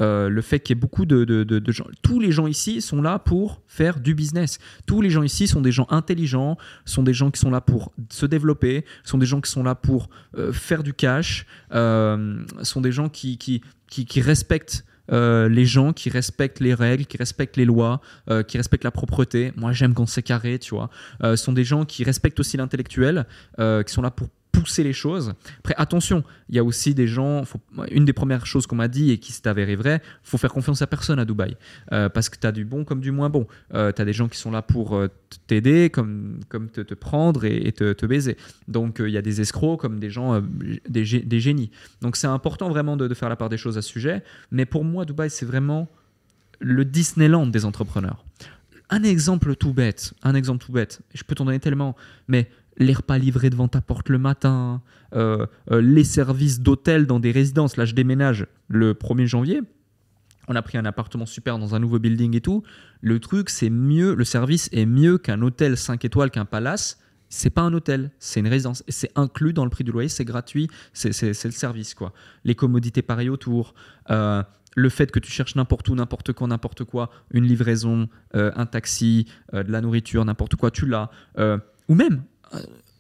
euh, le fait qu'il y ait beaucoup de, gens. Tous les gens ici sont là pour faire du business. Tous les gens ici sont des gens intelligents, sont des gens qui sont là pour se développer, sont des gens qui sont là pour faire du cash, sont des gens qui, qui, respectent euh, les gens qui respectent les règles, qui respectent les lois, euh, qui respectent la propreté. Moi, j'aime quand c'est carré, tu vois. Euh, sont des gens qui respectent aussi l'intellectuel, qui sont là pour pousser les choses. Après, attention, il y a aussi des gens, une des premières choses qu'on m'a dit et qui s'est avérée vraie, faut faire confiance à personne à Dubaï. Euh, parce que tu as du bon comme du moins bon. Euh, tu as des gens qui sont là pour euh, t'aider, comme, comme te, prendre et, te, baiser. Donc il y a des escrocs comme des gens, des, des, génies. Donc c'est important vraiment de, de, faire la part des choses à ce sujet. Mais pour moi, Dubaï, c'est vraiment le Disneyland des entrepreneurs. Un exemple tout bête, un exemple tout bête, je peux t'en donner tellement, mais les repas livrés devant ta porte le matin, euh, euh, les services d'hôtel dans des résidences. Là, je déménage le 1er janvier. On a pris un appartement super dans un nouveau building et tout. Le truc, c'est mieux, le service est mieux qu'un hôtel 5 étoiles, qu'un palace. C'est pas un hôtel, c'est une résidence. C'est inclus dans le prix du loyer, c'est gratuit, c'est le service. quoi. Les commodités pareilles autour. Euh, le fait que tu cherches n'importe où, n'importe quand, n'importe quoi, une livraison, un taxi, de la nourriture, n'importe quoi, tu l'as. ou même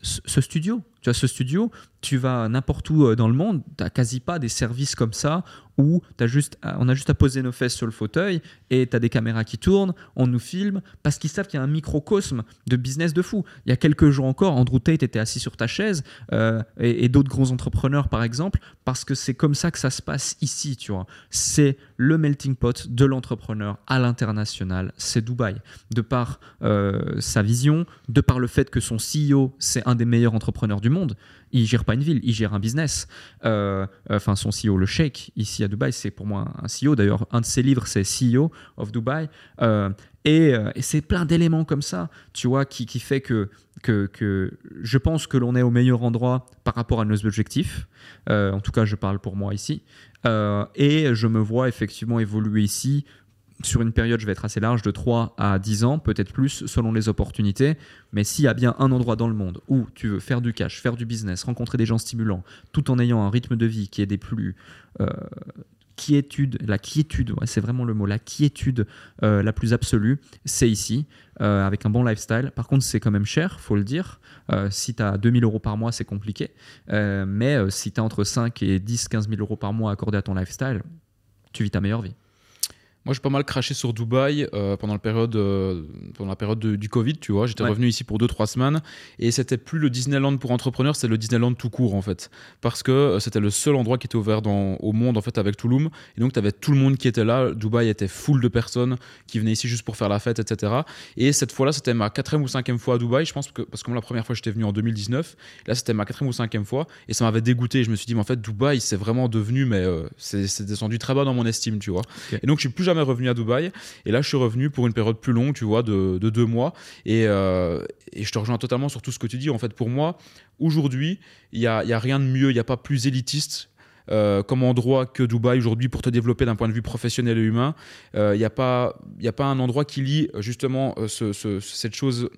ce studio. Tu as ce studio, tu vas n'importe où euh, dans le monde, tu n'as quasi pas des services comme ça où as juste, on a juste à poser nos fesses sur le fauteuil et tu as des caméras qui tournent, on nous filme, parce qu'ils savent qu'il y a un microcosme de business de fou. Il y a quelques jours encore, Andrew Tate était assis sur ta chaise euh, et, d'autres grands entrepreneurs, par exemple, parce que c'est comme ça que ça se passe ici, tu vois. C'est le melting pot de l'entrepreneur à l'international, c'est Dubaï. De par euh, sa vision, de par le fait que son CEO, c'est un des meilleurs entrepreneurs du monde, il gère pas une ville, il gère un business. Euh, enfin, son CEO, le Sheikh, ici à Dubaï, c'est pour moi un CEO. D'ailleurs, un de ses livres, c'est CEO of Dubai. Euh, euh, et, c'est plein d'éléments comme ça, tu vois, qui, qui fait que, que, que, je pense que l'on est au meilleur endroit par rapport à nos objectifs. en tout cas, je parle pour moi ici. et je me vois effectivement évoluer ici sur une période, je vais être assez large, de 3 à 10 ans, peut-être plus, selon les opportunités. Mais s'il y a bien un endroit dans le monde où tu veux faire du cash, faire du business, rencontrer des gens stimulants, tout en ayant un rythme de vie qui est des plus... Euh, quiétude, la quiétude, c'est vraiment le mot, la quiétude euh, la plus absolue, c'est ici, euh, avec un bon lifestyle. Par contre, c'est quand même cher, faut le dire. si tu as 2000 euros par mois, c'est compliqué. mais si tu as entre 5 et 10, 15 000 euros par mois accordés à ton lifestyle, tu vis ta meilleure vie. Moi, j'ai pas mal craché sur Dubaï euh, pendant, la période, euh, pendant la période du Covid, tu vois. J'étais revenu ici pour 2-3 semaines et c'était plus le Disneyland pour entrepreneurs, c'est le Disneyland tout court en fait. Parce que euh, c'était le seul endroit qui était ouvert dans, au monde en fait avec Tulum. Et donc, tu avais tout le monde qui était là. Dubaï était full de personnes qui venaient ici juste pour faire la fête, etc. Et cette fois-là, c'était ma quatrième ou cinquième fois à Dubaï, je pense, que, parce que moi, la première fois, j'étais venu en 2019. Là, c'était ma quatrième ou cinquième fois et ça m'avait dégoûté. Je me suis dit, mais en fait, Dubaï, c'est vraiment devenu, mais c'est descendu très bas dans mon estime, tu vois. Et donc, je suis plus jamais revenu à Dubaï. Et là, je suis revenu pour une période plus longue, tu vois, de, deux mois. Euh, et, je te rejoins totalement sur tout ce que tu dis. En fait, pour moi, aujourd'hui, il n'y y a rien de mieux, il n'y a pas plus élitiste euh, comme endroit que Dubaï aujourd'hui pour te développer d'un point de vue professionnel et humain. Il euh, n'y a, pas, a pas un endroit qui lie justement cette chose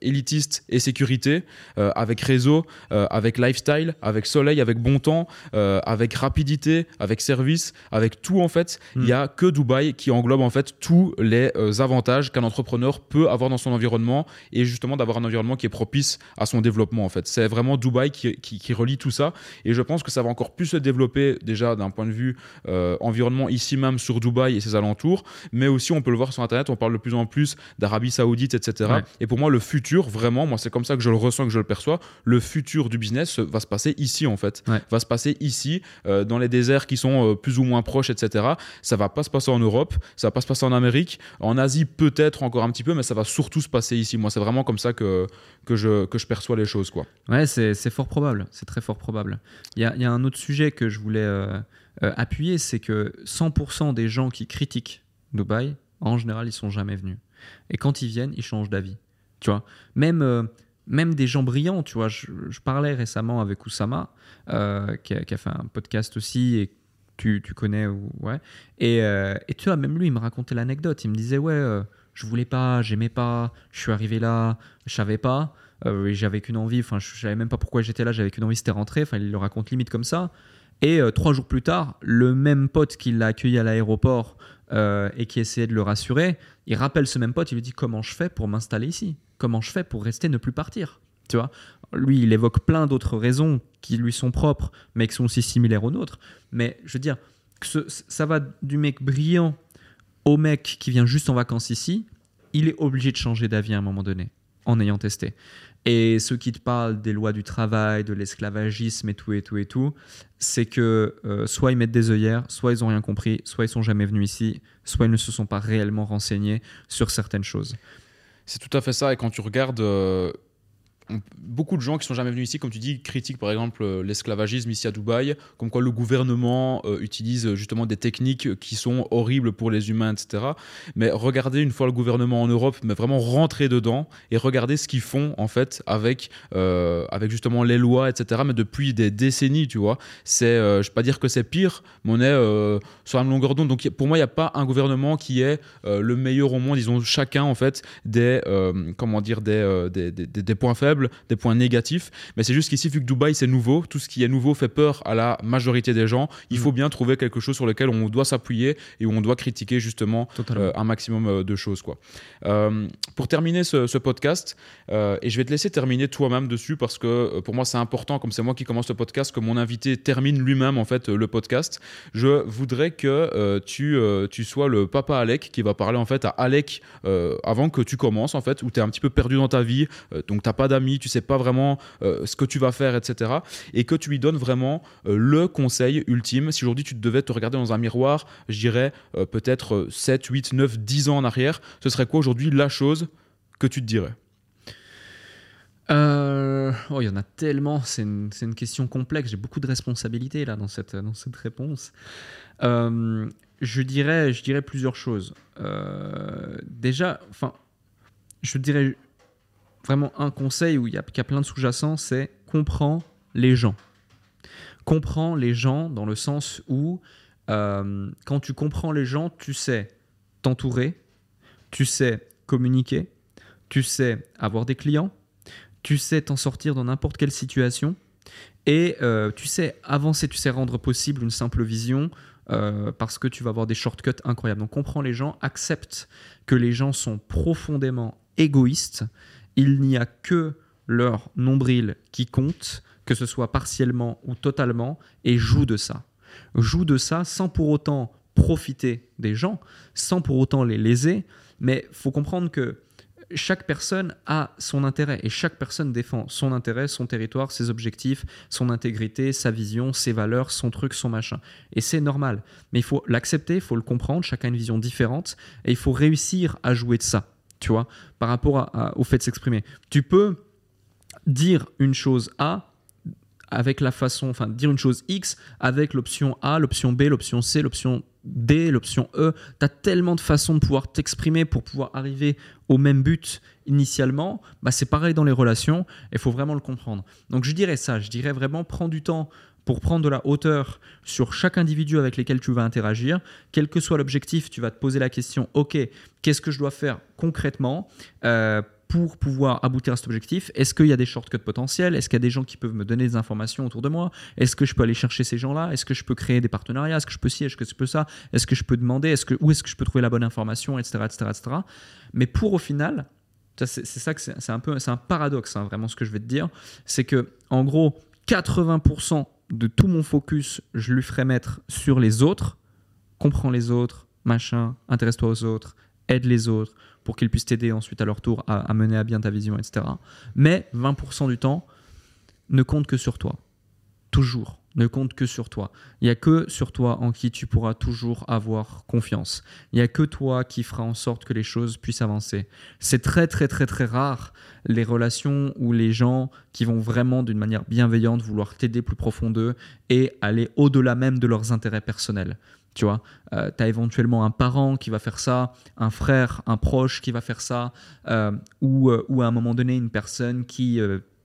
élitiste et sécurité avec réseau, avec lifestyle, avec soleil, avec bon temps, avec rapidité, avec service, avec tout en fait. Il n'y a que Dubaï qui englobe en fait tous les avantages qu'un entrepreneur peut avoir dans son environnement et justement d'avoir un environnement qui est propice à son développement en fait. C'est vraiment Dubaï qui, qui, relie tout ça et je pense que ça va encore plus se développer déjà d'un point de vue euh, environnement ici même sur Dubaï et ses alentours, mais aussi on peut le voir sur internet, on parle de plus en plus d'Arabie Saoudite, etc. Et pour moi le futur, vraiment, moi c'est comme ça que je le ressens, que je le perçois, le futur du business va se passer ici en fait, va se passer ici euh, dans les déserts qui sont euh, plus ou moins proches, etc. Ça va pas se passer en Europe, ça va pas se passer en Amérique, en Asie peut-être encore un petit peu, mais ça va surtout se passer ici. Moi c'est vraiment comme ça que, que, je, que je perçois les choses. Quoi. Ouais, c'est fort probable. C'est très fort probable. Il y a, y a, un autre sujet que je voulais euh, euh, appuyer c'est que 100% des gens qui critiquent Dubaï, en général, ils sont jamais venus. Et quand ils viennent, ils changent d'avis. Tu vois, même, euh, même des gens brillants, tu vois. Je, parlais récemment avec Oussama, qui a, qui, a, fait un podcast aussi et tu, tu connais, ouais. Et, et, tu vois, même lui, il me racontait l'anecdote. Il me disait, ouais je voulais pas, j'aimais pas, je suis arrivé là, je savais pas, euh, j'avais qu'une envie, enfin je savais même pas pourquoi j'étais là, j'avais qu'une envie, c'était rentrer, enfin il le raconte limite comme ça. Et euh, trois jours plus tard, le même pote qui l'a accueilli à l'aéroport euh, et qui essayait de le rassurer, il rappelle ce même pote, il lui dit comment je fais pour m'installer ici, comment je fais pour rester, ne plus partir? Tu vois, lui, il évoque plein d'autres raisons qui lui sont propres, mais qui sont aussi similaires aux nôtres. Mais je veux dire, ça va du mec brillant au mec qui vient juste en vacances ici, il est obligé de changer d'avis à un moment donné, en ayant testé. Et ceux qui te parlent des lois du travail, de l'esclavagisme et tout et tout et tout, c'est que euh, soit ils mettent des œillères, soit ils n'ont rien compris, soit ils sont jamais venus ici, soit ils ne se sont pas réellement renseignés sur certaines choses. C'est tout à fait ça. Et quand tu regardes euh, beaucoup de gens qui sont jamais venus ici, comme tu dis, critiquent par exemple euh, l'esclavagisme ici à Dubaï, comme quoi le gouvernement euh, utilise justement des techniques qui sont horribles pour les humains, etc. Mais regardez une fois le gouvernement en Europe, mais vraiment rentrer dedans et regardez ce qu'ils font en fait avec, euh, avec justement les lois, etc. Mais depuis des décennies, tu vois, c'est, je ne vais pas dire que c'est pire, mais on est sur la longueur d'onde. Donc pour moi, il n'y a pas un gouvernement qui est le meilleur au monde. Ils ont chacun en fait des, comment dire, des, des points faibles des points négatifs. Mais c'est juste qu'ici, vu que Dubaï c'est nouveau, tout ce qui est nouveau fait peur à la majorité des gens. Il faut mm. bien trouver quelque chose sur lequel on doit s'appuyer et où on doit critiquer justement euh, un maximum euh, de choses. Quoi. Euh, pour terminer ce, podcast, et je vais te laisser terminer toi-même dessus parce que pour moi c'est important, comme c'est moi qui commence le podcast, que mon invité termine lui-même en fait le podcast. Je voudrais que tu, tu sois le papa Alec qui va parler en fait à Alec avant que tu commences en fait, où tu es un petit peu perdu dans ta vie, donc tu n'as pas d'amis tu sais pas vraiment euh, ce que tu vas faire, etc. Et que tu lui donnes vraiment euh, le conseil ultime. Si aujourd'hui tu devais te regarder dans un miroir, je dirais euh, peut-être 7, 8, 9, 10 ans en arrière, ce serait quoi aujourd'hui la chose que tu te dirais? Oh, il y en a tellement, c'est une, une, question complexe, j'ai beaucoup de responsabilités là dans cette, dans cette réponse. je, dirais, je dirais plusieurs choses. déjà, enfin, je dirais vraiment un conseil où il y, a, plein de sous-jacents, c'est comprends les gens. Comprends les gens dans le sens où euh, quand tu comprends les gens, tu sais t'entourer, tu sais communiquer, tu sais avoir des clients, tu sais t'en sortir dans n'importe quelle situation et euh, tu sais avancer, tu sais rendre possible une simple vision euh, parce que tu vas avoir des shortcuts incroyables. Donc comprends les gens, accepte que les gens sont profondément égoïstes il n'y a que leur nombril qui compte, que ce soit partiellement ou totalement, et joue de ça. Joue de ça sans pour autant profiter des gens, sans pour autant les léser, mais faut comprendre que chaque personne a son intérêt et chaque personne défend son intérêt, son territoire, ses objectifs, son intégrité, sa vision, ses valeurs, son truc, son machin. Et c'est normal. Mais il faut l'accepter, il faut le comprendre, chacun a une vision différente et il faut réussir à jouer de ça tu vois, par rapport au fait de s'exprimer. Tu peux dire une chose A avec la façon, enfin dire une chose X avec l'option A, l'option B, l'option C, l'option D, l'option E. Tu as tellement de façons de pouvoir t'exprimer pour pouvoir arriver au même but initialement. Bah, c'est pareil dans les relations, il faut vraiment le comprendre. Donc je dirais ça, je dirais vraiment prends du temps pour prendre de la hauteur sur chaque individu avec lequel tu vas interagir. Quel que soit l'objectif, tu vas te poser la question, OK, qu'est-ce que je dois faire concrètement euh, pour pouvoir aboutir à cet objectif? Est-ce qu'il y a des shortcuts potentiels? Est-ce qu'il y a des gens qui peuvent me donner des informations autour de moi? Est-ce que je peux aller chercher ces gens-là? Est-ce que je peux créer des partenariats? Est-ce que je peux ci? Est-ce que je peux ça? Est-ce que je peux demander? Est-ce que, Où est-ce que je peux trouver la bonne information? Etc., etc., etc. Mais pour au final, c'est ça que c'est un peu c'est un paradoxe, hein, vraiment ce que je vais te dire, c'est que en gros 80% de tout mon focus, je lui ferai mettre sur les autres, comprends les autres, machin, intéresse-toi aux autres, aide les autres pour qu'ils puissent t'aider ensuite à leur tour à, mener à bien ta vision, etc. Mais 20% du temps ne compte que sur toi. Toujours ne compte que sur toi. Il n'y a que sur toi en qui tu pourras toujours avoir confiance. Il n'y a que toi qui fera en sorte que les choses puissent avancer. C'est très très très très rare les relations où les gens qui vont vraiment d'une manière bienveillante vouloir t'aider plus profond d'eux et aller au-delà même de leurs intérêts personnels. Tu vois, euh, tu as éventuellement un parent qui va faire ça, un frère, un proche qui va faire ça, euh, ou, euh, ou, à un moment donné une personne qui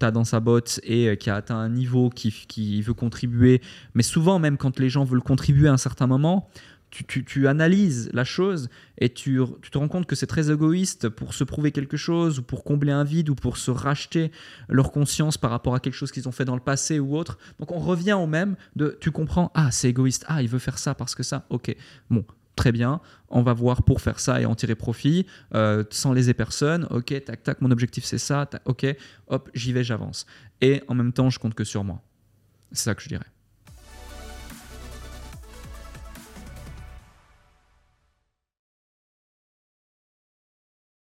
dans sa botte et euh, qui a atteint un niveau qui, veut contribuer, mais souvent même quand les gens veulent contribuer à un certain moment, tu, tu, analyses la chose et tu, tu te rends compte que c'est très égoïste pour se prouver quelque chose ou pour combler un vide ou pour se racheter leur conscience par rapport à quelque chose qu'ils ont fait dans le passé ou autre. Donc on revient au même de tu comprends, ah c'est égoïste, ah il veut faire ça parce que ça, ok. Bon, très bien, on va voir pour faire ça et en tirer profit, euh, sans léser personne, ok, tac, tac, mon objectif c'est ça, ok, hop, j'y vais, j'avance. Et en même temps, je compte que sur moi. C'est ça que je dirais.